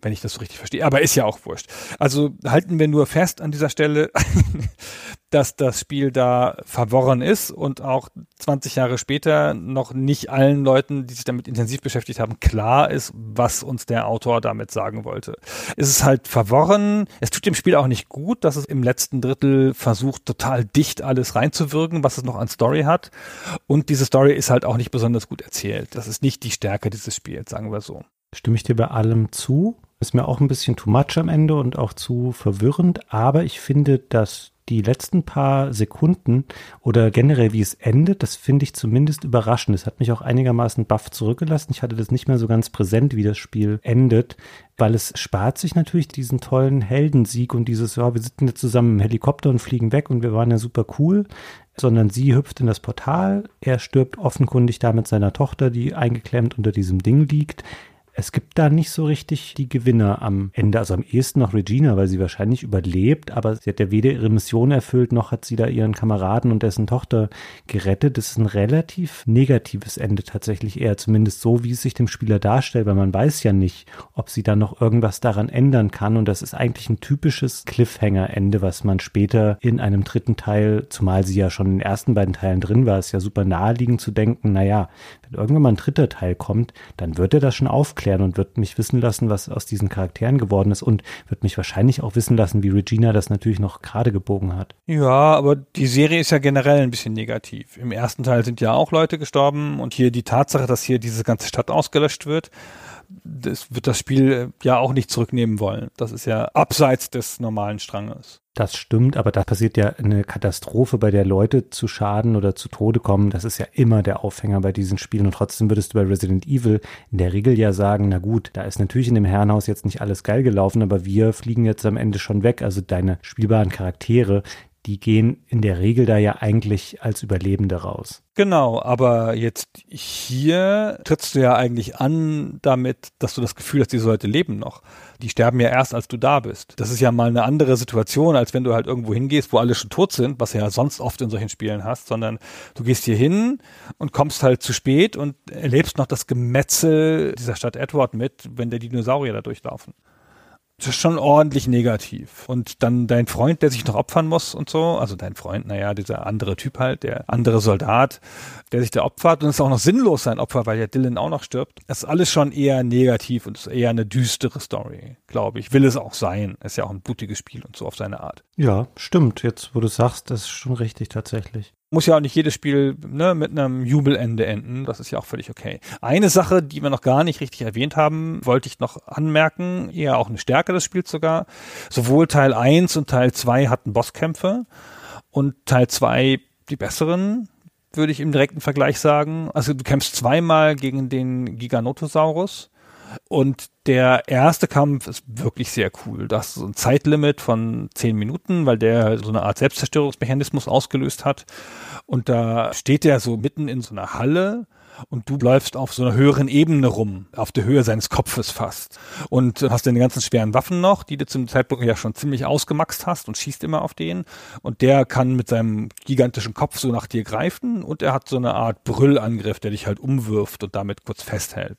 wenn ich das so richtig verstehe. Aber ist ja auch wurscht. Also halten wir nur fest an dieser Stelle, *laughs* dass das Spiel da verworren ist und auch 20 Jahre später noch nicht allen Leuten, die sich damit intensiv beschäftigt haben, klar ist, was uns der Autor damit sagen wollte. Es ist halt verworren. Es tut dem Spiel auch nicht gut, dass es im letzten Drittel versucht, total dicht alles reinzuwirken, was es noch an Story hat. Und diese Story ist halt auch nicht besonders gut erzählt. Das ist nicht die Stärke dieses Spiels, sagen wir so. Stimme ich dir bei allem zu? Ist mir auch ein bisschen too much am Ende und auch zu verwirrend, aber ich finde, dass die letzten paar Sekunden oder generell wie es endet, das finde ich zumindest überraschend. Es hat mich auch einigermaßen baff zurückgelassen. Ich hatte das nicht mehr so ganz präsent, wie das Spiel endet, weil es spart sich natürlich diesen tollen Heldensieg und dieses, ja, wir sitzen jetzt zusammen im Helikopter und fliegen weg und wir waren ja super cool, sondern sie hüpft in das Portal, er stirbt offenkundig da mit seiner Tochter, die eingeklemmt unter diesem Ding liegt es gibt da nicht so richtig die Gewinner am Ende. Also am ehesten noch Regina, weil sie wahrscheinlich überlebt, aber sie hat ja weder ihre Mission erfüllt, noch hat sie da ihren Kameraden und dessen Tochter gerettet. Das ist ein relativ negatives Ende tatsächlich eher, zumindest so, wie es sich dem Spieler darstellt, weil man weiß ja nicht, ob sie da noch irgendwas daran ändern kann. Und das ist eigentlich ein typisches Cliffhanger-Ende, was man später in einem dritten Teil, zumal sie ja schon in den ersten beiden Teilen drin war, ist ja super naheliegend zu denken, naja, wenn irgendwann mal ein dritter Teil kommt, dann wird er das schon aufklären aufklären und wird mich wissen lassen, was aus diesen Charakteren geworden ist und wird mich wahrscheinlich auch wissen lassen, wie Regina das natürlich noch gerade gebogen hat. Ja, aber die Serie ist ja generell ein bisschen negativ. Im ersten Teil sind ja auch Leute gestorben und hier die Tatsache, dass hier diese ganze Stadt ausgelöscht wird, das wird das Spiel ja auch nicht zurücknehmen wollen. Das ist ja abseits des normalen Stranges. Das stimmt, aber da passiert ja eine Katastrophe, bei der Leute zu Schaden oder zu Tode kommen. Das ist ja immer der Aufhänger bei diesen Spielen. Und trotzdem würdest du bei Resident Evil in der Regel ja sagen, na gut, da ist natürlich in dem Herrenhaus jetzt nicht alles geil gelaufen, aber wir fliegen jetzt am Ende schon weg. Also deine spielbaren Charaktere, die gehen in der Regel da ja eigentlich als Überlebende raus. Genau, aber jetzt hier trittst du ja eigentlich an damit, dass du das Gefühl hast, diese Leute leben noch. Die sterben ja erst, als du da bist. Das ist ja mal eine andere Situation, als wenn du halt irgendwo hingehst, wo alle schon tot sind, was du ja sonst oft in solchen Spielen hast, sondern du gehst hier hin und kommst halt zu spät und erlebst noch das Gemetzel dieser Stadt Edward mit, wenn der Dinosaurier da durchlaufen schon ordentlich negativ. Und dann dein Freund, der sich noch opfern muss und so, also dein Freund, naja, dieser andere Typ halt, der andere Soldat, der sich da opfert und es ist auch noch sinnlos sein Opfer, weil ja Dylan auch noch stirbt. Das ist alles schon eher negativ und ist eher eine düstere Story, glaube ich. Will es auch sein. Ist ja auch ein blutiges Spiel und so auf seine Art. Ja, stimmt. Jetzt, wo du sagst, das ist schon richtig tatsächlich muss ja auch nicht jedes Spiel ne, mit einem Jubelende enden. Das ist ja auch völlig okay. Eine Sache, die wir noch gar nicht richtig erwähnt haben, wollte ich noch anmerken, eher auch eine Stärke des Spiels sogar. Sowohl Teil 1 und Teil 2 hatten Bosskämpfe und Teil 2 die besseren, würde ich im direkten Vergleich sagen. Also du kämpfst zweimal gegen den Giganotosaurus und der erste Kampf ist wirklich sehr cool. Das ist so ein Zeitlimit von zehn Minuten, weil der so eine Art Selbstzerstörungsmechanismus ausgelöst hat. Und da steht der so mitten in so einer Halle und du läufst auf so einer höheren Ebene rum, auf der Höhe seines Kopfes fast. Und hast deine ganzen schweren Waffen noch, die du zum Zeitpunkt ja schon ziemlich ausgemaxt hast und schießt immer auf den. Und der kann mit seinem gigantischen Kopf so nach dir greifen und er hat so eine Art Brüllangriff, der dich halt umwirft und damit kurz festhält.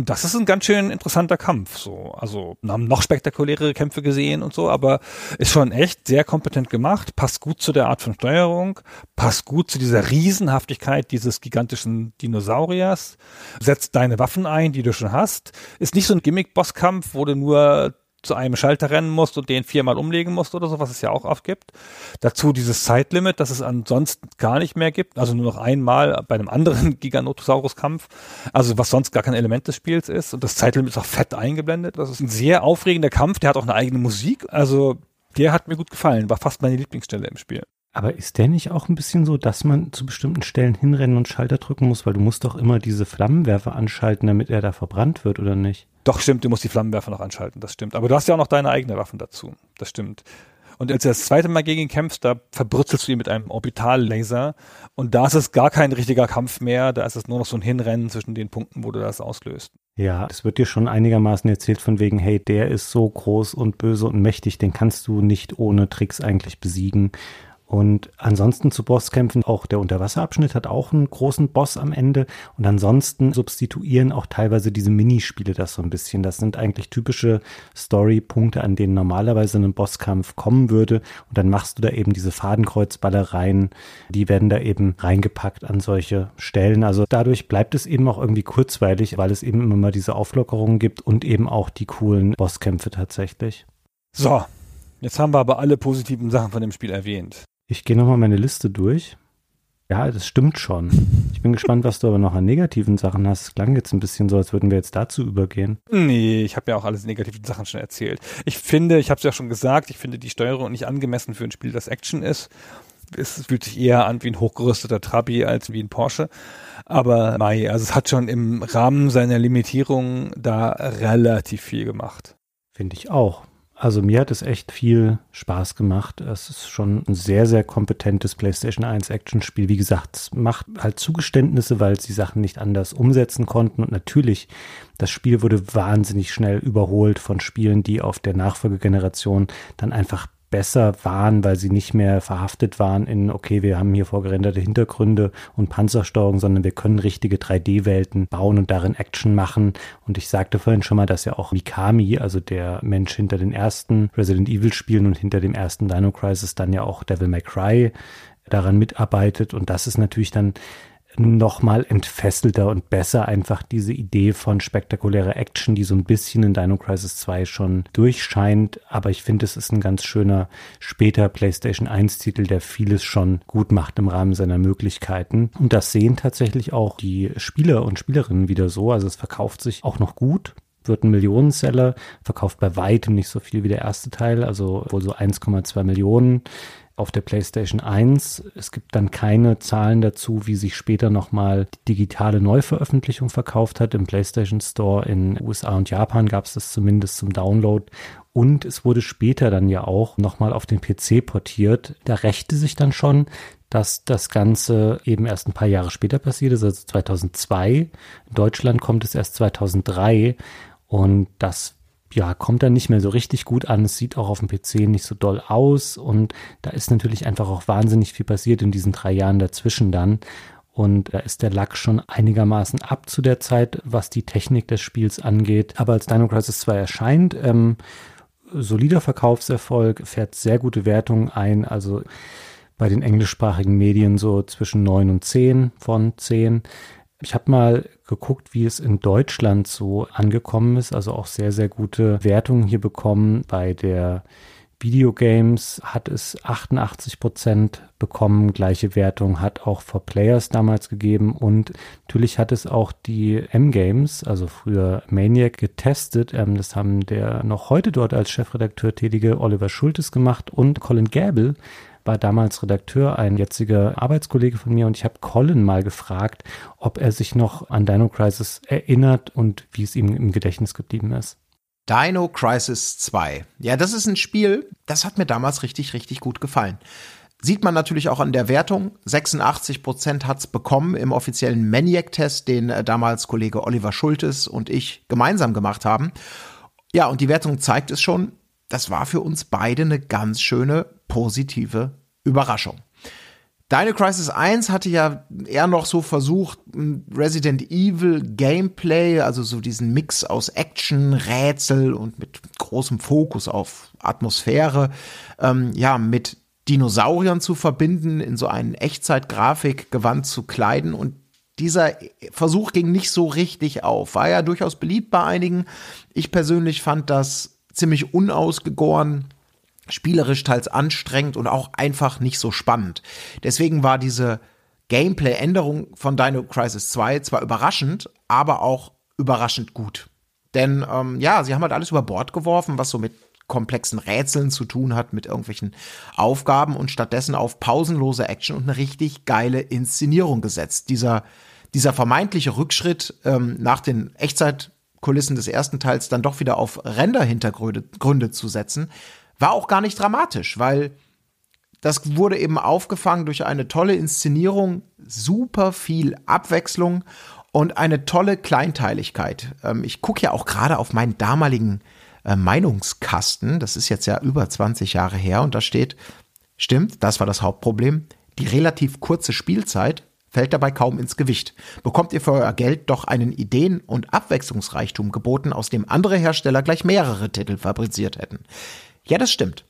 Und das ist ein ganz schön interessanter Kampf, so. Also, wir haben noch spektakulärere Kämpfe gesehen und so, aber ist schon echt sehr kompetent gemacht, passt gut zu der Art von Steuerung, passt gut zu dieser Riesenhaftigkeit dieses gigantischen Dinosauriers, setzt deine Waffen ein, die du schon hast, ist nicht so ein Gimmick-Bosskampf, wo du nur zu einem Schalter rennen musst und den viermal umlegen musst oder so, was es ja auch oft gibt. Dazu dieses Zeitlimit, das es ansonsten gar nicht mehr gibt, also nur noch einmal bei einem anderen *laughs* Giganotosaurus-Kampf, also was sonst gar kein Element des Spiels ist. Und das Zeitlimit ist auch fett eingeblendet. Das ist ein sehr aufregender Kampf, der hat auch eine eigene Musik, also der hat mir gut gefallen, war fast meine Lieblingsstelle im Spiel. Aber ist der nicht auch ein bisschen so, dass man zu bestimmten Stellen hinrennen und Schalter drücken muss, weil du musst doch immer diese Flammenwerfer anschalten, damit er da verbrannt wird, oder nicht? Doch, stimmt, du musst die Flammenwerfer noch anschalten, das stimmt. Aber du hast ja auch noch deine eigenen Waffen dazu, das stimmt. Und als du das zweite Mal gegen ihn kämpfst, da verbrützelst du ihn mit einem Orbitallaser. Und da ist es gar kein richtiger Kampf mehr. Da ist es nur noch so ein Hinrennen zwischen den Punkten, wo du das auslöst. Ja, es wird dir schon einigermaßen erzählt von wegen, hey, der ist so groß und böse und mächtig, den kannst du nicht ohne Tricks eigentlich besiegen. Und ansonsten zu Bosskämpfen, auch der Unterwasserabschnitt hat auch einen großen Boss am Ende. Und ansonsten substituieren auch teilweise diese Minispiele das so ein bisschen. Das sind eigentlich typische Story-Punkte, an denen normalerweise ein Bosskampf kommen würde. Und dann machst du da eben diese Fadenkreuzballereien. Die werden da eben reingepackt an solche Stellen. Also dadurch bleibt es eben auch irgendwie kurzweilig, weil es eben immer mal diese Auflockerungen gibt und eben auch die coolen Bosskämpfe tatsächlich. So, Jetzt haben wir aber alle positiven Sachen von dem Spiel erwähnt. Ich gehe nochmal meine Liste durch. Ja, das stimmt schon. Ich bin gespannt, was du aber noch an negativen Sachen hast. Es klang jetzt ein bisschen so, als würden wir jetzt dazu übergehen. Nee, ich habe ja auch alles negativen Sachen schon erzählt. Ich finde, ich habe es ja schon gesagt, ich finde die Steuerung nicht angemessen für ein Spiel, das Action ist. Es fühlt sich eher an wie ein hochgerüsteter Trabi als wie ein Porsche. Aber Mai, also es hat schon im Rahmen seiner Limitierung da relativ viel gemacht. Finde ich auch. Also mir hat es echt viel Spaß gemacht. Es ist schon ein sehr, sehr kompetentes PlayStation 1 Action-Spiel. Wie gesagt, es macht halt Zugeständnisse, weil sie Sachen nicht anders umsetzen konnten. Und natürlich, das Spiel wurde wahnsinnig schnell überholt von Spielen, die auf der Nachfolgegeneration dann einfach besser waren, weil sie nicht mehr verhaftet waren in, okay, wir haben hier vorgerenderte Hintergründe und Panzersteuerung, sondern wir können richtige 3D-Welten bauen und darin Action machen. Und ich sagte vorhin schon mal, dass ja auch Mikami, also der Mensch hinter den ersten Resident Evil Spielen und hinter dem ersten Dino Crisis dann ja auch Devil May Cry daran mitarbeitet. Und das ist natürlich dann nochmal entfesselter und besser einfach diese Idee von spektakulärer Action, die so ein bisschen in Dino Crisis 2 schon durchscheint. Aber ich finde, es ist ein ganz schöner später PlayStation 1 Titel, der vieles schon gut macht im Rahmen seiner Möglichkeiten. Und das sehen tatsächlich auch die Spieler und Spielerinnen wieder so. Also es verkauft sich auch noch gut wird ein Millionenseller, verkauft bei weitem nicht so viel wie der erste Teil, also wohl so 1,2 Millionen auf der PlayStation 1. Es gibt dann keine Zahlen dazu, wie sich später nochmal die digitale Neuveröffentlichung verkauft hat. Im PlayStation Store in USA und Japan gab es das zumindest zum Download. Und es wurde später dann ja auch nochmal auf den PC portiert. Da rächte sich dann schon, dass das Ganze eben erst ein paar Jahre später passiert ist, also 2002. In Deutschland kommt es erst 2003 und das ja, kommt dann nicht mehr so richtig gut an. Es sieht auch auf dem PC nicht so doll aus und da ist natürlich einfach auch wahnsinnig viel passiert in diesen drei Jahren dazwischen dann. Und da ist der Lack schon einigermaßen ab zu der Zeit, was die Technik des Spiels angeht. Aber als Dino Crisis 2 erscheint, ähm, solider Verkaufserfolg, fährt sehr gute Wertungen ein. Also bei den englischsprachigen Medien so zwischen 9 und 10 von 10. Ich habe mal geguckt, wie es in Deutschland so angekommen ist, also auch sehr, sehr gute Wertungen hier bekommen. Bei der Videogames hat es 88 Prozent bekommen. Gleiche Wertung hat auch For Players damals gegeben. Und natürlich hat es auch die M-Games, also früher Maniac, getestet. Ähm, das haben der noch heute dort als Chefredakteur tätige Oliver Schultes gemacht und Colin Gable war damals Redakteur, ein jetziger Arbeitskollege von mir und ich habe Colin mal gefragt, ob er sich noch an Dino Crisis erinnert und wie es ihm im Gedächtnis geblieben ist. Dino Crisis 2. Ja, das ist ein Spiel, das hat mir damals richtig, richtig gut gefallen. Sieht man natürlich auch an der Wertung. 86 Prozent hat's bekommen im offiziellen Maniac-Test, den äh, damals Kollege Oliver Schultes und ich gemeinsam gemacht haben. Ja, und die Wertung zeigt es schon. Das war für uns beide eine ganz schöne positive Überraschung. Dino Crisis 1 hatte ja eher noch so versucht, Resident Evil Gameplay, also so diesen Mix aus Action, Rätsel und mit großem Fokus auf Atmosphäre, ähm, ja, mit Dinosauriern zu verbinden, in so einen Echtzeit-Grafik-Gewand zu kleiden und dieser Versuch ging nicht so richtig auf. War ja durchaus beliebt bei einigen. Ich persönlich fand das ziemlich unausgegoren spielerisch teils anstrengend und auch einfach nicht so spannend. Deswegen war diese Gameplay-Änderung von Dino Crisis 2 zwar überraschend, aber auch überraschend gut. Denn ähm, ja, sie haben halt alles über Bord geworfen, was so mit komplexen Rätseln zu tun hat, mit irgendwelchen Aufgaben und stattdessen auf pausenlose Action und eine richtig geile Inszenierung gesetzt. Dieser, dieser vermeintliche Rückschritt ähm, nach den Echtzeitkulissen des ersten Teils dann doch wieder auf Render-Hintergründe zu setzen, war auch gar nicht dramatisch, weil das wurde eben aufgefangen durch eine tolle Inszenierung, super viel Abwechslung und eine tolle Kleinteiligkeit. Ähm, ich gucke ja auch gerade auf meinen damaligen äh, Meinungskasten, das ist jetzt ja über 20 Jahre her und da steht, stimmt, das war das Hauptproblem, die relativ kurze Spielzeit fällt dabei kaum ins Gewicht. Bekommt ihr für euer Geld doch einen Ideen- und Abwechslungsreichtum geboten, aus dem andere Hersteller gleich mehrere Titel fabriziert hätten. Ja, das stimmt.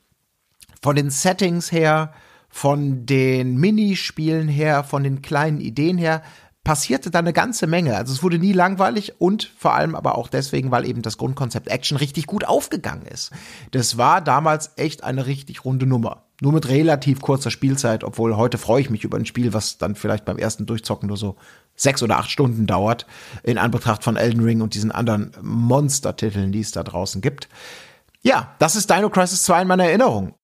Von den Settings her, von den Minispielen her, von den kleinen Ideen her, passierte da eine ganze Menge. Also es wurde nie langweilig und vor allem aber auch deswegen, weil eben das Grundkonzept Action richtig gut aufgegangen ist. Das war damals echt eine richtig runde Nummer. Nur mit relativ kurzer Spielzeit, obwohl heute freue ich mich über ein Spiel, was dann vielleicht beim ersten Durchzocken nur so sechs oder acht Stunden dauert, in Anbetracht von Elden Ring und diesen anderen Monster-Titeln, die es da draußen gibt. Ja, das ist Dino Crisis 2 in meiner Erinnerung.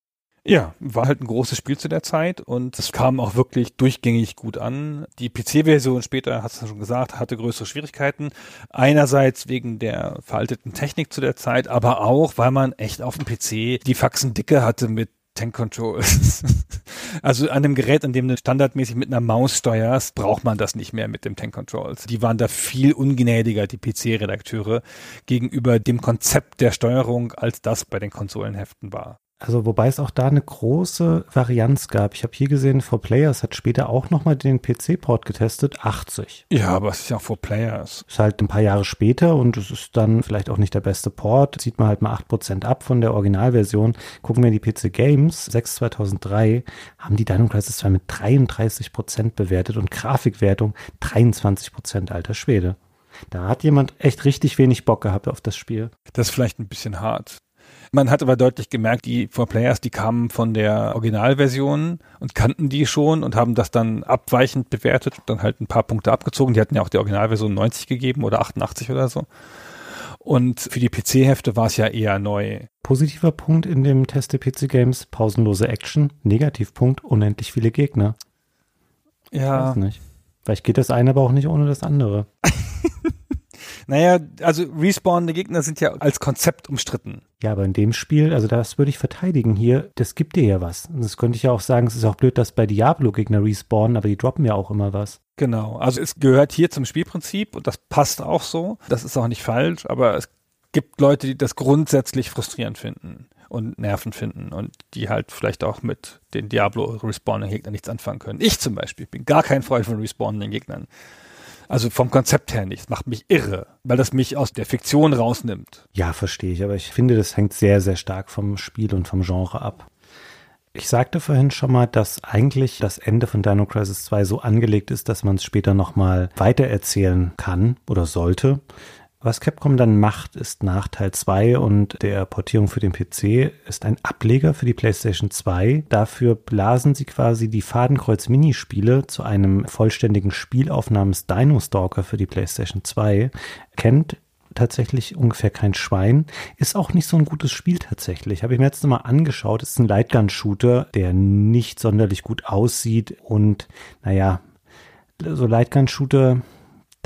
Ja, war halt ein großes Spiel zu der Zeit und es kam auch wirklich durchgängig gut an. Die PC-Version später, hast du schon gesagt, hatte größere Schwierigkeiten. Einerseits wegen der veralteten Technik zu der Zeit, aber auch, weil man echt auf dem PC die Faxen dicke hatte mit Tank Controls. *laughs* also an dem Gerät, an dem du standardmäßig mit einer Maus steuerst, braucht man das nicht mehr mit dem Tank Controls. Die waren da viel ungnädiger, die PC-Redakteure, gegenüber dem Konzept der Steuerung, als das bei den Konsolenheften war. Also wobei es auch da eine große Varianz gab. Ich habe hier gesehen, For Players hat später auch nochmal den PC-Port getestet, 80. Ja, aber es ist ja auch For Players. Ist halt ein paar Jahre später und es ist dann vielleicht auch nicht der beste Port. Sieht man halt mal 8% ab von der Originalversion. Gucken wir die PC Games, 6 2003, haben die Dino Crisis 2 mit 33% bewertet und Grafikwertung 23% alter Schwede. Da hat jemand echt richtig wenig Bock gehabt auf das Spiel. Das ist vielleicht ein bisschen hart. Man hat aber deutlich gemerkt, die Four Players, die kamen von der Originalversion und kannten die schon und haben das dann abweichend bewertet und dann halt ein paar Punkte abgezogen. Die hatten ja auch die Originalversion 90 gegeben oder 88 oder so. Und für die PC-Hefte war es ja eher neu. Positiver Punkt in dem Test der PC Games, pausenlose Action. Negativpunkt, unendlich viele Gegner. Ja. Weiß nicht. Vielleicht geht das eine aber auch nicht ohne das andere. *laughs* Naja, also respawnende Gegner sind ja als Konzept umstritten. Ja, aber in dem Spiel, also das würde ich verteidigen hier, das gibt dir ja was. Und das könnte ich ja auch sagen, es ist auch blöd, dass bei Diablo Gegner respawnen, aber die droppen ja auch immer was. Genau. Also es gehört hier zum Spielprinzip und das passt auch so. Das ist auch nicht falsch, aber es gibt Leute, die das grundsätzlich frustrierend finden und nerven finden und die halt vielleicht auch mit den Diablo respawnenden Gegnern nichts anfangen können. Ich zum Beispiel bin gar kein Freund von respawnenden Gegnern. Also vom Konzept her nicht. Das macht mich irre, weil das mich aus der Fiktion rausnimmt. Ja, verstehe ich, aber ich finde, das hängt sehr, sehr stark vom Spiel und vom Genre ab. Ich sagte vorhin schon mal, dass eigentlich das Ende von Dino Crisis 2 so angelegt ist, dass man es später nochmal weitererzählen kann oder sollte. Was Capcom dann macht, ist nach Teil 2 und der Portierung für den PC, ist ein Ableger für die PlayStation 2. Dafür blasen sie quasi die Fadenkreuz-Minispiele zu einem vollständigen Spielauf namens Dino Stalker für die PlayStation 2. Kennt tatsächlich ungefähr kein Schwein. Ist auch nicht so ein gutes Spiel tatsächlich. Habe ich mir jetzt nochmal angeschaut. Ist ein Lightgun-Shooter, der nicht sonderlich gut aussieht und naja, so Lightgun-Shooter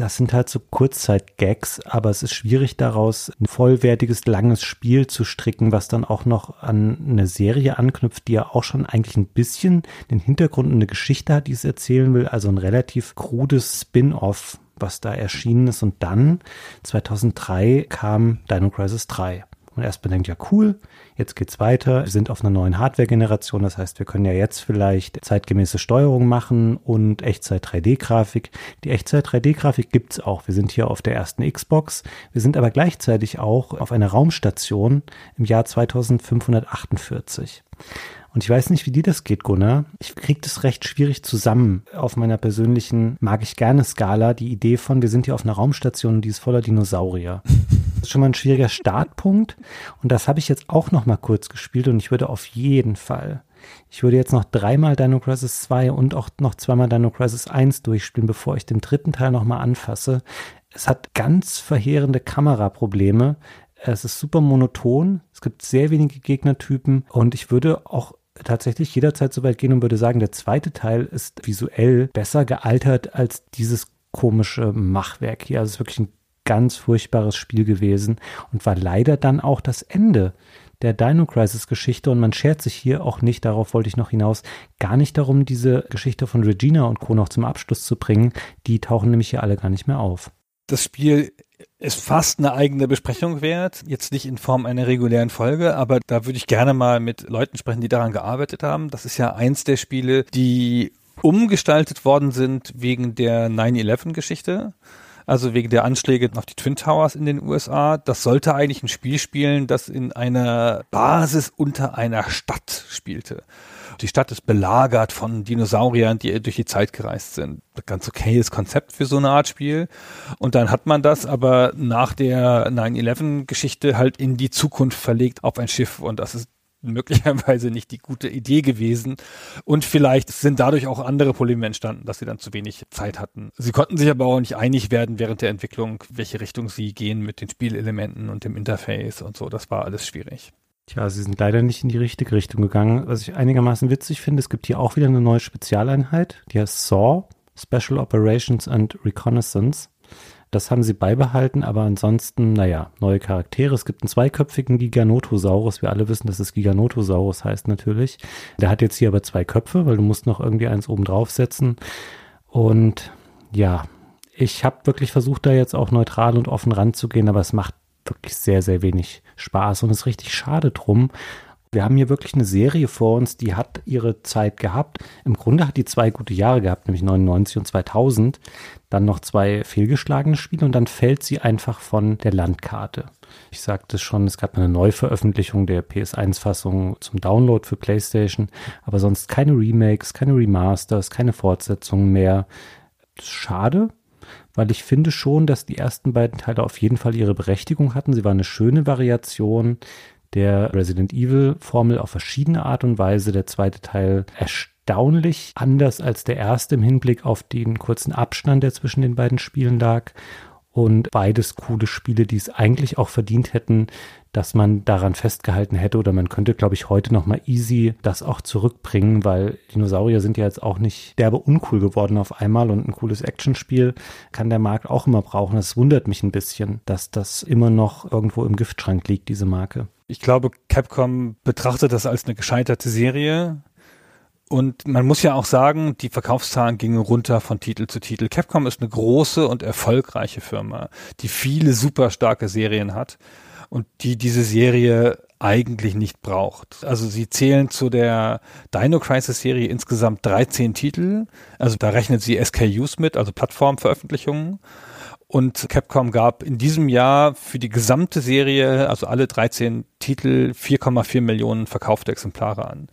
das sind halt so Kurzzeit-Gags, aber es ist schwierig daraus ein vollwertiges, langes Spiel zu stricken, was dann auch noch an eine Serie anknüpft, die ja auch schon eigentlich ein bisschen den Hintergrund und eine Geschichte hat, die es erzählen will. Also ein relativ krudes Spin-off, was da erschienen ist. Und dann, 2003, kam Dino Crisis 3. Und erstmal denkt, ja cool, jetzt geht's weiter. Wir sind auf einer neuen Hardware-Generation, das heißt, wir können ja jetzt vielleicht zeitgemäße Steuerung machen und Echtzeit 3D-Grafik. Die Echtzeit 3D-Grafik gibt's auch. Wir sind hier auf der ersten Xbox. Wir sind aber gleichzeitig auch auf einer Raumstation im Jahr 2548. Und ich weiß nicht, wie dir das geht, Gunnar. Ich kriege das recht schwierig zusammen. Auf meiner persönlichen mag ich gerne Skala die Idee von, wir sind hier auf einer Raumstation, die ist voller Dinosaurier. *laughs* Das ist schon mal ein schwieriger Startpunkt. Und das habe ich jetzt auch noch mal kurz gespielt und ich würde auf jeden Fall ich würde jetzt noch dreimal Dino Crisis 2 und auch noch zweimal Dino Crisis 1 durchspielen, bevor ich den dritten Teil nochmal anfasse. Es hat ganz verheerende Kameraprobleme. Es ist super monoton. Es gibt sehr wenige Gegnertypen und ich würde auch tatsächlich jederzeit so weit gehen und würde sagen, der zweite Teil ist visuell besser gealtert als dieses komische Machwerk hier. Also es ist wirklich ein ganz furchtbares Spiel gewesen und war leider dann auch das Ende der Dino Crisis Geschichte und man schert sich hier auch nicht, darauf wollte ich noch hinaus, gar nicht darum, diese Geschichte von Regina und Co. noch zum Abschluss zu bringen. Die tauchen nämlich hier alle gar nicht mehr auf. Das Spiel ist fast eine eigene Besprechung wert. Jetzt nicht in Form einer regulären Folge, aber da würde ich gerne mal mit Leuten sprechen, die daran gearbeitet haben. Das ist ja eins der Spiele, die umgestaltet worden sind wegen der 9-11-Geschichte. Also wegen der Anschläge auf die Twin Towers in den USA. Das sollte eigentlich ein Spiel spielen, das in einer Basis unter einer Stadt spielte. Die Stadt ist belagert von Dinosauriern, die durch die Zeit gereist sind. Ganz okayes Konzept für so eine Art Spiel. Und dann hat man das aber nach der 9-11-Geschichte halt in die Zukunft verlegt auf ein Schiff. Und das ist möglicherweise nicht die gute Idee gewesen. Und vielleicht sind dadurch auch andere Probleme entstanden, dass sie dann zu wenig Zeit hatten. Sie konnten sich aber auch nicht einig werden während der Entwicklung, welche Richtung sie gehen mit den Spielelementen und dem Interface und so. Das war alles schwierig. Tja, sie sind leider nicht in die richtige Richtung gegangen. Was ich einigermaßen witzig finde, es gibt hier auch wieder eine neue Spezialeinheit, die heißt SAW, Special Operations and Reconnaissance. Das haben sie beibehalten, aber ansonsten, naja, neue Charaktere. Es gibt einen zweiköpfigen Giganotosaurus. Wir alle wissen, dass es Giganotosaurus heißt natürlich. Der hat jetzt hier aber zwei Köpfe, weil du musst noch irgendwie eins oben draufsetzen. Und ja, ich habe wirklich versucht, da jetzt auch neutral und offen ranzugehen, aber es macht wirklich sehr, sehr wenig Spaß und ist richtig schade drum. Wir haben hier wirklich eine Serie vor uns, die hat ihre Zeit gehabt. Im Grunde hat die zwei gute Jahre gehabt, nämlich 99 und 2000. Dann noch zwei fehlgeschlagene Spiele und dann fällt sie einfach von der Landkarte. Ich sagte es schon, es gab eine Neuveröffentlichung der PS1-Fassung zum Download für PlayStation, aber sonst keine Remakes, keine Remasters, keine Fortsetzungen mehr. Schade, weil ich finde schon, dass die ersten beiden Teile auf jeden Fall ihre Berechtigung hatten. Sie waren eine schöne Variation der Resident Evil Formel auf verschiedene Art und Weise. Der zweite Teil erstaunlich anders als der erste im Hinblick auf den kurzen Abstand, der zwischen den beiden Spielen lag. Und beides coole Spiele, die es eigentlich auch verdient hätten, dass man daran festgehalten hätte oder man könnte, glaube ich, heute noch mal easy das auch zurückbringen, weil Dinosaurier sind ja jetzt auch nicht derbe uncool geworden auf einmal und ein cooles Actionspiel kann der Markt auch immer brauchen. Das wundert mich ein bisschen, dass das immer noch irgendwo im Giftschrank liegt, diese Marke. Ich glaube, Capcom betrachtet das als eine gescheiterte Serie. Und man muss ja auch sagen, die Verkaufszahlen gingen runter von Titel zu Titel. Capcom ist eine große und erfolgreiche Firma, die viele super starke Serien hat und die diese Serie eigentlich nicht braucht. Also sie zählen zu der Dino Crisis Serie insgesamt 13 Titel. Also da rechnet sie SKUs mit, also Plattformveröffentlichungen. Und Capcom gab in diesem Jahr für die gesamte Serie, also alle 13 Titel, 4,4 Millionen verkaufte Exemplare an.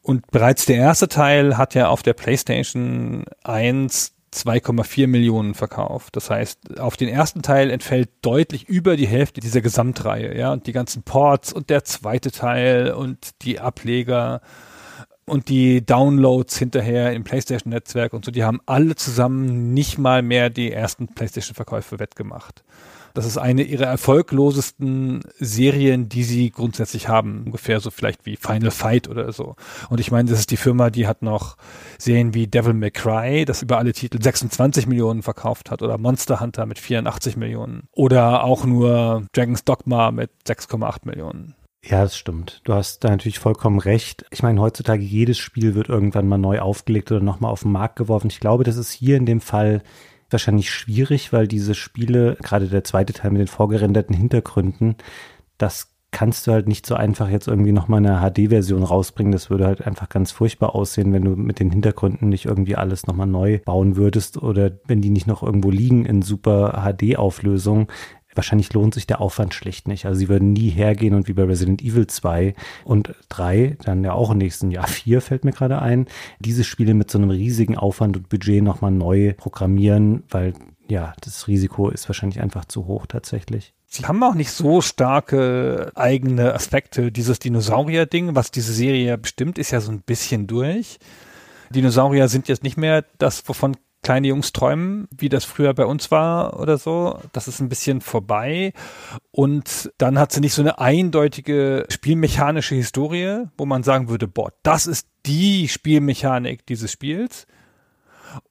Und bereits der erste Teil hat ja auf der PlayStation 1 2,4 Millionen verkauft. Das heißt, auf den ersten Teil entfällt deutlich über die Hälfte dieser Gesamtreihe, ja, und die ganzen Ports und der zweite Teil und die Ableger und die Downloads hinterher im PlayStation-Netzwerk und so, die haben alle zusammen nicht mal mehr die ersten PlayStation-Verkäufe wettgemacht. Das ist eine ihrer erfolglosesten Serien, die sie grundsätzlich haben. Ungefähr so vielleicht wie Final Fight oder so. Und ich meine, das ist die Firma, die hat noch Serien wie Devil May Cry, das über alle Titel 26 Millionen verkauft hat oder Monster Hunter mit 84 Millionen oder auch nur Dragon's Dogma mit 6,8 Millionen. Ja, das stimmt. Du hast da natürlich vollkommen recht. Ich meine, heutzutage jedes Spiel wird irgendwann mal neu aufgelegt oder nochmal auf den Markt geworfen. Ich glaube, das ist hier in dem Fall wahrscheinlich schwierig, weil diese Spiele, gerade der zweite Teil mit den vorgerenderten Hintergründen, das kannst du halt nicht so einfach jetzt irgendwie nochmal eine HD-Version rausbringen. Das würde halt einfach ganz furchtbar aussehen, wenn du mit den Hintergründen nicht irgendwie alles nochmal neu bauen würdest oder wenn die nicht noch irgendwo liegen in super HD-Auflösung wahrscheinlich lohnt sich der Aufwand schlicht nicht. Also sie würden nie hergehen und wie bei Resident Evil 2 und 3, dann ja auch im nächsten Jahr 4 fällt mir gerade ein, diese Spiele mit so einem riesigen Aufwand und Budget nochmal neu programmieren, weil ja, das Risiko ist wahrscheinlich einfach zu hoch tatsächlich. Sie haben auch nicht so starke eigene Aspekte. Dieses Dinosaurier-Ding, was diese Serie bestimmt, ist ja so ein bisschen durch. Dinosaurier sind jetzt nicht mehr das, wovon kleine Jungs träumen, wie das früher bei uns war oder so. Das ist ein bisschen vorbei. Und dann hat sie nicht so eine eindeutige spielmechanische Historie, wo man sagen würde, boah, das ist die Spielmechanik dieses Spiels.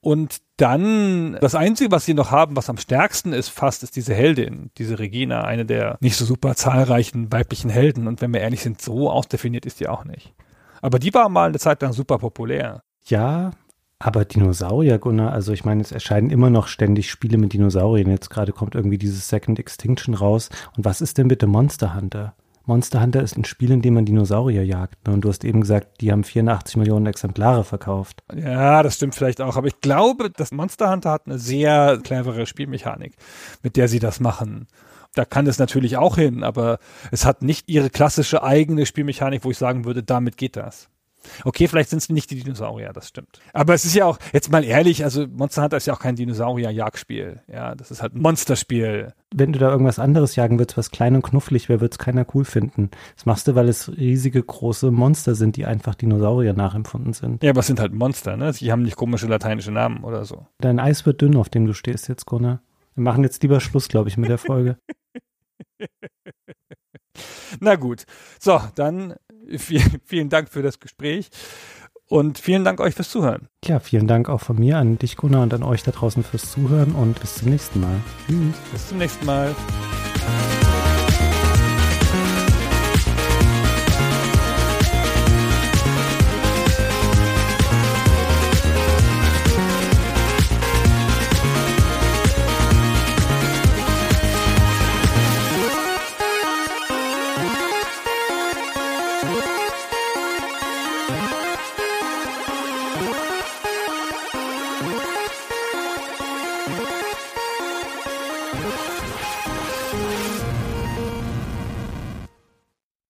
Und dann, das Einzige, was sie noch haben, was am stärksten ist fast, ist diese Heldin, diese Regina, eine der nicht so super zahlreichen weiblichen Helden. Und wenn wir ehrlich sind, so ausdefiniert ist die auch nicht. Aber die war mal eine Zeit lang super populär. Ja, aber Dinosaurier, Gunnar, also ich meine, es erscheinen immer noch ständig Spiele mit Dinosauriern. Jetzt gerade kommt irgendwie dieses Second Extinction raus. Und was ist denn bitte Monster Hunter? Monster Hunter ist ein Spiel, in dem man Dinosaurier jagt. Ne? Und du hast eben gesagt, die haben 84 Millionen Exemplare verkauft. Ja, das stimmt vielleicht auch. Aber ich glaube, das Monster Hunter hat eine sehr clevere Spielmechanik, mit der sie das machen. Da kann es natürlich auch hin, aber es hat nicht ihre klassische eigene Spielmechanik, wo ich sagen würde, damit geht das. Okay, vielleicht sind es nicht die Dinosaurier, das stimmt. Aber es ist ja auch, jetzt mal ehrlich, also Monster Hunter ist ja auch kein Dinosaurier-Jagdspiel. Ja, das ist halt ein Monsterspiel. Wenn du da irgendwas anderes jagen willst, was klein und knufflig wäre, wird es keiner cool finden. Das machst du, weil es riesige, große Monster sind, die einfach Dinosaurier nachempfunden sind. Ja, aber es sind halt Monster, ne? Die haben nicht komische lateinische Namen oder so. Dein Eis wird dünn, auf dem du stehst jetzt, Gunnar. Wir machen jetzt lieber Schluss, glaube ich, mit der Folge. *laughs* Na gut. So, dann vielen, *laughs* vielen Dank für das Gespräch und vielen Dank euch fürs Zuhören. Ja, vielen Dank auch von mir an dich, Gunnar, und an euch da draußen fürs Zuhören und bis zum nächsten Mal. Tschüss. Bis zum nächsten Mal.